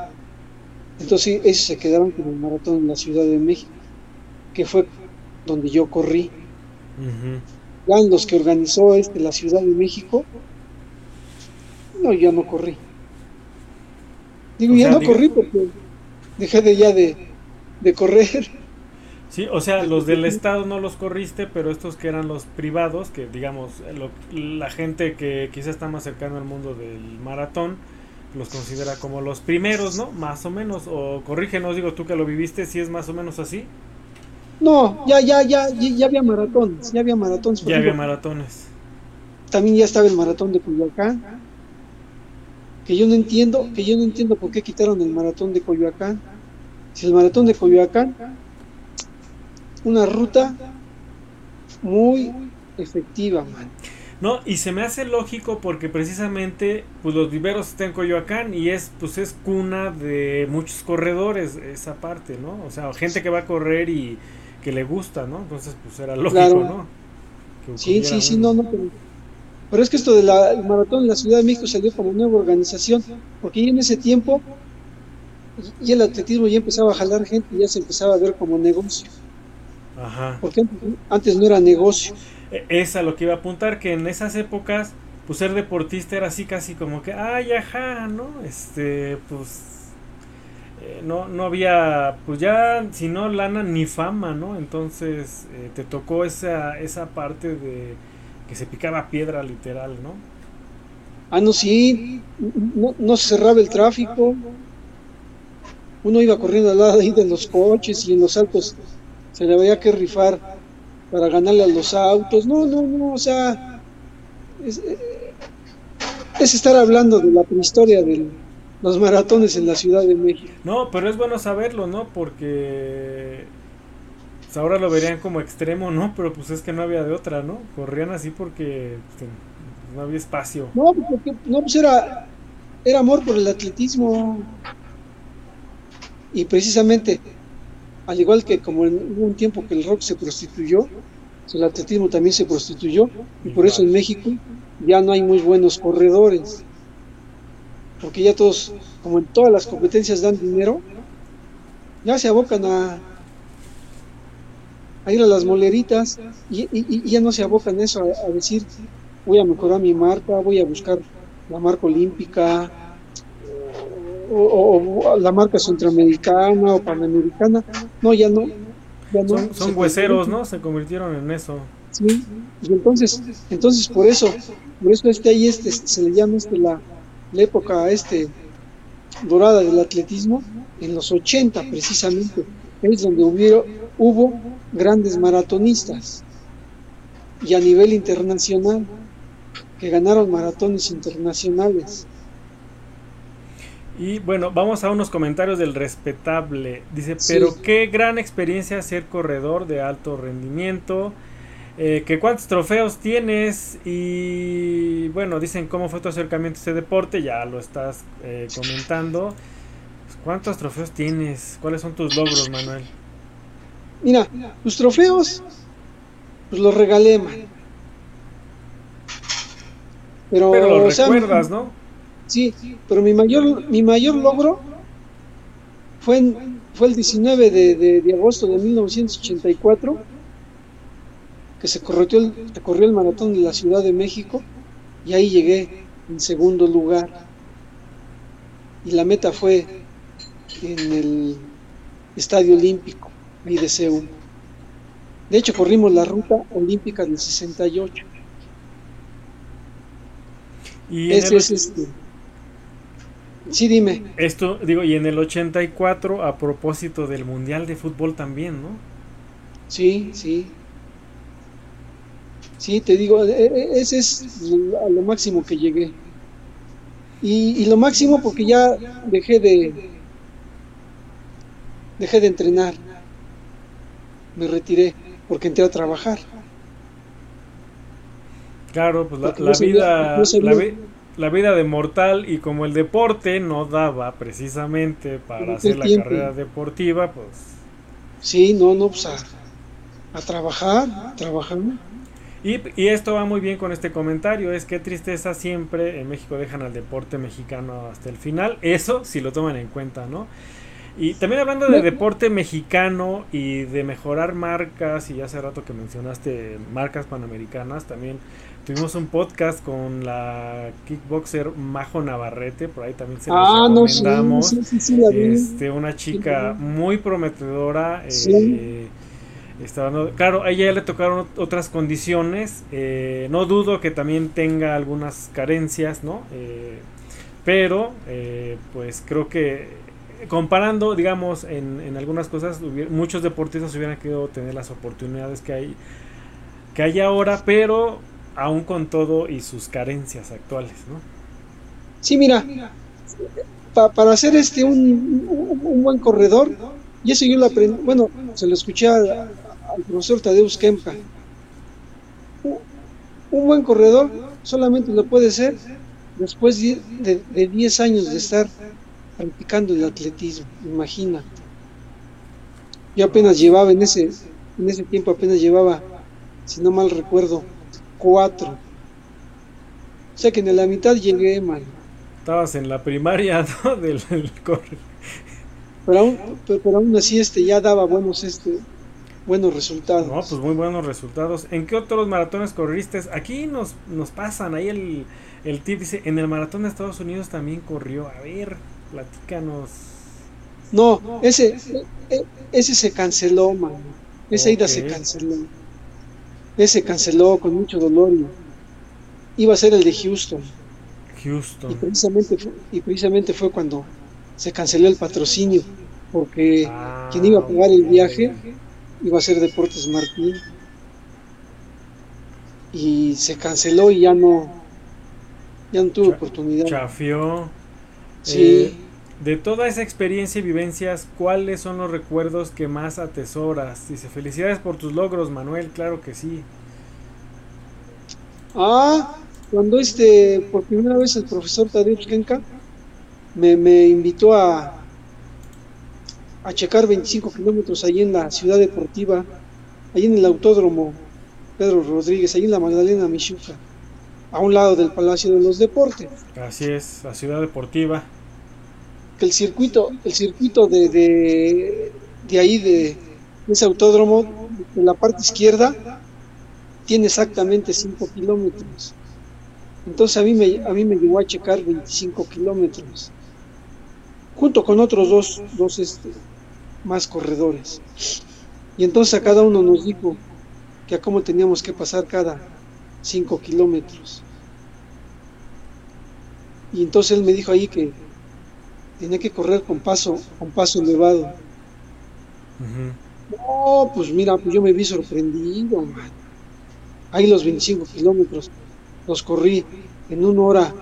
Entonces ellos se quedaron con el maratón en la Ciudad de México, que fue donde yo corrí. Los que organizó este la Ciudad de México, no, ya no corrí. Digo, ya no corrí porque dejé de ya de, de correr. Sí, o sea, los del Estado no los corriste, pero estos que eran los privados, que digamos, la gente que quizás está más cercano al mundo del maratón, los considera como los primeros, ¿no? Más o menos, o corrígenos, digo tú que lo viviste, si es más o menos así. No, ya, ya, ya, ya, había maratones, ya había maratones. Ya había maratones. También ya estaba el maratón de Coyoacán, que yo no entiendo, que yo no entiendo por qué quitaron el maratón de Coyoacán. Si el maratón de Coyoacán una ruta muy efectiva, man. No, y se me hace lógico porque precisamente pues los viveros están en Coyoacán y es pues es cuna de muchos corredores esa parte, ¿no? O sea, gente que va a correr y que le gusta, ¿no? Entonces pues era lógico, ¿no? sí, sí, sí, no, no, pero, es que esto del maratón en la Ciudad de México salió como nueva organización, porque ya en ese tiempo y el atletismo ya empezaba a jalar gente y ya se empezaba a ver como negocio. Porque antes, no era negocio. E, es a lo que iba a apuntar, que en esas épocas, pues ser deportista era así casi como que, ay, ajá, ¿no? Este, pues, no, no había, pues ya, si no lana ni fama, ¿no? Entonces, eh, te tocó esa, esa parte de que se picaba piedra literal, ¿no? Ah, no, sí, no, no se cerraba el tráfico. Uno iba corriendo al lado ahí de los coches y en los altos se le había que rifar para ganarle a los autos. No, no, no, o sea, es, es estar hablando de la prehistoria de los maratones en la Ciudad de México. No, pero es bueno saberlo, ¿no? Porque pues, ahora lo verían como extremo, ¿no? Pero pues es que no había de otra, ¿no? Corrían así porque pues, no había espacio. No, porque no, pues era, era amor por el atletismo. Y precisamente, al igual que como en hubo un tiempo que el rock se prostituyó, pues, el atletismo también se prostituyó, y por eso en México ya no hay muy buenos corredores. Porque ya todos, como en todas las competencias dan dinero, ya se abocan a, a ir a las moleritas y, ya no se abocan eso a, decir voy a mejorar mi marca, voy a buscar la marca olímpica o, la marca centroamericana o panamericana. No, ya no. son, hueseros, ¿no? Se convirtieron en eso. Sí, y entonces, entonces por eso, por eso este ahí este, se le llama este la, la época este dorada del atletismo, en los 80 precisamente, es donde hubo, hubo grandes maratonistas y a nivel internacional que ganaron maratones internacionales. Y bueno, vamos a unos comentarios del respetable. Dice, pero qué gran experiencia ser corredor de alto rendimiento. Eh, que cuántos trofeos tienes y bueno, dicen cómo fue tu acercamiento a este deporte, ya lo estás eh, comentando. ¿Cuántos trofeos tienes? ¿Cuáles son tus logros, Manuel? Mira, los trofeos, pues los regalé, man. Pero, pero los recuerdas, ¿no? Sí, pero mi mayor, mi mayor logro fue, fue el 19 de, de, agosto de 1984, que se corrió, el, corrió el maratón de la Ciudad de México, y ahí llegué en segundo lugar. Y la meta fue en el Estadio Olímpico y de De hecho, corrimos la ruta olímpica del 68. Y Ese es este. Sí, dime. Esto, digo, y en el 84, a propósito del Mundial de Fútbol también, ¿no? Sí, sí. Sí, te digo, e, e, ese es a lo máximo que llegué. Y, y lo máximo porque ya dejé de dejé de entrenar me retiré porque entré a trabajar. Claro, pues la, vida, la, vida de mortal y como el deporte no daba precisamente para hacer la carrera deportiva, pues... Sí, no, no, pues a, a trabajar, trabajando. Y, y, esto va muy bien con este comentario, es que tristeza siempre en México dejan al deporte mexicano hasta el final, eso si lo toman en cuenta, ¿no? Y también hablando de deporte mexicano y de mejorar marcas, y hace rato que mencionaste marcas panamericanas, también tuvimos un podcast con la kickboxer Majo Navarrete, por ahí también se ah, recomendamos. este, una chica muy prometedora. Eh, claro, a ella le tocaron otras condiciones. Eh, no dudo que también tenga algunas carencias, ¿no? Eh, pero, pues creo que comparando, digamos, en, en algunas cosas, muchos deportistas hubieran querido tener las oportunidades que hay, que hay ahora, pero aún con todo y sus carencias actuales, ¿no? Sí, mira, para hacer este un, un, buen corredor, y eso yo lo aprendí, bueno, se lo escuché al, profesor Tadeusz Kempa. Un, buen corredor solamente lo puede ser después de 10 años de estar practicando el atletismo, imagínate. Yo apenas llevaba en ese, en ese tiempo apenas llevaba, si no mal recuerdo, cuatro. O sea que en la mitad llegué, mal. Estabas en la primaria, ¿no? Del, corre. Pero aún, pero, aún así este ya daba buenos este buenos resultados. No, pues muy buenos resultados. ¿En qué otros maratones corriste? Aquí nos, nos pasan, ahí el, el tip dice, en el maratón de Estados Unidos también corrió. A ver, Platícanos. No, ese, ese se canceló, man. Esa ida se canceló. Ese canceló con mucho dolor. iba a ser el de Houston. Houston. Y precisamente, fue, y precisamente fue cuando se canceló el patrocinio, porque ah, quien iba a pagar el viaje iba a ser Deportes Martín. y se canceló y ya no, ya no tuve oportunidad. Chafió. Sí. Eh, de toda esa experiencia y vivencias, ¿cuáles son los recuerdos que más atesoras? Dice, felicidades por tus logros, Manuel, claro que sí. Ah, cuando este, por primera vez el profesor Tadeusz Kenka me, me invitó a, a checar 25 kilómetros ahí en la ciudad deportiva, ahí en el autódromo Pedro Rodríguez, ahí en la Magdalena Michuca, a un lado del Palacio de los Deportes. Así es, la ciudad deportiva. Que el circuito, el circuito de, de, de ahí, de, de ese autódromo, en la parte izquierda, tiene exactamente 5 kilómetros. Entonces a mí, me, a mí me llegó a checar 25 kilómetros, junto con otros dos, dos este, más corredores. Y entonces a cada uno nos dijo que a cómo teníamos que pasar cada 5 kilómetros. Y entonces él me dijo ahí que tenía que correr con paso, con paso elevado. No, pues mira, pues yo me vi sorprendido, man. Ahí los 25 kilómetros los corrí en una hora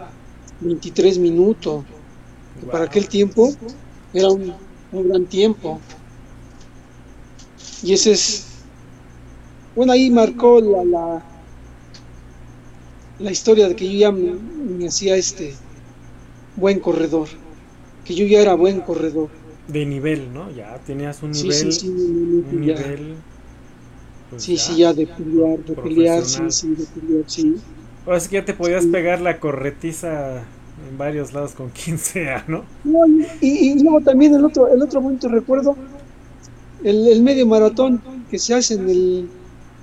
23 minutos. Para aquel tiempo era un, un gran tiempo. Y ese es, bueno, ahí marcó la, la, la historia de que yo ya me, me hacía este buen corredor, que yo ya era buen corredor. De nivel, ¿no? Ya tenías un nivel. sí, sí, Un ya. nivel. pues Sí, sí, ya de pelear, de pelear, sí, sí, de pelear, sí. Ahora sí que ya te podías Sí. pegar la corretiza en varios lados con quien sea, ¿no? Y, luego también el otro, el otro momento recuerdo, el, el medio maratón que se hace en el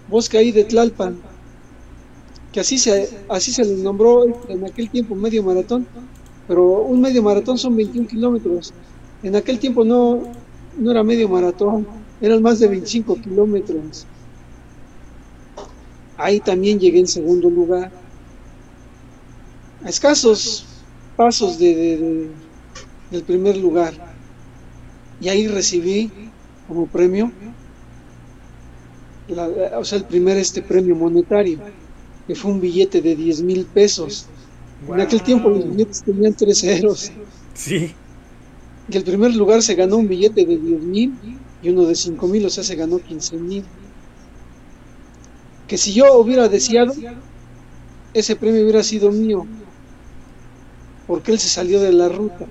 bosque ahí de Tlalpan, que así se, así se le nombró en aquel tiempo medio maratón, pero un medio maratón son 21 kilómetros. En aquel tiempo no, no era medio maratón, eran más de 25 kilómetros. Ahí también llegué en segundo lugar. A escasos pasos de, de- de- del primer lugar. Y ahí recibí como premio, la- o sea, el primer este premio monetario, que fue un billete de 10 mil pesos. En aquel tiempo los billetes tenían tres ceros. Sí, Y el primer lugar se ganó un billete de 10 mil y uno de 5 mil, o sea, se ganó 15 mil. Que si yo hubiera deseado, ese premio hubiera sido mío, porque él se salió de la ruta.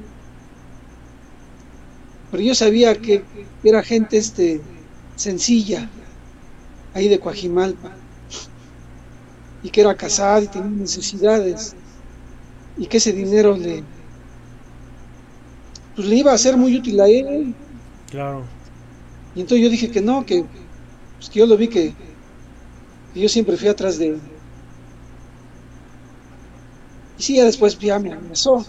Pero yo sabía que era gente este, sencilla, ahí de Coajimalpa, y que era casado y tenía necesidades, y que ese dinero le, pues le iba a ser muy útil a él. claro. Y entonces yo dije que no, que, pues que yo lo vi que, que yo siempre fui atrás de él. Sí, ya después ya me amenazó.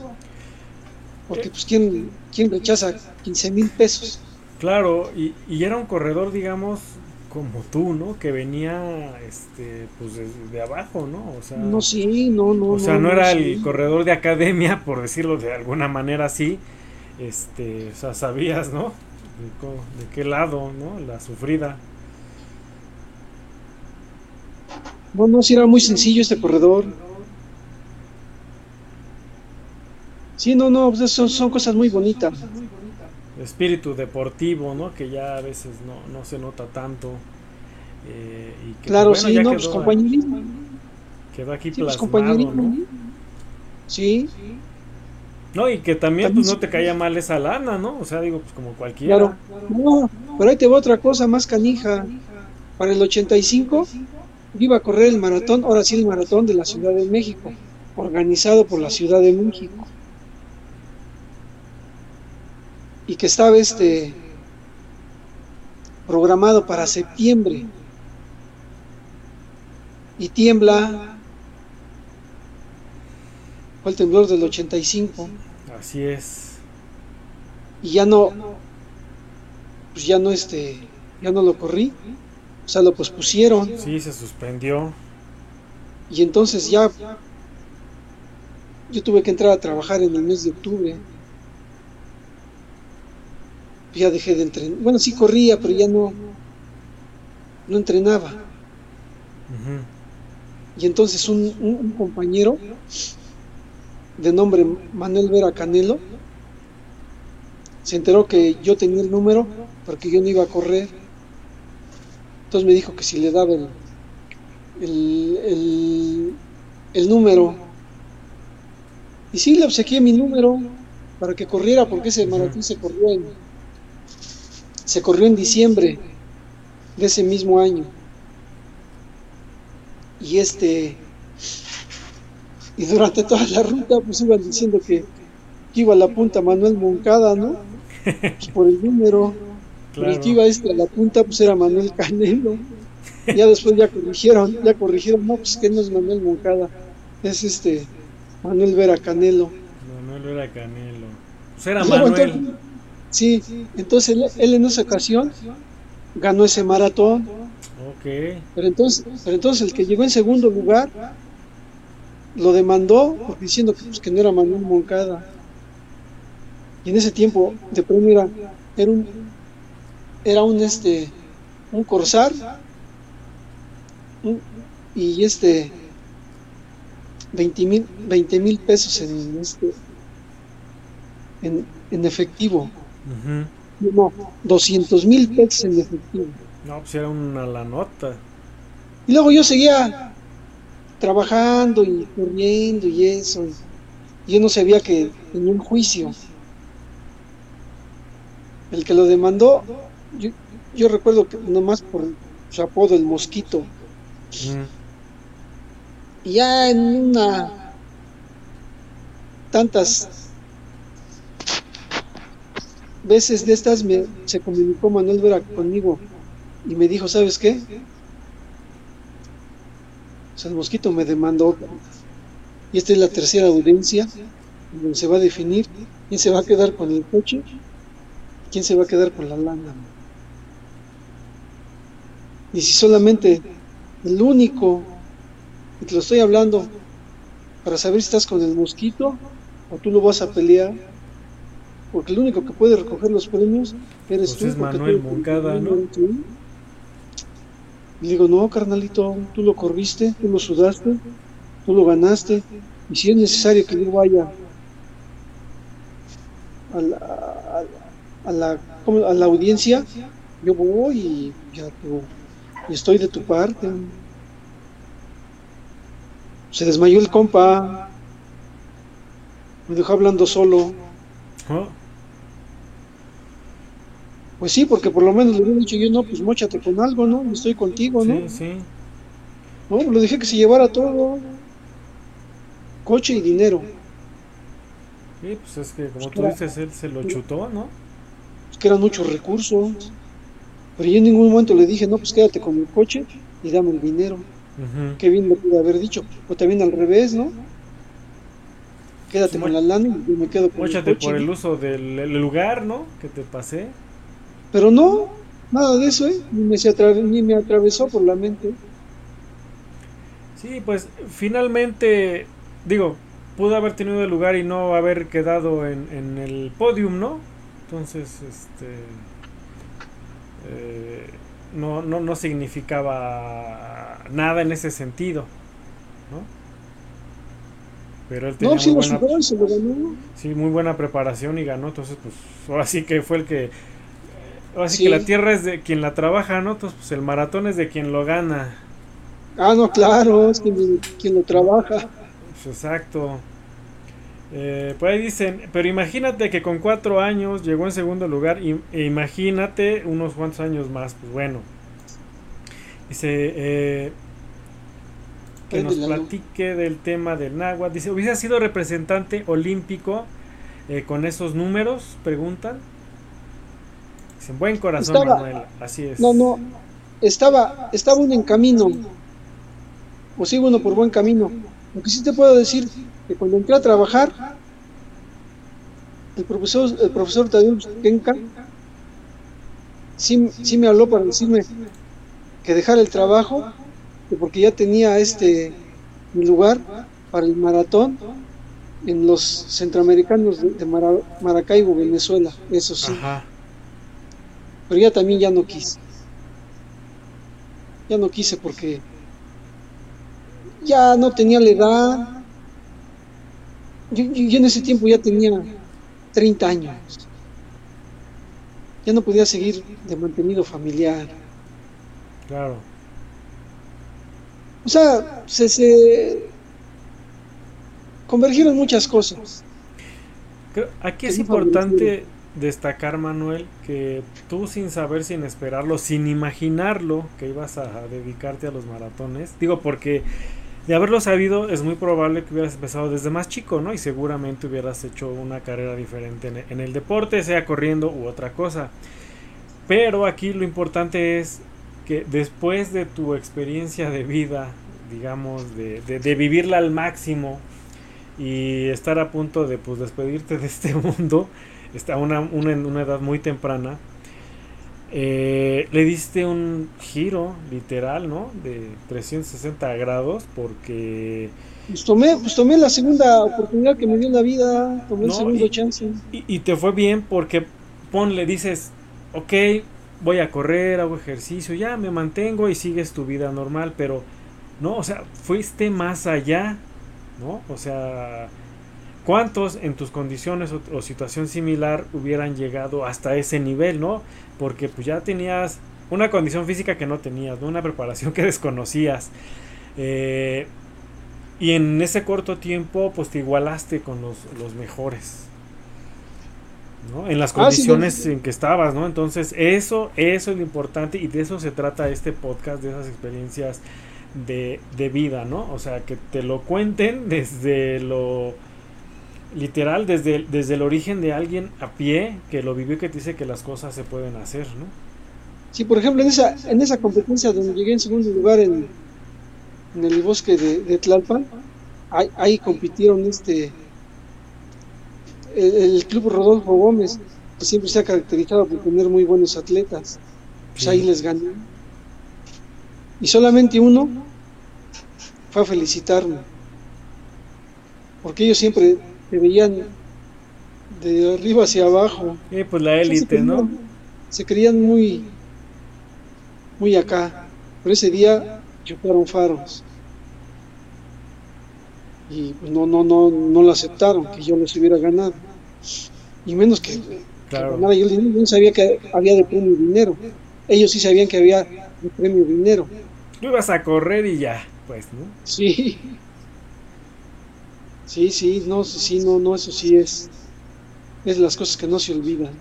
Porque pues quién, quién rechaza 15 mil pesos. Claro, y, y era un corredor, digamos, como tú, ¿no? Que venía, este, pues de, de abajo, ¿no? O sea, No, sí, no, no. o sea, no, era el sí. corredor de academia, por decirlo de alguna manera así. Este, o sea, sabías, ¿no? De, de qué lado, ¿no? La sufrida. No, no, sí era muy sencillo este corredor. Sí, no, no, pues son, son cosas muy bonitas. Espíritu deportivo, ¿no? Que ya a veces no, no se nota tanto. eh, y que, Claro, pues, bueno, sí, no, quedó, pues compañerismo. quedó aquí Sí, pues plasmado, compañerismo. ¿no? Sí, No, y que también, También pues no te caía mal esa lana, ¿no? O sea, digo, pues como cualquiera. claro. No, pero ahí te va otra cosa más canija. Para el 85 yo iba a correr el maratón, ahora sí el maratón de la Ciudad de México, organizado por la Ciudad de México. Y que estaba este programado para septiembre. Y tiembla. Fue el temblor del 85 Así es. y ya no pues ya no este ya no lo corrí o sea lo pospusieron Sí, se suspendió. y entonces ya yo tuve que entrar a trabajar en el mes de octubre ya dejé de entrenar bueno sí corría pero ya no no entrenaba. Y entonces un, un compañero de nombre Manuel Vera Canelo se enteró que yo tenía el número porque yo no iba a correr. Entonces me dijo que si le daba el, el, el, número. Y sí, le obsequié mi número para que corriera porque ese maratón se corrió en, se corrió en diciembre de ese mismo año. Y este y durante toda la ruta pues iban diciendo que, iba a la punta Manuel Moncada, ¿no? Pues, por el número. el que iba este a la punta pues era Manuel Canelo. Ya después ya corrigieron, ya corrigieron, no, pues que no es Manuel Moncada, es este Manuel Vera Canelo. Manuel Vera Canelo. Pues era Manuel. Sí, entonces él, en esa ocasión ganó ese maratón. Ok. Pero entonces, pero entonces el que llegó en segundo lugar lo demandó diciendo que, pues, que no era Manuel Moncada. Y en ese tiempo de premio era, era un era un este un corsar y este 20 mil 20 mil pesos en este en, en efectivo no 200 mil pesos en efectivo no pues era una la nota y luego yo seguía trabajando y corriendo y eso y yo no sabía que tenía un juicio el que lo demandó, yo, recuerdo que nomás por su apodo, el mosquito. Y ya en una. tantas veces de estas me, se comunicó Manuel Vera conmigo y me dijo, ¿sabes qué? el mosquito me demandó y esta es la tercera audiencia donde se va a definir quién se va a quedar con el coche ¿quién se va a quedar con la lana? Y si solamente el único, y te lo estoy hablando, para saber si estás con el mosquito o tú lo vas a pelear, porque el único que puede recoger los premios eres pues tú. Manuel Moncada, ¿no? Y digo, no, carnalito, tú lo corriste, tú lo sudaste, tú lo ganaste, y si es necesario que yo vaya a la, a la, a la audiencia, yo voy y ya y estoy de tu parte. Se desmayó el compa, me dejó hablando solo. ¿Ah? Pues sí, porque por lo menos le hubiera dicho yo, no, pues mochate con algo, ¿no? Estoy contigo, ¿no? Sí, sí. No, le dije que se llevara todo. Coche y dinero. Sí, pues es que como tú dices, él se lo chutó, ¿no? que eran muchos recursos. Pero yo en ningún momento le dije, no, pues quédate con el coche y dame el dinero. Qué bien lo pude haber dicho. O también al revés, ¿no? Quédate con la lana y yo me quedo con el coche. por el uso del lugar, ¿no? Que te pasé. Pero no, nada de eso, ¿eh? Ni me, ni me atravesó por la mente. Sí, pues finalmente, digo, pudo haber tenido el lugar y no haber quedado en, en el podium, ¿no? Entonces, este. Eh, no, no, no significaba nada en ese sentido, ¿no? Pero él tenía muy, buena, sí, muy buena preparación y ganó, entonces pues ahora sí que fue el que ahora sí, que la tierra es de quien la trabaja, ¿no? Entonces pues el maratón es de quien lo gana. Ah, no, claro, es quien, quien lo trabaja. Pues, exacto. Eh, por ahí dicen, pero imagínate que con cuatro años llegó en segundo lugar y, e imagínate unos cuantos años más, pues bueno. Dice, eh, que nos platique del tema del náhuatl. Dice, ¿hubiese sido representante olímpico eh, con esos números? Preguntan. Dicen, buen corazón, Manuel. Así es. No, no, estaba, estaba uno en camino. O sigo uno por buen camino. Lo que sí te puedo decir que cuando entré a trabajar, el profesor, el profesor Tadeusz Kenka sí, sí, me habló para decirme que dejara el trabajo, porque ya tenía este mi lugar para el maratón en los centroamericanos de, Maracaibo, Venezuela, eso sí. Pero ya también ya no quise. Ya no quise porque ya no tenía la edad. Yo, yo en ese tiempo ya tenía 30 años. Ya no podía seguir de mantenido familiar. Claro. O sea, se, se convergieron muchas cosas. Aquí es importante destacar, Manuel, que tú sin saber, sin esperarlo, sin imaginarlo que ibas a dedicarte a los maratones, digo porque de haberlo sabido es muy probable que hubieras empezado desde más chico, ¿no? Y seguramente hubieras hecho una carrera diferente en, en el deporte, sea corriendo u otra cosa. Pero aquí lo importante es que después de tu experiencia de vida, digamos, de, de, vivirla al máximo y estar a punto de pues, despedirte de este mundo, está una, una, una edad muy temprana, eh, le diste un giro literal, ¿no? De 360 grados porque... Pues tomé, pues tomé la segunda oportunidad que me dio la vida, tomé el segundo chance. Y, y, te fue bien porque, ponle, dices, ok, voy a correr, hago ejercicio, ya me mantengo y sigues tu vida normal, pero no, o sea, fuiste más allá, ¿no? O sea, ¿cuántos en tus condiciones o, situación similar hubieran llegado hasta ese nivel, ¿no? Porque pues ya tenías una condición física que no tenías, ¿no? una preparación que desconocías. Eh, y en ese corto tiempo, pues te igualaste con los, los mejores. En las ah, condiciones en que estabas, ¿no? Entonces, eso, eso es lo importante y de eso se trata este podcast, de esas experiencias de, de vida, ¿no? O sea, que te lo cuenten desde lo literal, desde, desde el origen de alguien a pie que lo vivió y que te dice que las cosas se pueden hacer, ¿no? Sí, por ejemplo, en esa, en esa competencia donde llegué en segundo lugar en, en el bosque de, de Tlalpan, ahí, ahí compitieron este el, club Rodolfo Gómez, que siempre se ha caracterizado por tener muy buenos atletas, pues ahí les gané. Y solamente uno fue a felicitarme, porque ellos siempre te veían de arriba hacia abajo. Eh, pues la élite, ¿no? Se creían muy, muy acá. Pero ese día chocaron faros y no, no, no, no lo aceptaron, que yo les hubiera ganado. Y menos que, claro. yo, no sabía que había de premio dinero. Ellos sí sabían que había de premio dinero. Tú ibas a correr y ya, pues, ¿no? Sí. Sí, sí, no, sí, no, no, eso sí es. Es las cosas que no se olvidan.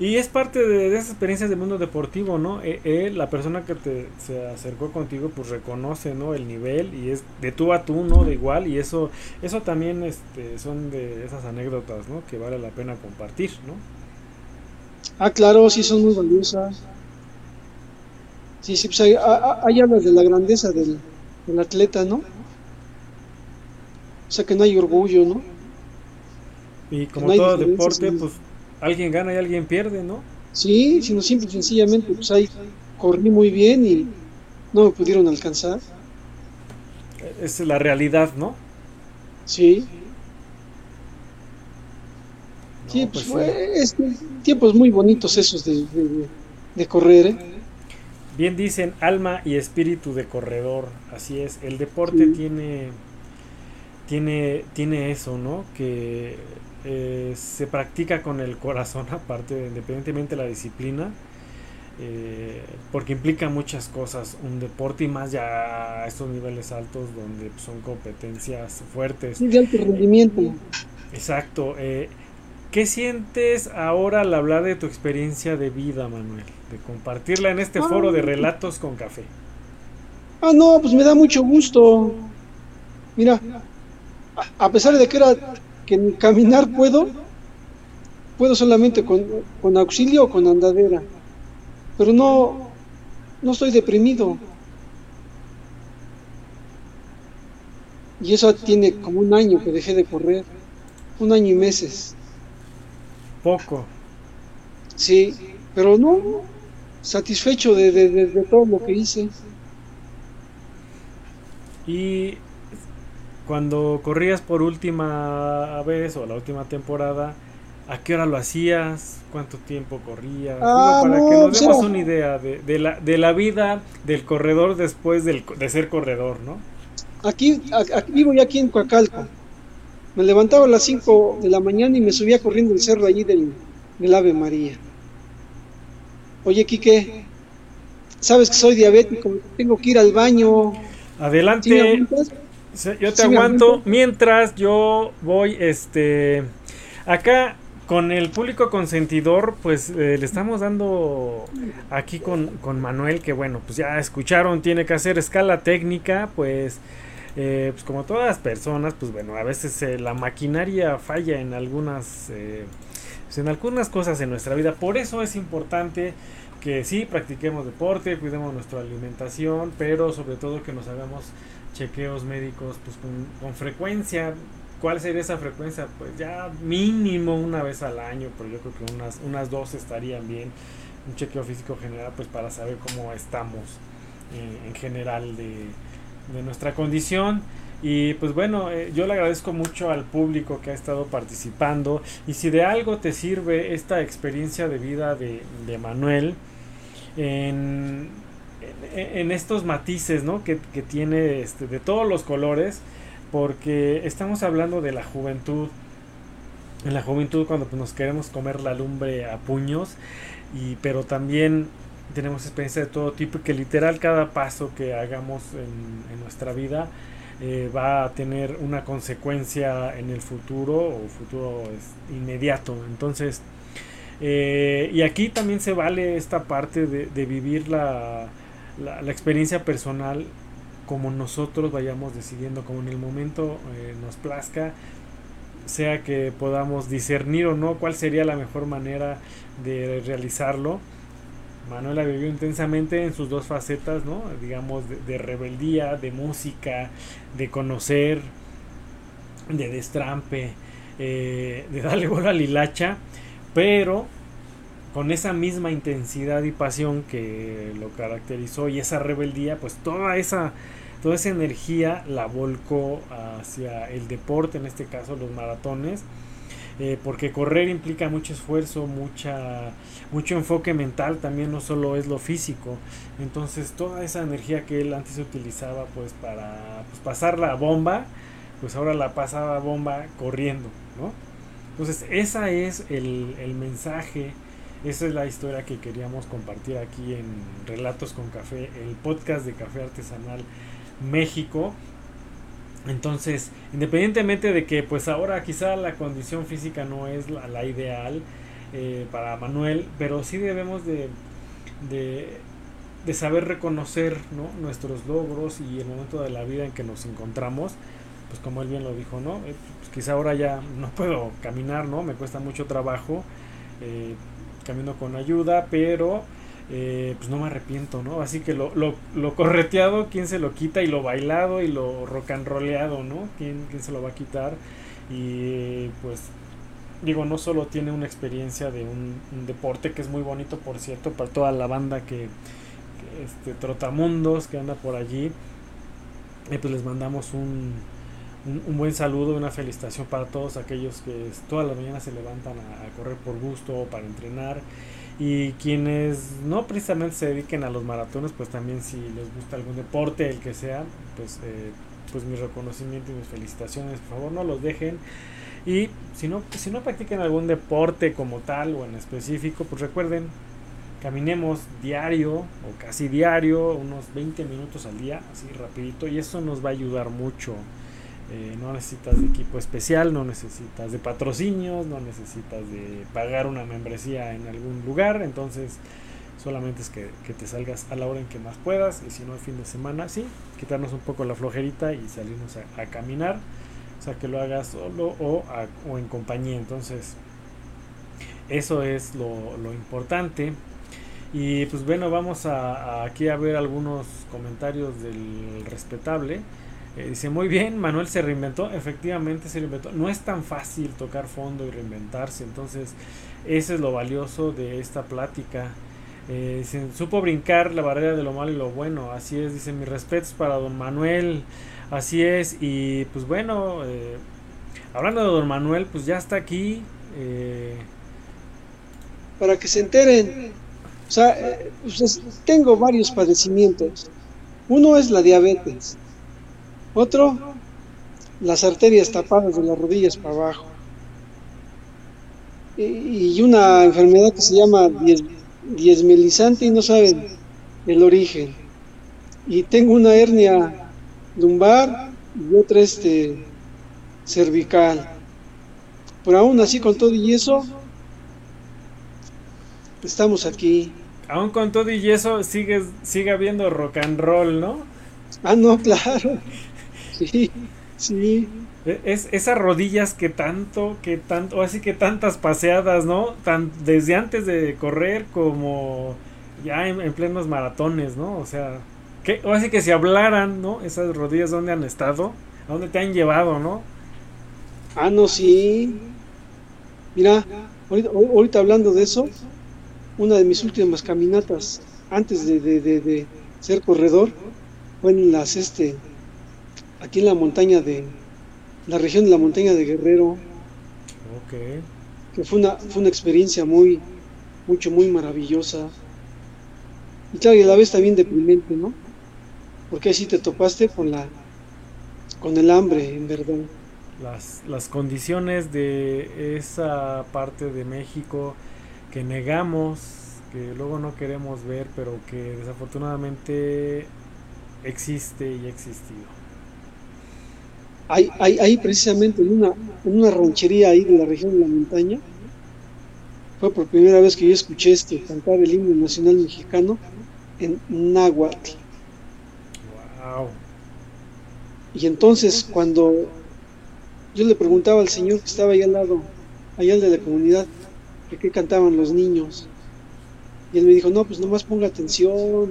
Y es parte de, esas experiencias del mundo deportivo, ¿no? Eh, eh, la persona que te, se acercó contigo, pues reconoce, ¿no? El nivel y es de tú a tú, ¿no? De igual y eso, eso también este, son de esas anécdotas, ¿no? Que vale la pena compartir, ¿no? Ah, claro, sí son muy valiosas. Sí, sí, pues hay, hay hablas de la grandeza del, del atleta, ¿no? O sea que no hay orgullo, ¿no? Y como todo deporte, pues alguien gana y alguien pierde, ¿no? Sí, sino simple y sencillamente, pues ahí corrí muy bien y no me pudieron alcanzar. Es la realidad, ¿no? Sí. sí, pues, pues fue tiempos muy bonitos esos de, de, correr, ¿eh? Bien dicen alma y espíritu de corredor, así es. El deporte tiene, tiene, tiene eso, ¿no? Que eh, se practica con el corazón aparte, independientemente de la disciplina, eh, porque implica muchas cosas, un deporte y más ya a estos niveles altos donde son competencias fuertes. de alto rendimiento. Exacto. Eh, ¿Qué sientes ahora al hablar de tu experiencia de vida, Manuel? De compartirla en este foro de ah. relatos con café. Ah, no, pues me da mucho gusto. Mira, a pesar de que era que caminar puedo, puedo solamente con, con auxilio o con andadera, pero no, no estoy deprimido. Y eso tiene como un año que dejé de correr, un año y meses. Poco. Sí, pero no, satisfecho de, de todo lo que hice. Y cuando corrías por última vez o la última temporada, ¿a qué hora lo hacías? ¿Cuánto tiempo corrías? Ah, para que nos demos una idea de, la, de la vida del corredor después del, de ser corredor, ¿no? aquí, aquí vivo ya aquí en Coacalco. Me levantaba a las 5 de la mañana y me subía corriendo el cerro allí del, del Ave María. Oye, Quique, sabes que soy diabético, tengo que ir al baño. Adelante. Yo te aguanto mientras yo voy, este, acá con el público consentidor, pues eh, le estamos dando aquí con, con, Manuel, que bueno, pues ya escucharon, tiene que hacer escala técnica, pues, eh, pues como todas las personas, pues bueno, a veces eh, la maquinaria falla en algunas, pues, en algunas cosas en nuestra vida. Por eso es importante que sí practiquemos deporte, cuidemos nuestra alimentación, pero sobre todo que nos hagamos chequeos médicos pues con, frecuencia. ¿Cuál sería esa frecuencia? Pues ya mínimo una vez al año, pero yo creo que unas, unas dos estarían bien. Un chequeo físico general, pues para saber cómo estamos eh, en general de, de, nuestra condición. Y pues bueno, eh, yo le agradezco mucho al público que ha estado participando. Y si de algo te sirve esta experiencia de vida de, de Manuel, en, en, estos matices ¿no? que, que tiene este, de todos los colores, porque estamos hablando de la juventud. En la juventud cuando nos queremos comer la lumbre a puños, y, pero también tenemos experiencia de todo tipo y que literal cada paso que hagamos en, nuestra vida eh, va a tener una consecuencia en el futuro o futuro inmediato. Entonces, eh, y aquí también se vale esta parte de, vivir la, la, experiencia personal como nosotros vayamos decidiendo, como en el momento eh, nos plazca, sea que podamos discernir o no cuál sería la mejor manera de realizarlo. Manuela vivió intensamente en sus dos facetas, ¿no? digamos, de, rebeldía, de música, de conocer, de destrampe, eh, de darle bola a Lilacha pero con esa misma intensidad y pasión que lo caracterizó y esa rebeldía, pues toda esa toda esa energía la volcó hacia el deporte, en este caso los maratones, eh, porque correr implica mucho esfuerzo, mucha, mucho enfoque mental, también no solo es lo físico. Entonces toda esa energía que él antes utilizaba pues para pues, pasar la bomba, pues ahora la pasaba bomba corriendo, ¿no? Entonces, esa es el, el mensaje, esa es la historia que queríamos compartir aquí en Relatos con Café, el podcast de Café Artesanal México. Entonces, independientemente de que pues ahora quizá la condición física no es la, ideal eh, para Manuel, pero sí debemos de, de, saber reconocer nuestros logros y el momento de la vida en que nos encontramos pues como él bien lo dijo, ¿no? Eh, pues quizá ahora ya no puedo caminar, ¿no? Me cuesta mucho trabajo, eh, camino con ayuda, pero eh, pues no me arrepiento, ¿no? Así que lo, lo, correteado, ¿quién se lo quita? Y lo bailado y lo rock and rollado, ¿no? ¿Quién, quién se lo va a quitar? Y pues digo, no solo tiene una experiencia de un, deporte que es muy bonito, por cierto, para toda la banda que, que este, Trotamundos que anda por allí, pues les mandamos un, un, buen saludo, una felicitación para todos aquellos que todas las mañanas se levantan a, correr por gusto o para entrenar. Y quienes no precisamente se dediquen a los maratones, pues también si les gusta algún deporte, el que sea, pues, eh, pues mi reconocimiento y mis felicitaciones, por favor no los dejen. Y si no, si no algún deporte como tal o en específico, pues recuerden, caminemos diario o casi diario, unos 20 minutos al día, así rapidito, y eso nos va a ayudar mucho eh, no necesitas de equipo especial, no necesitas de patrocinios, no necesitas de pagar una membresía en algún lugar, entonces solamente es que, te salgas a la hora en que más puedas y si no el fin de semana, sí, quitarnos un poco la flojerita y salirnos a, caminar, o sea que lo hagas solo o, o en compañía, entonces eso es lo, importante. Y pues bueno, vamos a, aquí a ver algunos comentarios del respetable. Eh, dice, muy bien, Manuel se reinventó, efectivamente se reinventó. No es tan fácil tocar fondo y reinventarse, entonces eso es lo valioso de esta plática. Eh, supo brincar la barrera de lo malo y lo bueno, así es, dice, mis respetos para don Manuel, así es, y pues bueno, eh, hablando de don Manuel, pues ya está aquí. Para que se enteren, o sea, pues tengo varios padecimientos. Uno es la diabetes Otro, las arterias tapadas de las rodillas para abajo. Y una enfermedad que se llama diezmelizante y no saben el origen. Y tengo una hernia lumbar y otra este cervical. Pero aún así con todo y eso, estamos aquí. Aún con todo y eso, sigue, sigue habiendo rock and roll, ¿no? Ah, no, claro. Sí, sí. E, es, esas rodillas que tanto, que tanto, o así que tantas paseadas, ¿no? Tan, desde antes de correr como ya en, plenos maratones, ¿no? O sea, que, o así que si hablaran, ¿no? Esas rodillas, ¿dónde han estado? ¿A dónde te han llevado, no? Ah, no, sí. Mira, ahorita, hablando de eso, una de mis últimas caminatas antes de, de, de ser corredor fue en las, este, aquí en la montaña de, la región de la montaña de Guerrero. Okay. Que fue una, fue una experiencia muy, mucho, muy maravillosa. Y claro, y a la vez también deprimente, ¿no? Porque así te topaste con la, con el hambre, en verdad. Las, las condiciones de esa parte de México que negamos, que luego no queremos ver, pero que desafortunadamente existe y ha existido. Hay, hay, precisamente en una, en una ranchería ahí de la región de la montaña, fue por primera vez que yo escuché este cantar el himno nacional mexicano en náhuatl. Wow. Y entonces cuando yo le preguntaba al señor que estaba ahí al lado, allá de la comunidad, que qué cantaban los niños, y él me dijo, no, pues nomás ponga atención,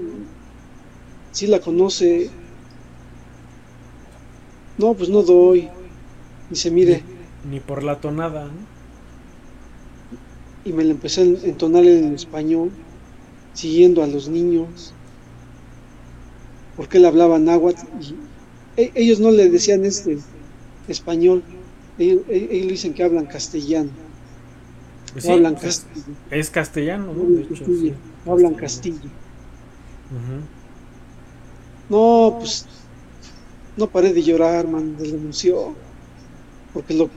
si la conoce, no, pues no doy. Dice, mire. Ni, por la tonada, Y me la empecé a entonar en español, siguiendo a los niños, porque él hablaba náhuatl. Y e, ellos no le decían este español, ellos, e, dicen que hablan castellano. Sí, hablan pues castellano. Es, castellano, ¿no? De hecho, Hablan castillo. No, pues no paré de llorar, man, de la emoción, porque lo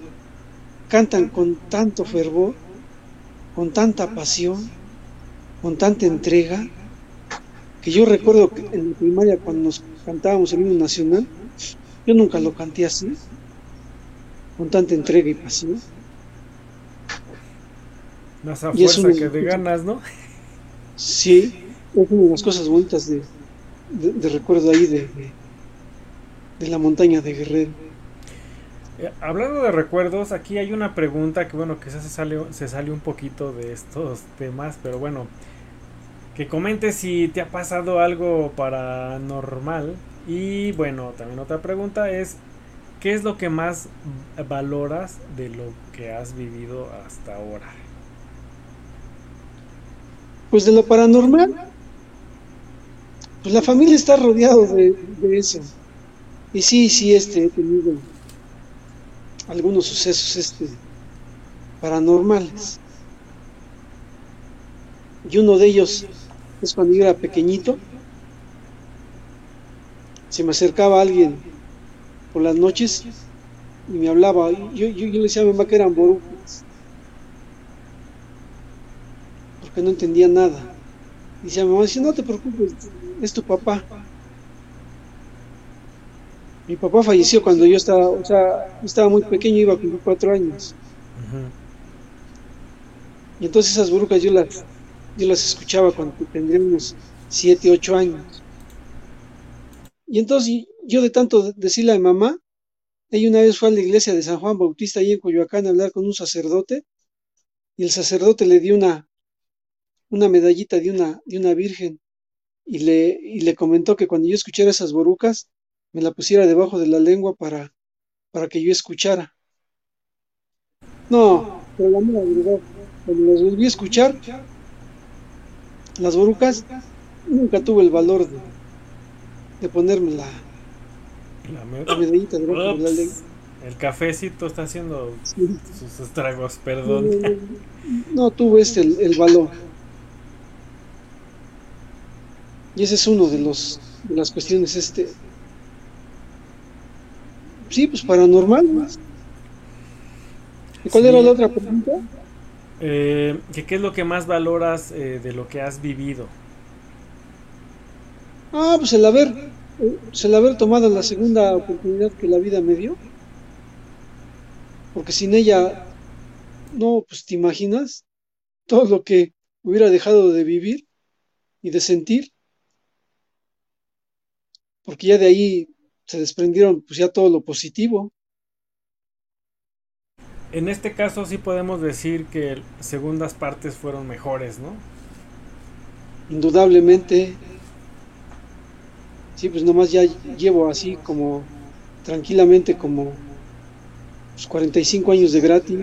cantan con tanto fervor, con tanta pasión, con tanta entrega, que yo recuerdo que en la primaria cuando nos cantábamos el himno nacional, yo nunca lo canté así, con tanta entrega y pasión. Más a fuerza que de ganas, ¿no? Sí, es una de las cosas bonitas de, de, recuerdo ahí de, de la montaña de Guerrero. Eh, hablando de recuerdos, aquí hay una pregunta que bueno, quizás se sale, se sale un poquito de estos temas, pero bueno, que comentes si te ha pasado algo paranormal. Y bueno, también otra pregunta es, ¿qué es lo que más valoras de lo que has vivido hasta ahora? Pues de lo paranormal, pues la familia está rodeado de, de eso. Y sí, sí, este, he tenido algunos sucesos este, paranormales. Y uno de ellos es cuando yo era pequeñito, se me acercaba alguien por las noches y me hablaba. Yo, yo, le decía a mi mamá que eran borucas, porque no entendía nada. Y decía mamá, no te preocupes, es tu papá. Mi papá falleció cuando yo estaba, o sea, estaba muy pequeño, iba con cuatro años. Y entonces esas brujas yo las, yo las escuchaba cuando tendría unos siete, ocho años. Y entonces yo de tanto decirle a mi mamá, ella una vez fue a la iglesia de San Juan Bautista ahí en Coyoacán a hablar con un sacerdote, y el sacerdote le dio una, una medallita de una, de una virgen, y le, y le comentó que cuando yo escuchara esas borucas, me la pusiera debajo de la lengua para, para que yo escuchara. No, pero la verdad, cuando las volví a escuchar, las borucas, nunca tuve el valor de, de ponerme la, la, medallita debajo de la lengua. El cafecito está haciendo sus estragos, perdón. No, tuve este el, el, valor. Y ese es uno de los de las cuestiones este sí, pues paranormal. ¿Y cuál era la otra pregunta? Eh, ¿Qué es lo que más valoras eh, de lo que has vivido? Ah, pues el haber, el haber tomado la segunda oportunidad que la vida me dio. Porque sin ella, no, pues te imaginas todo lo que hubiera dejado de vivir y de sentir. Porque ya de ahí se desprendieron pues ya todo lo positivo. En este caso sí podemos decir que segundas partes fueron mejores, ¿no? Indudablemente. Sí, pues nomás ya llevo así como tranquilamente como 45 pues, años de gratis.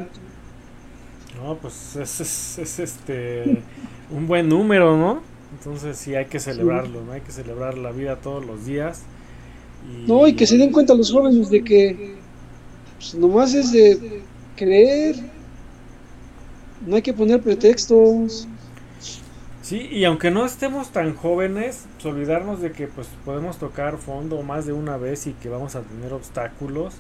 No, pues es, es, este un buen número, ¿no? Entonces sí hay que celebrarlo, ¿no? Hay que celebrar la vida todos los días. No, y que se den cuenta los jóvenes de que pues, nomás es de creer. No hay que poner pretextos. Sí, y aunque no estemos tan jóvenes, pues, olvidarnos de que pues podemos tocar fondo más de una vez y que vamos a tener obstáculos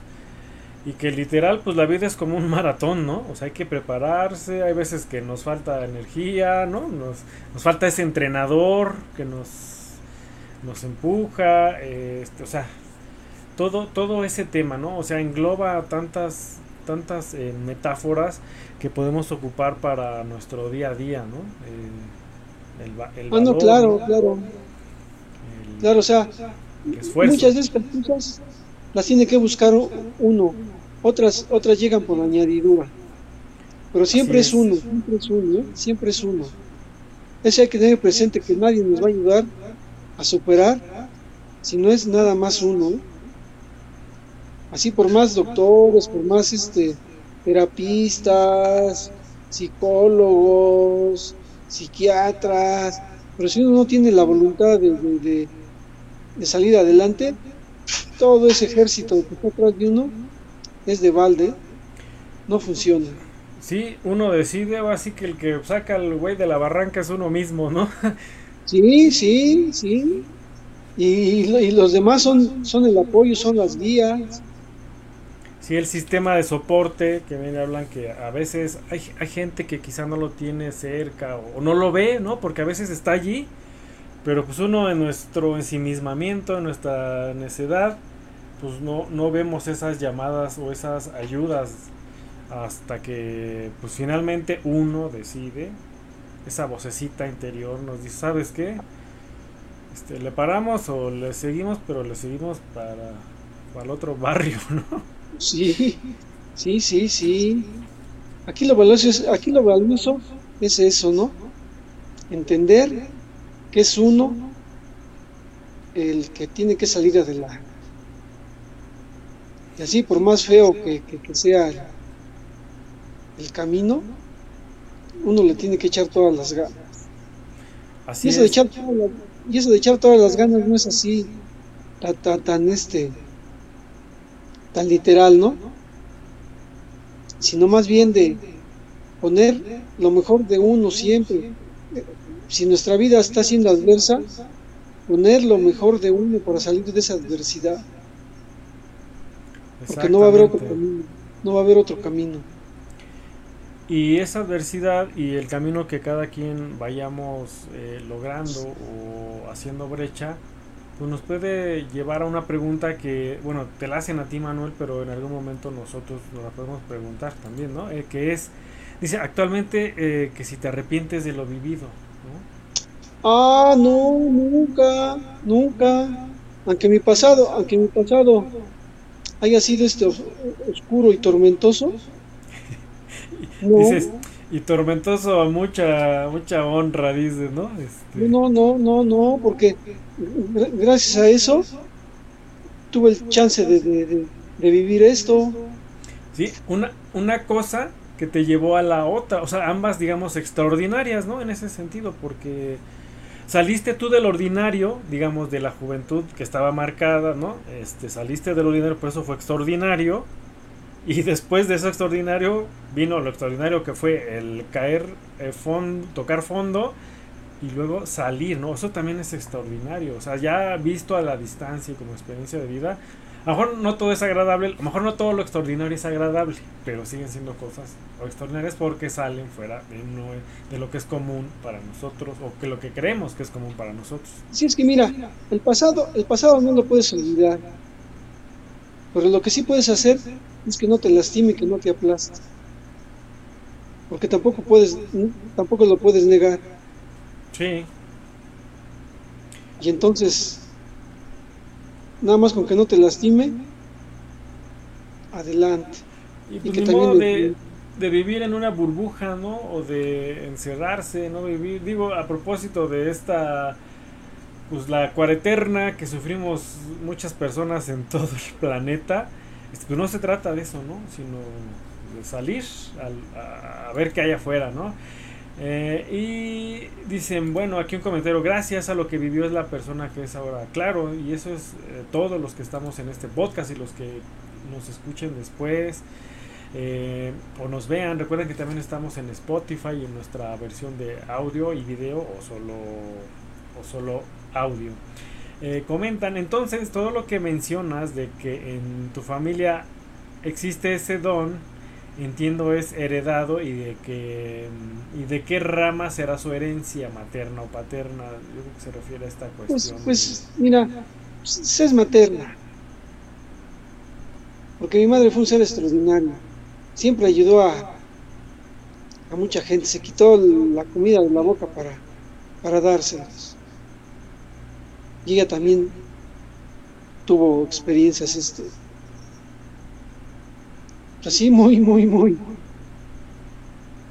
y que literal pues la vida es como un maratón, ¿no? O sea, hay que prepararse, hay veces que nos falta energía, ¿no? Nos, nos falta ese entrenador que nos nos empuja, este, o sea, todo todo ese tema, ¿no? O sea, engloba tantas tantas eh, metáforas que podemos ocupar para nuestro día a día, ¿no? Eh, el, el ah, claro, claro. claro, o sea, muchas de estas cosas las tiene que buscar uno, otras, otras llegan por añadidura, pero siempre es. uno, siempre es uno, ¿eh? siempre es uno. Ese hay que tener presente que nadie nos va a ayudar a superar si no es nada más uno. ¿eh? Así por más doctores, por más este terapistas, psicólogos, psiquiatras, pero si uno no tiene la voluntad de, de, salir adelante, todo ese ejército que está atrás de uno es de balde, no funciona. Sí, uno decide, así que el que saca al güey de la barranca es uno mismo, ¿no? sí, sí, sí. Y, y, los demás son, son el apoyo, son las guías. Sí, el sistema de soporte que viene hablan que a veces hay, hay gente que quizá no lo tiene cerca o, no lo ve, ¿no? Porque a veces está allí, pero pues uno en nuestro ensimismamiento, en nuestra necedad, pues no, no vemos esas llamadas o esas ayudas hasta que pues finalmente uno decide, esa vocecita interior nos dice, ¿sabes qué? Este, le paramos o le seguimos, pero le seguimos para, para el otro barrio, ¿no? Sí, sí, sí, sí. Aquí lo valioso aquí lo valioso es eso, ¿no? Entender que es uno el que tiene que salir adelante. Y así, por más feo que, sea el, camino, uno le tiene que echar todas las ganas. Así y, eso De echar y eso de echar todas las ganas no es así, tan, tan este tan literal, ¿no? Sino más bien de poner lo mejor de uno siempre. Si nuestra vida está siendo adversa, poner lo mejor de uno para salir de esa adversidad. Porque no va a haber otro camino. No va a haber otro camino. Y esa adversidad y el camino que cada quien vayamos eh, logrando o haciendo brecha, pues nos puede llevar a una pregunta que, bueno, te la hacen a ti Manuel, pero en algún momento nosotros nos la podemos preguntar también, ¿no? Eh, que es, dice, actualmente eh, que si te arrepientes de lo vivido, ¿no? Ah, no, nunca, nunca. Aunque mi pasado, aunque mi pasado haya sido este oscuro y tormentoso. Dices, y tormentoso a mucha mucha honra, dices, ¿no? Este... No, no, no, no, porque gracias a eso tuve el chance de, vivir esto. Sí, una, una cosa que te llevó a la otra, o sea, ambas, digamos, extraordinarias, ¿no? En ese sentido, porque saliste tú del ordinario, digamos, de la juventud que estaba marcada, ¿no? Este, saliste del ordinario, por eso fue extraordinario. Y después de eso extraordinario, vino lo extraordinario que fue el caer, eh, tocar fondo y luego salir, ¿no? Eso también es extraordinario. O sea, ya visto a la distancia y como experiencia de vida, a lo mejor no todo es agradable, a lo mejor no todo lo extraordinario es agradable, pero siguen siendo cosas extraordinarias porque salen fuera de, de lo que es común para nosotros o que lo que creemos que es común para nosotros. Sí, es que mira, el pasado, el pasado no lo puedes olvidar, pero lo que sí puedes hacer es que no te lastime, que no te aplaste, porque tampoco puedes, tampoco lo puedes negar. Sí. Y entonces nada más con que no te lastime, adelante. Y, pues de, de, vivir en una burbuja, ¿no? O de encerrarse, ¿no? Vivir, digo, a propósito de esta, pues la cuareterna que sufrimos muchas personas en todo el planeta, este, pues no se trata de eso, ¿no? Sino de salir a, ver qué hay afuera, ¿no? Eh, y dicen, bueno, aquí un comentario, gracias a lo que vivió es la persona que es ahora. Claro, y eso es eh, todos los que estamos en este podcast y los que nos escuchen después eh, o nos vean. Recuerden que también estamos en Spotify en nuestra versión de audio y video o solo, o solo audio. comentan entonces todo lo que mencionas de que en tu familia existe ese don entiendo es heredado y de que y de qué rama será su herencia materna o paterna yo creo que se refiere a esta pues, cuestión pues, mira pues, es materna. Porque mi madre fue un ser extraordinario. Siempre ayudó a a mucha gente se quitó la comida de la boca para para dárselas y ella también tuvo experiencias este así muy, muy, muy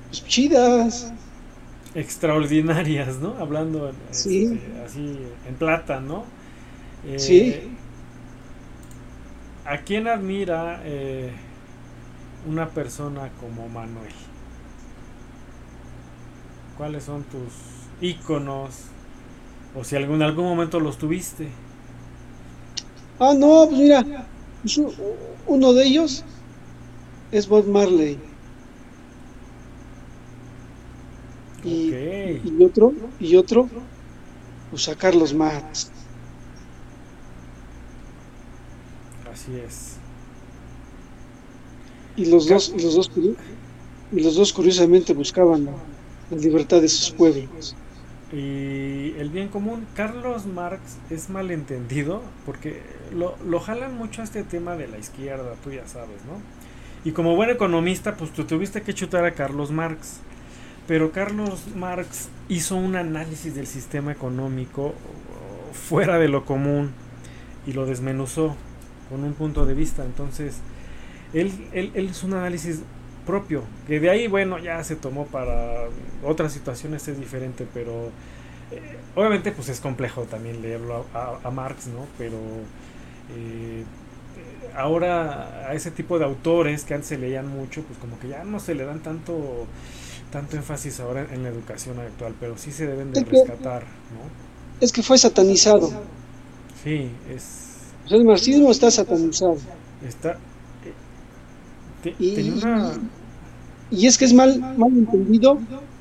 pues, chidas. Extraordinarias, ¿no? Hablando este, así en plata, ¿no? Eh, sí. ¿A quién admira eh, una persona como Manuel? ¿Cuáles son tus íconos? O si algún, en algún momento los tuviste. Ah, no, pues mira, pues, uno de ellos es Bob Marley. Y, y, otro, y otro, pues a Carlos Marx. Así es. Y los dos, los dos, y los dos curiosamente buscaban la libertad de sus pueblos. Y el bien común, Carlos Marx es malentendido porque lo, lo jalan mucho a este tema de la izquierda, tú ya sabes, ¿no? Y como buen economista, pues tú tuviste que chutar a Carlos Marx. Pero Carlos Marx hizo un análisis del sistema económico fuera de lo común y lo desmenuzó con un punto de vista. Entonces, él, él, es un análisis propio, que de ahí, bueno, ya se tomó para otras situaciones, es diferente, pero eh, obviamente pues es complejo también leerlo a, Marx, ¿no? Pero... Eh, ahora a ese tipo de autores que antes se leían mucho, pues como que ya no se le dan tanto tanto énfasis ahora en la educación actual, pero sí se deben de rescatar, ¿no? Es que fue satanizado. Sí, es... el marxismo está satanizado. Está... Eh, y, y, es que es mal, mal entendido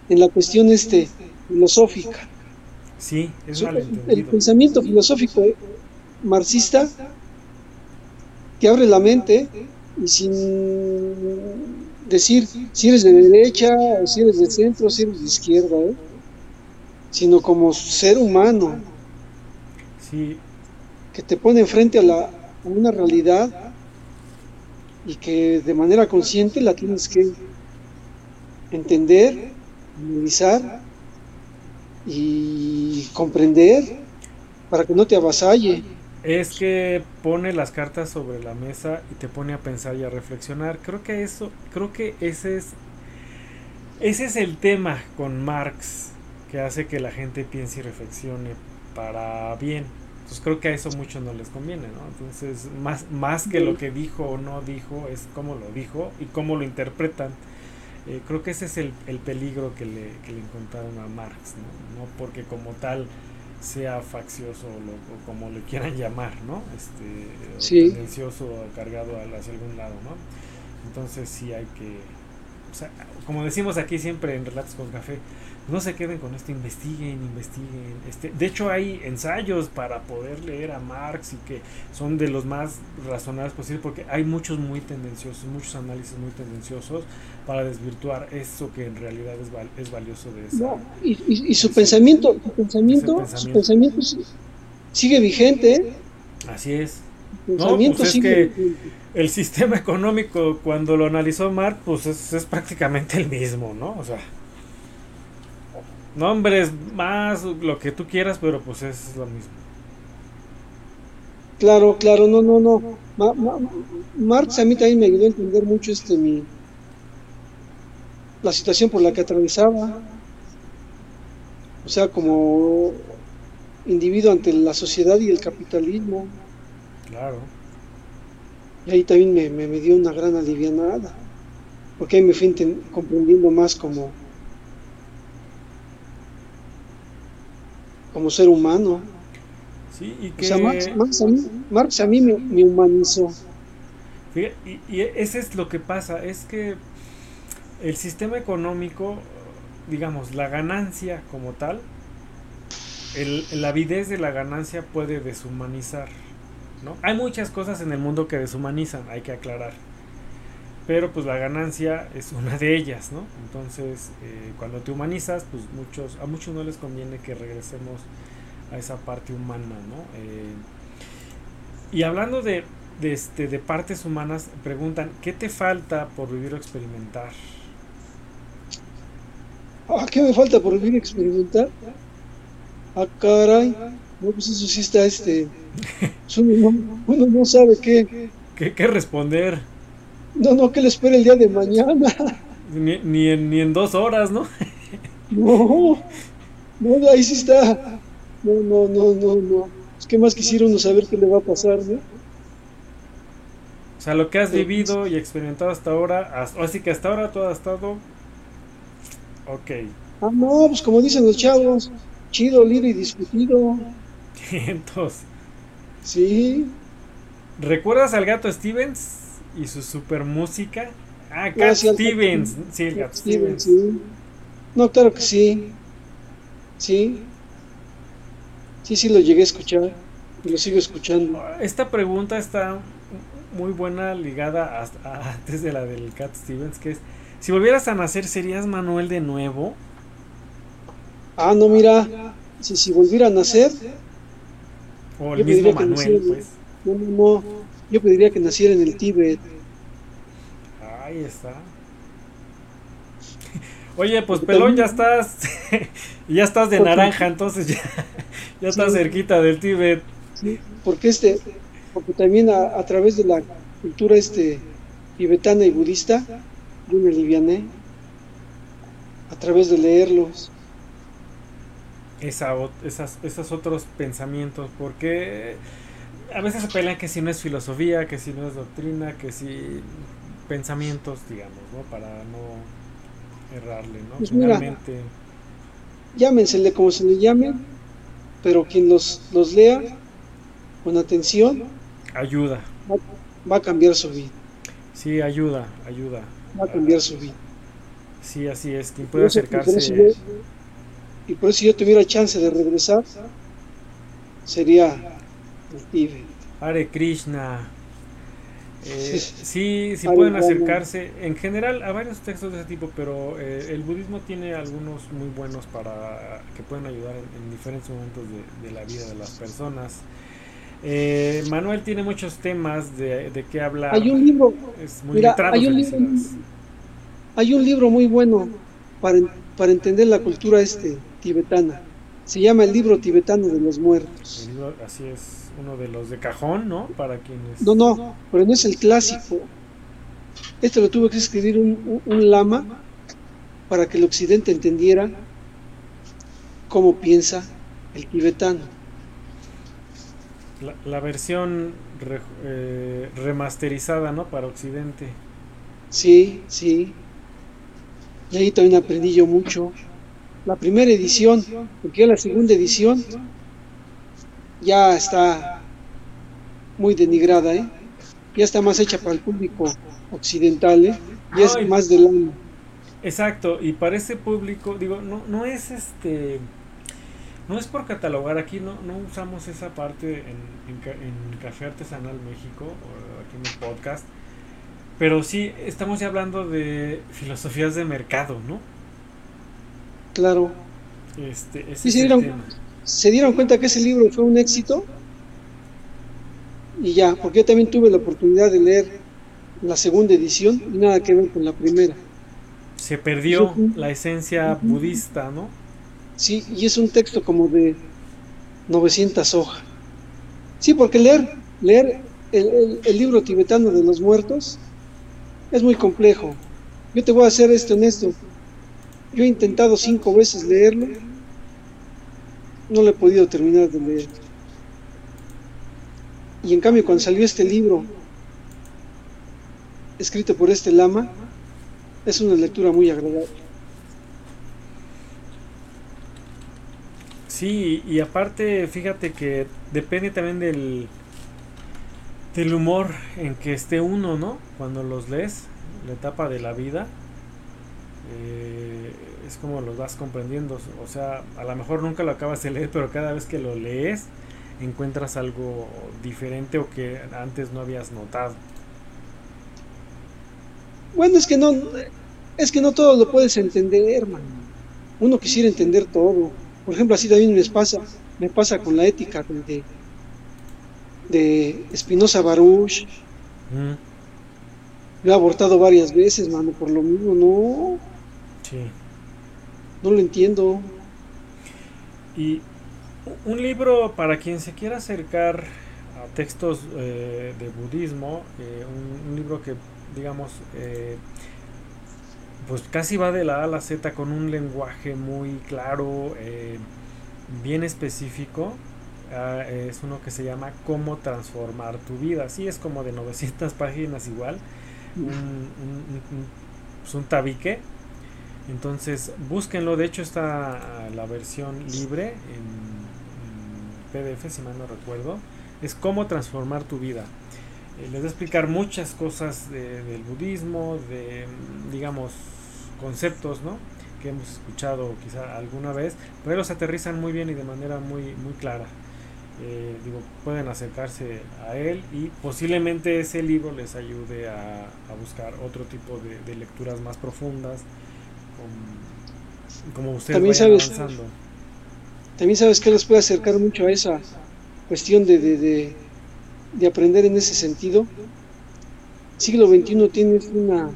en la cuestión este filosófica. Sí, es mal entendido. El pensamiento filosófico marxista te abre la mente y sin decir si eres de derecha o si eres de centro, si eres de izquierda, ¿eh? sino como ser humano sí. que te pone enfrente a, la, a una realidad y que de manera consciente la tienes que entender, analizar y comprender para que no te avasalle es que pone las cartas sobre la mesa y te pone a pensar y a reflexionar. Creo que eso, creo que ese es ese es el tema con Marx que hace que la gente piense y reflexione para bien. Entonces creo que a eso mucho no les conviene, ¿no? Entonces, más, más que lo que dijo o no dijo, es cómo lo dijo y cómo lo interpretan. Eh, creo que ese es el, el peligro que le, que le encontraron a Marx, ¿no? No porque como tal sea faccioso o, como le quieran llamar, ¿no? Este, tendencioso o cargado hacia algún lado, ¿no? Entonces sí hay que o sea, como decimos aquí siempre en Relatos con Café, no se queden con esto, investiguen, investiguen. Este, de hecho, hay ensayos para poder leer a Marx y que son de los más razonables posibles, porque hay muchos muy tendenciosos, muchos análisis muy tendenciosos para desvirtuar eso que en realidad es, es valioso de eso. y, su, pensamiento, su pensamiento, su pensamiento, sigue vigente. ¿eh? Así es. No, pues es que el sistema económico cuando lo analizó Marx, pues es, es prácticamente el mismo, ¿no? O sea nombres más, lo que tú quieras, pero pues es lo mismo. Claro, claro, no, no, no. Marx a mí también me ayudó a entender mucho este mi la situación por la que atravesaba. O sea, como individuo ante la sociedad y el capitalismo. Claro. Y ahí también me, me, dio una gran alivianada, porque ahí me fui comprendiendo más como como ser humano. Sí, y que... O sea, Marx, a mí, me, humanizó. y, y ese es lo que pasa, es que el sistema económico, digamos, la ganancia como tal, el, la avidez de la ganancia puede deshumanizar. ¿no? Hay muchas cosas en el mundo que deshumanizan, hay que aclarar. Pero pues la ganancia es una de ellas, ¿no? Entonces, eh, cuando te humanizas, pues muchos, a muchos no les conviene que regresemos a esa parte humana, ¿no? Eh, y hablando de, de, este, de partes humanas, preguntan, ¿qué te falta por vivir o experimentar? Ah, ¿qué me falta por vivir y experimentar? Ah, caray. No, pues eso sí está este. Uno no, no sabe qué. ¿Qué, qué responder? No, no, que le espere el día de mañana. Ni, ni, en, ni en dos horas, ¿no? no, no, ahí sí está. No, no, no, no, no. Es que más quisiera uno saber qué le va a pasar, ¿no? O sea, lo que has vivido y experimentado hasta ahora, así que hasta ahora todo ha estado. Ok. Ah, no, pues como dicen los chavos, chido, libre y discutido. Entonces. Sí. ¿Recuerdas al gato Stevens? Y su super música. Ah, Cat Stevens. Sí, el Cat Stevens. No, claro que sí. Sí. Sí, sí, lo llegué a escuchar. Y lo sigo escuchando. Esta pregunta está muy buena ligada a, antes de la del Cat Stevens, que es, si volvieras a nacer, ¿serías Manuel de nuevo? Ah, no, mira, si, si volviera a nacer... O el mismo Manuel, pues. No, no, no yo pediría que naciera en el Tíbet. Ahí está. Oye, pues pelón, ya estás, ya estás de naranja, entonces ya, ya estás cerquita del Tíbet. Sí, porque este, porque también a, través de la cultura este tibetana y budista, yo me aliviané a través de leerlos. Esa, esas, esos otros pensamientos, porque a veces se pelean que si no es filosofía, que si no es doctrina, que si pensamientos, digamos, ¿no? Para no errarle, ¿no? Pues llámensele como se le llame, pero quien los, los lea con atención ayuda. Va, a cambiar su vida. Sí, ayuda, ayuda. Va a cambiar su vida. Sí, así es. Quien puede acercarse. y por eso si yo tuviera chance de regresar, sería Hare Krishna. Eh, sí, sí pueden acercarse en general a varios textos de ese tipo, pero eh, el budismo tiene algunos muy buenos para que pueden ayudar en, diferentes momentos de, la vida de las personas. Eh, Manuel tiene muchos temas de, de qué hablar. Hay un libro, hay, un libro hay un libro muy bueno para, para entender la cultura este tibetana. Se llama el libro tibetano de los muertos. así es uno de los de cajón, ¿no? Para quienes... No, no, pero no es el clásico. Este lo tuvo que escribir un, lama para que el occidente entendiera cómo piensa el tibetano. La, versión eh, remasterizada, ¿no? Para occidente. Sí, sí. Y ahí también aprendí yo mucho. La primera edición, porque la segunda edición ya está muy denigrada, ¿eh? ya está más hecha para el público occidental, ¿eh? ya es más del Exacto, y para ese público, digo, no, no es este, no es por catalogar, aquí no, no usamos esa parte en, en, Café Artesanal México, o aquí en el podcast, pero sí estamos ya hablando de filosofías de mercado, ¿no? Claro. Este, se, dieron, se dieron cuenta que ese libro fue un éxito y ya, porque yo también tuve la oportunidad de leer la segunda edición y nada que ver con la primera. Se perdió la esencia budista, ¿no? Sí, y es un texto como de 900 hojas. Sí, porque leer, leer el, libro tibetano de los muertos es muy complejo. Yo te voy a hacer esto en esto. Yo he intentado cinco veces leerlo, no lo he podido terminar de leer. Y en cambio, cuando salió este libro, escrito por este lama, es una lectura muy agradable. Sí, y aparte, fíjate que depende también del, del humor en que esté uno, ¿no? Cuando los lees, la etapa de la vida, eh, es como los vas comprendiendo. O sea, a lo mejor nunca lo acabas de leer, pero cada vez que lo lees, encuentras algo diferente o que antes no habías notado. Bueno, es que no, es que no todo lo puedes entender, hermano. Uno quisiera entender todo. Por ejemplo, así también me pasa, me pasa con la ética de, de Espinosa Baruch. Mm. Me ha abortado varias veces, mano, por lo mismo, no. Sí. No lo entiendo. Y un libro para quien se quiera acercar a textos eh, de budismo, eh, un, libro que, digamos, eh, pues casi va de la A a la Z con un lenguaje muy claro, bien específico. Ah, es uno que se llama Cómo transformar tu vida. Sí, es como de 900 páginas igual. Un, un, pues un tabique. Entonces, búsquenlo. De hecho, está la versión libre en PDF, si mal no recuerdo, es cómo transformar tu vida. Eh, les voy a explicar muchas cosas del budismo, de, digamos, conceptos, ¿no? Que hemos escuchado quizá alguna vez, pero los aterrizan muy bien y de manera muy, muy clara. Eh, digo, pueden acercarse a él y posiblemente ese libro les ayude a, buscar otro tipo de, lecturas más profundas, como, ustedes vayan avanzando. También sabes que les puede acercar mucho a esa cuestión de, de, aprender en ese sentido. Siglo XXI tiene una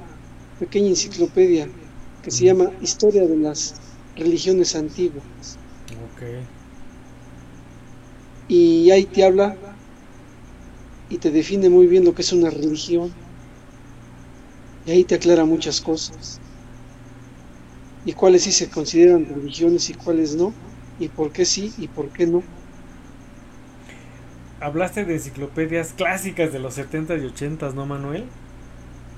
pequeña enciclopedia que se llama Historia de las religiones antiguas. Y ahí te habla y te define muy bien lo que es una religión. Y ahí te aclara muchas cosas. Y cuáles sí se consideran religiones y cuáles no y por qué sí y por qué no. Hablaste de enciclopedias clásicas de los 70s y 80s, ¿no, Manuel?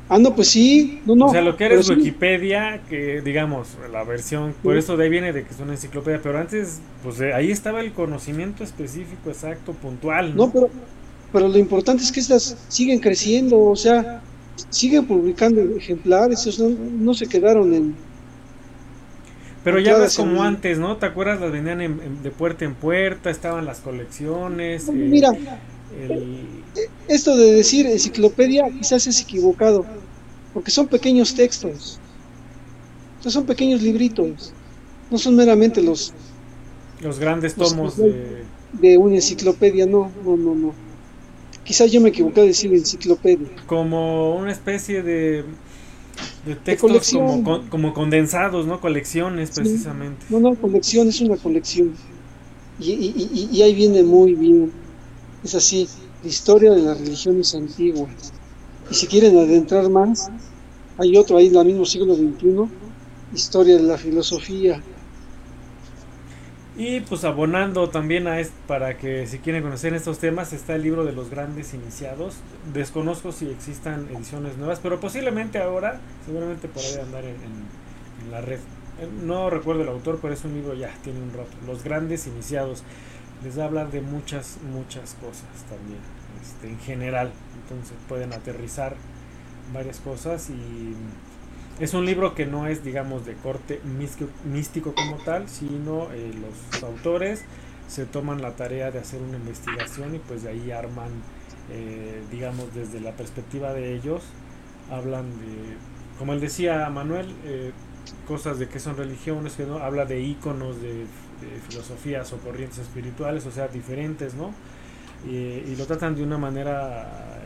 Ah, no, pues sí, no, no. O sea, lo que eres Wikipedia, que digamos, la versión, por eso de ahí viene de que es una enciclopedia, pero antes, pues ahí estaba el conocimiento específico, exacto, puntual. No, pero, pero lo importante es que estas siguen creciendo, o sea, siguen publicando ejemplares, no, no se quedaron en, pero ya ves como antes, ¿no? ¿Te acuerdas? Las vendían de puerta en puerta, estaban las colecciones. Eh, mira, esto de decir enciclopedia quizás es equivocado, porque son pequeños textos, son pequeños libritos, no son meramente los... Los grandes tomos de... de una enciclopedia, no, no, no, no. Quizás yo me equivoqué de decir enciclopedia. Como una especie de de textos como, como, condensados, ¿no? Colecciones, precisamente. No, no, colección es una colección. Y, y, y, ahí viene muy bien. Es así, la historia de las religiones antiguas. Y si quieren adentrar más, hay otro ahí, la mismo siglo XXI, historia de la filosofía, y pues abonando también a esto para que si quieren conocer estos temas está el libro de los grandes iniciados. Desconozco si existan ediciones nuevas, pero posiblemente ahora, seguramente por andar en, la red. Eh, no recuerdo el autor, pero es un libro ya, tiene un rato. Los grandes iniciados. Les va hablar de muchas, muchas cosas también, este, en general. Entonces pueden aterrizar varias cosas y Es un libro que no es, digamos, de corte místico, como tal, sino eh, los autores se toman la tarea de hacer una investigación y pues de ahí arman, eh, digamos, desde la perspectiva de ellos, hablan de, como él decía Manuel, eh, cosas de qué son religiones, que no habla de íconos de, filosofías o corrientes espirituales, o sea, diferentes, ¿no? y lo tratan de una manera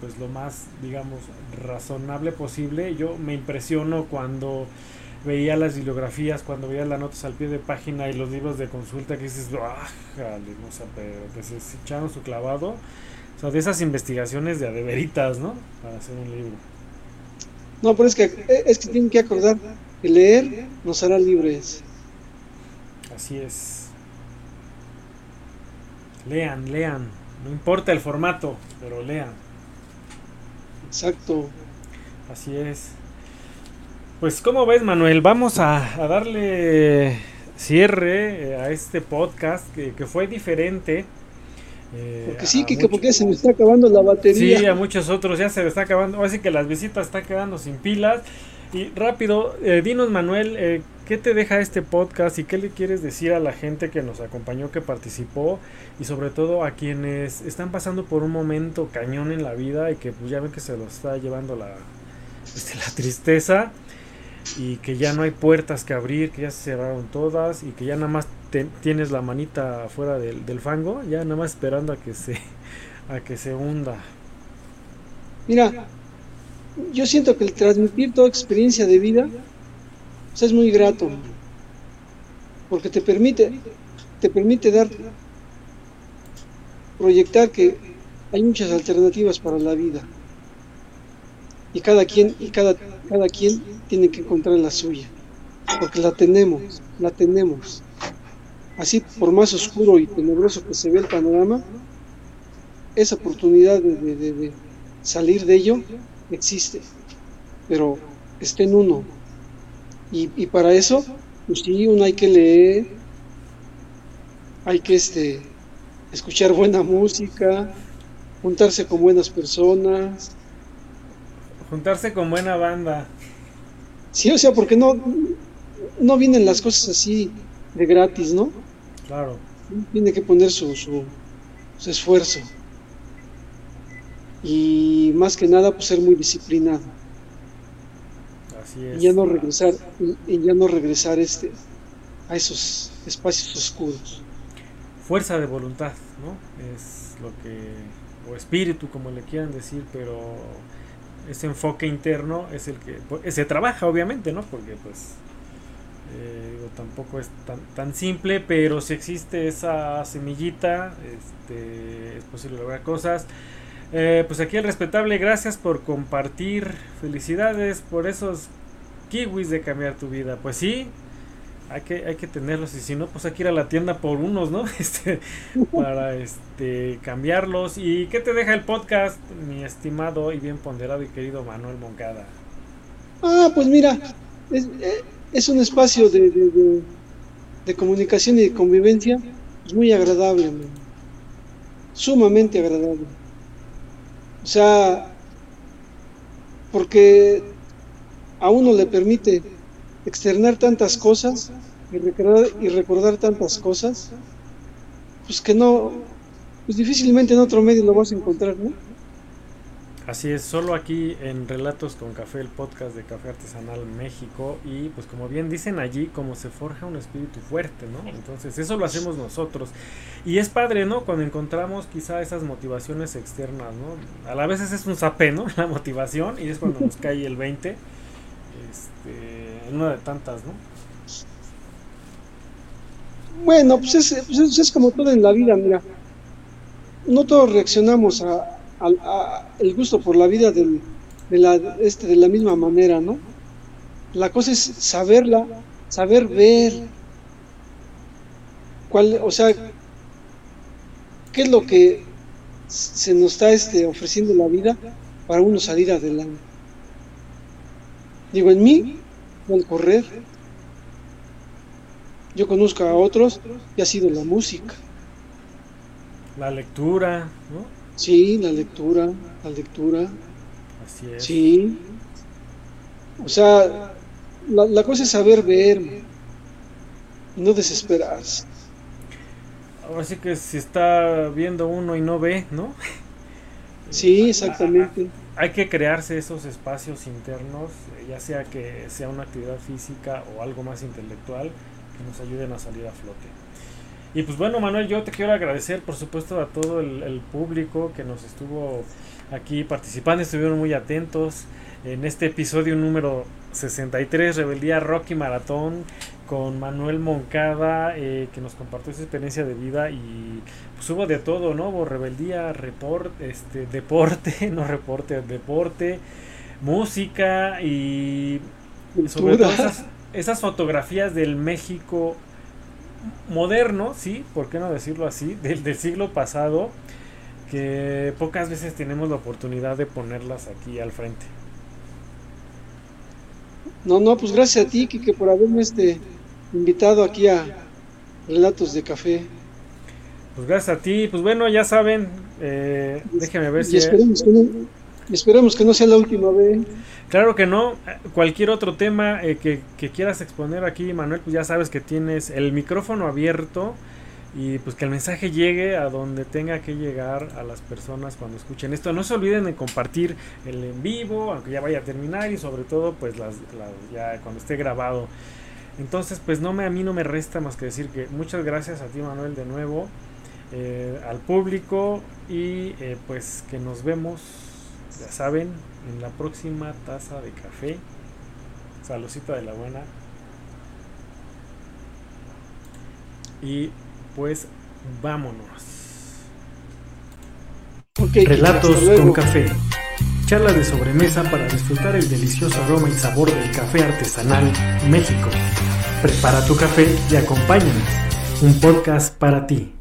pues lo más digamos razonable posible. Yo me impresiono cuando veía las bibliografías cuando veía las notas al pie de página y los libros de consulta que dices ah no sé pero que se echaron su clavado o sea de esas investigaciones de adeveritas no para hacer un libro. No pero es que es que tienen que acordar que leer nos hará libres. Así es. Lean lean. No importa el formato pero lean Exacto. Así es. Pues como ves Manuel, vamos a, darle cierre eh, a este podcast que, fue diferente. Eh, porque sí, que porque se me está acabando la batería. Sí, a muchos otros ya se me está acabando. Así que las visitas están quedando sin pilas. Y rápido, eh, dinos Manuel, eh, ¿qué te deja este podcast y qué le quieres decir a la gente que nos acompañó, que participó y sobre todo a quienes están pasando por un momento cañón en la vida y que pues ya ven que se lo está llevando la, este, la tristeza y que ya no hay puertas que abrir, que ya se cerraron todas y que ya nada más tienes la manita fuera del, del fango, ya nada más esperando a que se, a que se hunda. Mira, yo siento que el transmitir toda experiencia de vida es muy grato, porque te permite, te permite dar, proyectar que hay muchas alternativas para la vida y cada quien y cada, cada quien tiene que encontrar la suya, porque la tenemos, la tenemos. Así, por más oscuro y tenebroso que se ve el panorama, esa oportunidad de salir de ello existe, pero está en uno. Y, para eso, pues sí, uno hay que leer, hay que este, escuchar buena música, juntarse con buenas personas. Juntarse con buena banda. Sí, o sea, porque no, no vienen las cosas así de gratis, ¿no? Claro. Tiene que poner su, su, su esfuerzo y más que nada pues ser muy disciplinado. Así es. y ya no regresar y, ya no regresar este a esos espacios oscuros. Fuerza de voluntad no es lo que o espíritu como le quieran decir pero ese enfoque interno es el que pues, se trabaja obviamente no porque pues eh, tampoco es tan, tan simple pero si existe esa semillita este, es posible lograr cosas eh, pues aquí el respetable, gracias por compartir. Felicidades por esos kiwis de cambiar tu vida. Pues sí, hay que, hay que tenerlos y si no, pues hay que ir a la tienda por unos, ¿no? Este, para este, cambiarlos. ¿Y qué te deja el podcast, mi estimado y bien ponderado y querido Manuel Moncada? Ah, pues mira, es, eh, un espacio de, de, comunicación y de convivencia muy agradable, sumamente agradable. O sea, porque a uno le permite externar tantas cosas y recordar, y recordar tantas cosas, pues que no, pues difícilmente en otro medio lo vas a encontrar, ¿no? Así es, solo aquí en Relatos con Café, el podcast de Café Artesanal México. Y pues como bien dicen allí, como se forja un espíritu fuerte, ¿no? Entonces eso lo hacemos nosotros. Y es padre, ¿no? Cuando encontramos quizá esas motivaciones externas, ¿no? A la vez es un sapé, ¿no? La motivación y es cuando nos cae el 20. Este, en una de tantas, ¿no? Bueno, pues es, pues es como todo en la vida, mira. No todos reaccionamos a, el gusto por la vida de, la, este, de la misma manera, ¿no? La cosa es saberla, saber ver cuál, o sea, qué es lo que se nos está este, ofreciendo la vida para uno salir adelante. Digo, en mí, al correr, yo conozco a otros y ha sido la música. La lectura, ¿no? Sí, la lectura, la lectura. Así es. Sí. O sea, la, cosa es saber ver y no desesperarse. Ahora sí que si está viendo uno y no ve, ¿no? Sí, exactamente. Hay que crearse esos espacios internos, ya sea que sea una actividad física o algo más intelectual, que nos ayuden a salir a flote. Y pues bueno, Manuel, yo te quiero agradecer, por supuesto, a todo el, público que nos estuvo aquí participando, estuvieron muy atentos en este episodio número 63, Rebeldía Rocky Maratón, con Manuel Moncada, eh, que nos compartió su experiencia de vida y pues hubo de todo, ¿no? Hubo rebeldía, report, este, deporte, no reporte, deporte, música y sobre todo esas, esas fotografías del México moderno, sí, ¿por qué no decirlo así? Del, del, siglo pasado, que pocas veces tenemos la oportunidad de ponerlas aquí al frente. No, no, pues gracias a ti, Kike, por haberme este, invitado aquí a Relatos de Café. Pues gracias a ti, pues bueno, ya saben, eh, déjenme ver y si... Esperemos que, no, esperemos que no sea la última vez. Claro que no. Cualquier otro tema eh, que, quieras exponer aquí, Manuel, pues ya sabes que tienes el micrófono abierto y pues que el mensaje llegue a donde tenga que llegar a las personas cuando escuchen esto. No se olviden de compartir el en vivo, aunque ya vaya a terminar y sobre todo pues las, ya cuando esté grabado. Entonces pues no me a mí no me resta más que decir que muchas gracias a ti Manuel de nuevo, eh, al público y eh, pues que nos vemos, ya saben, en la próxima taza de café. Saludcita de la buena. Y pues vámonos. Relatos con café. Charla de sobremesa para disfrutar el delicioso aroma y sabor del café artesanal México. Prepara tu café y acompáñanos. Un podcast para ti.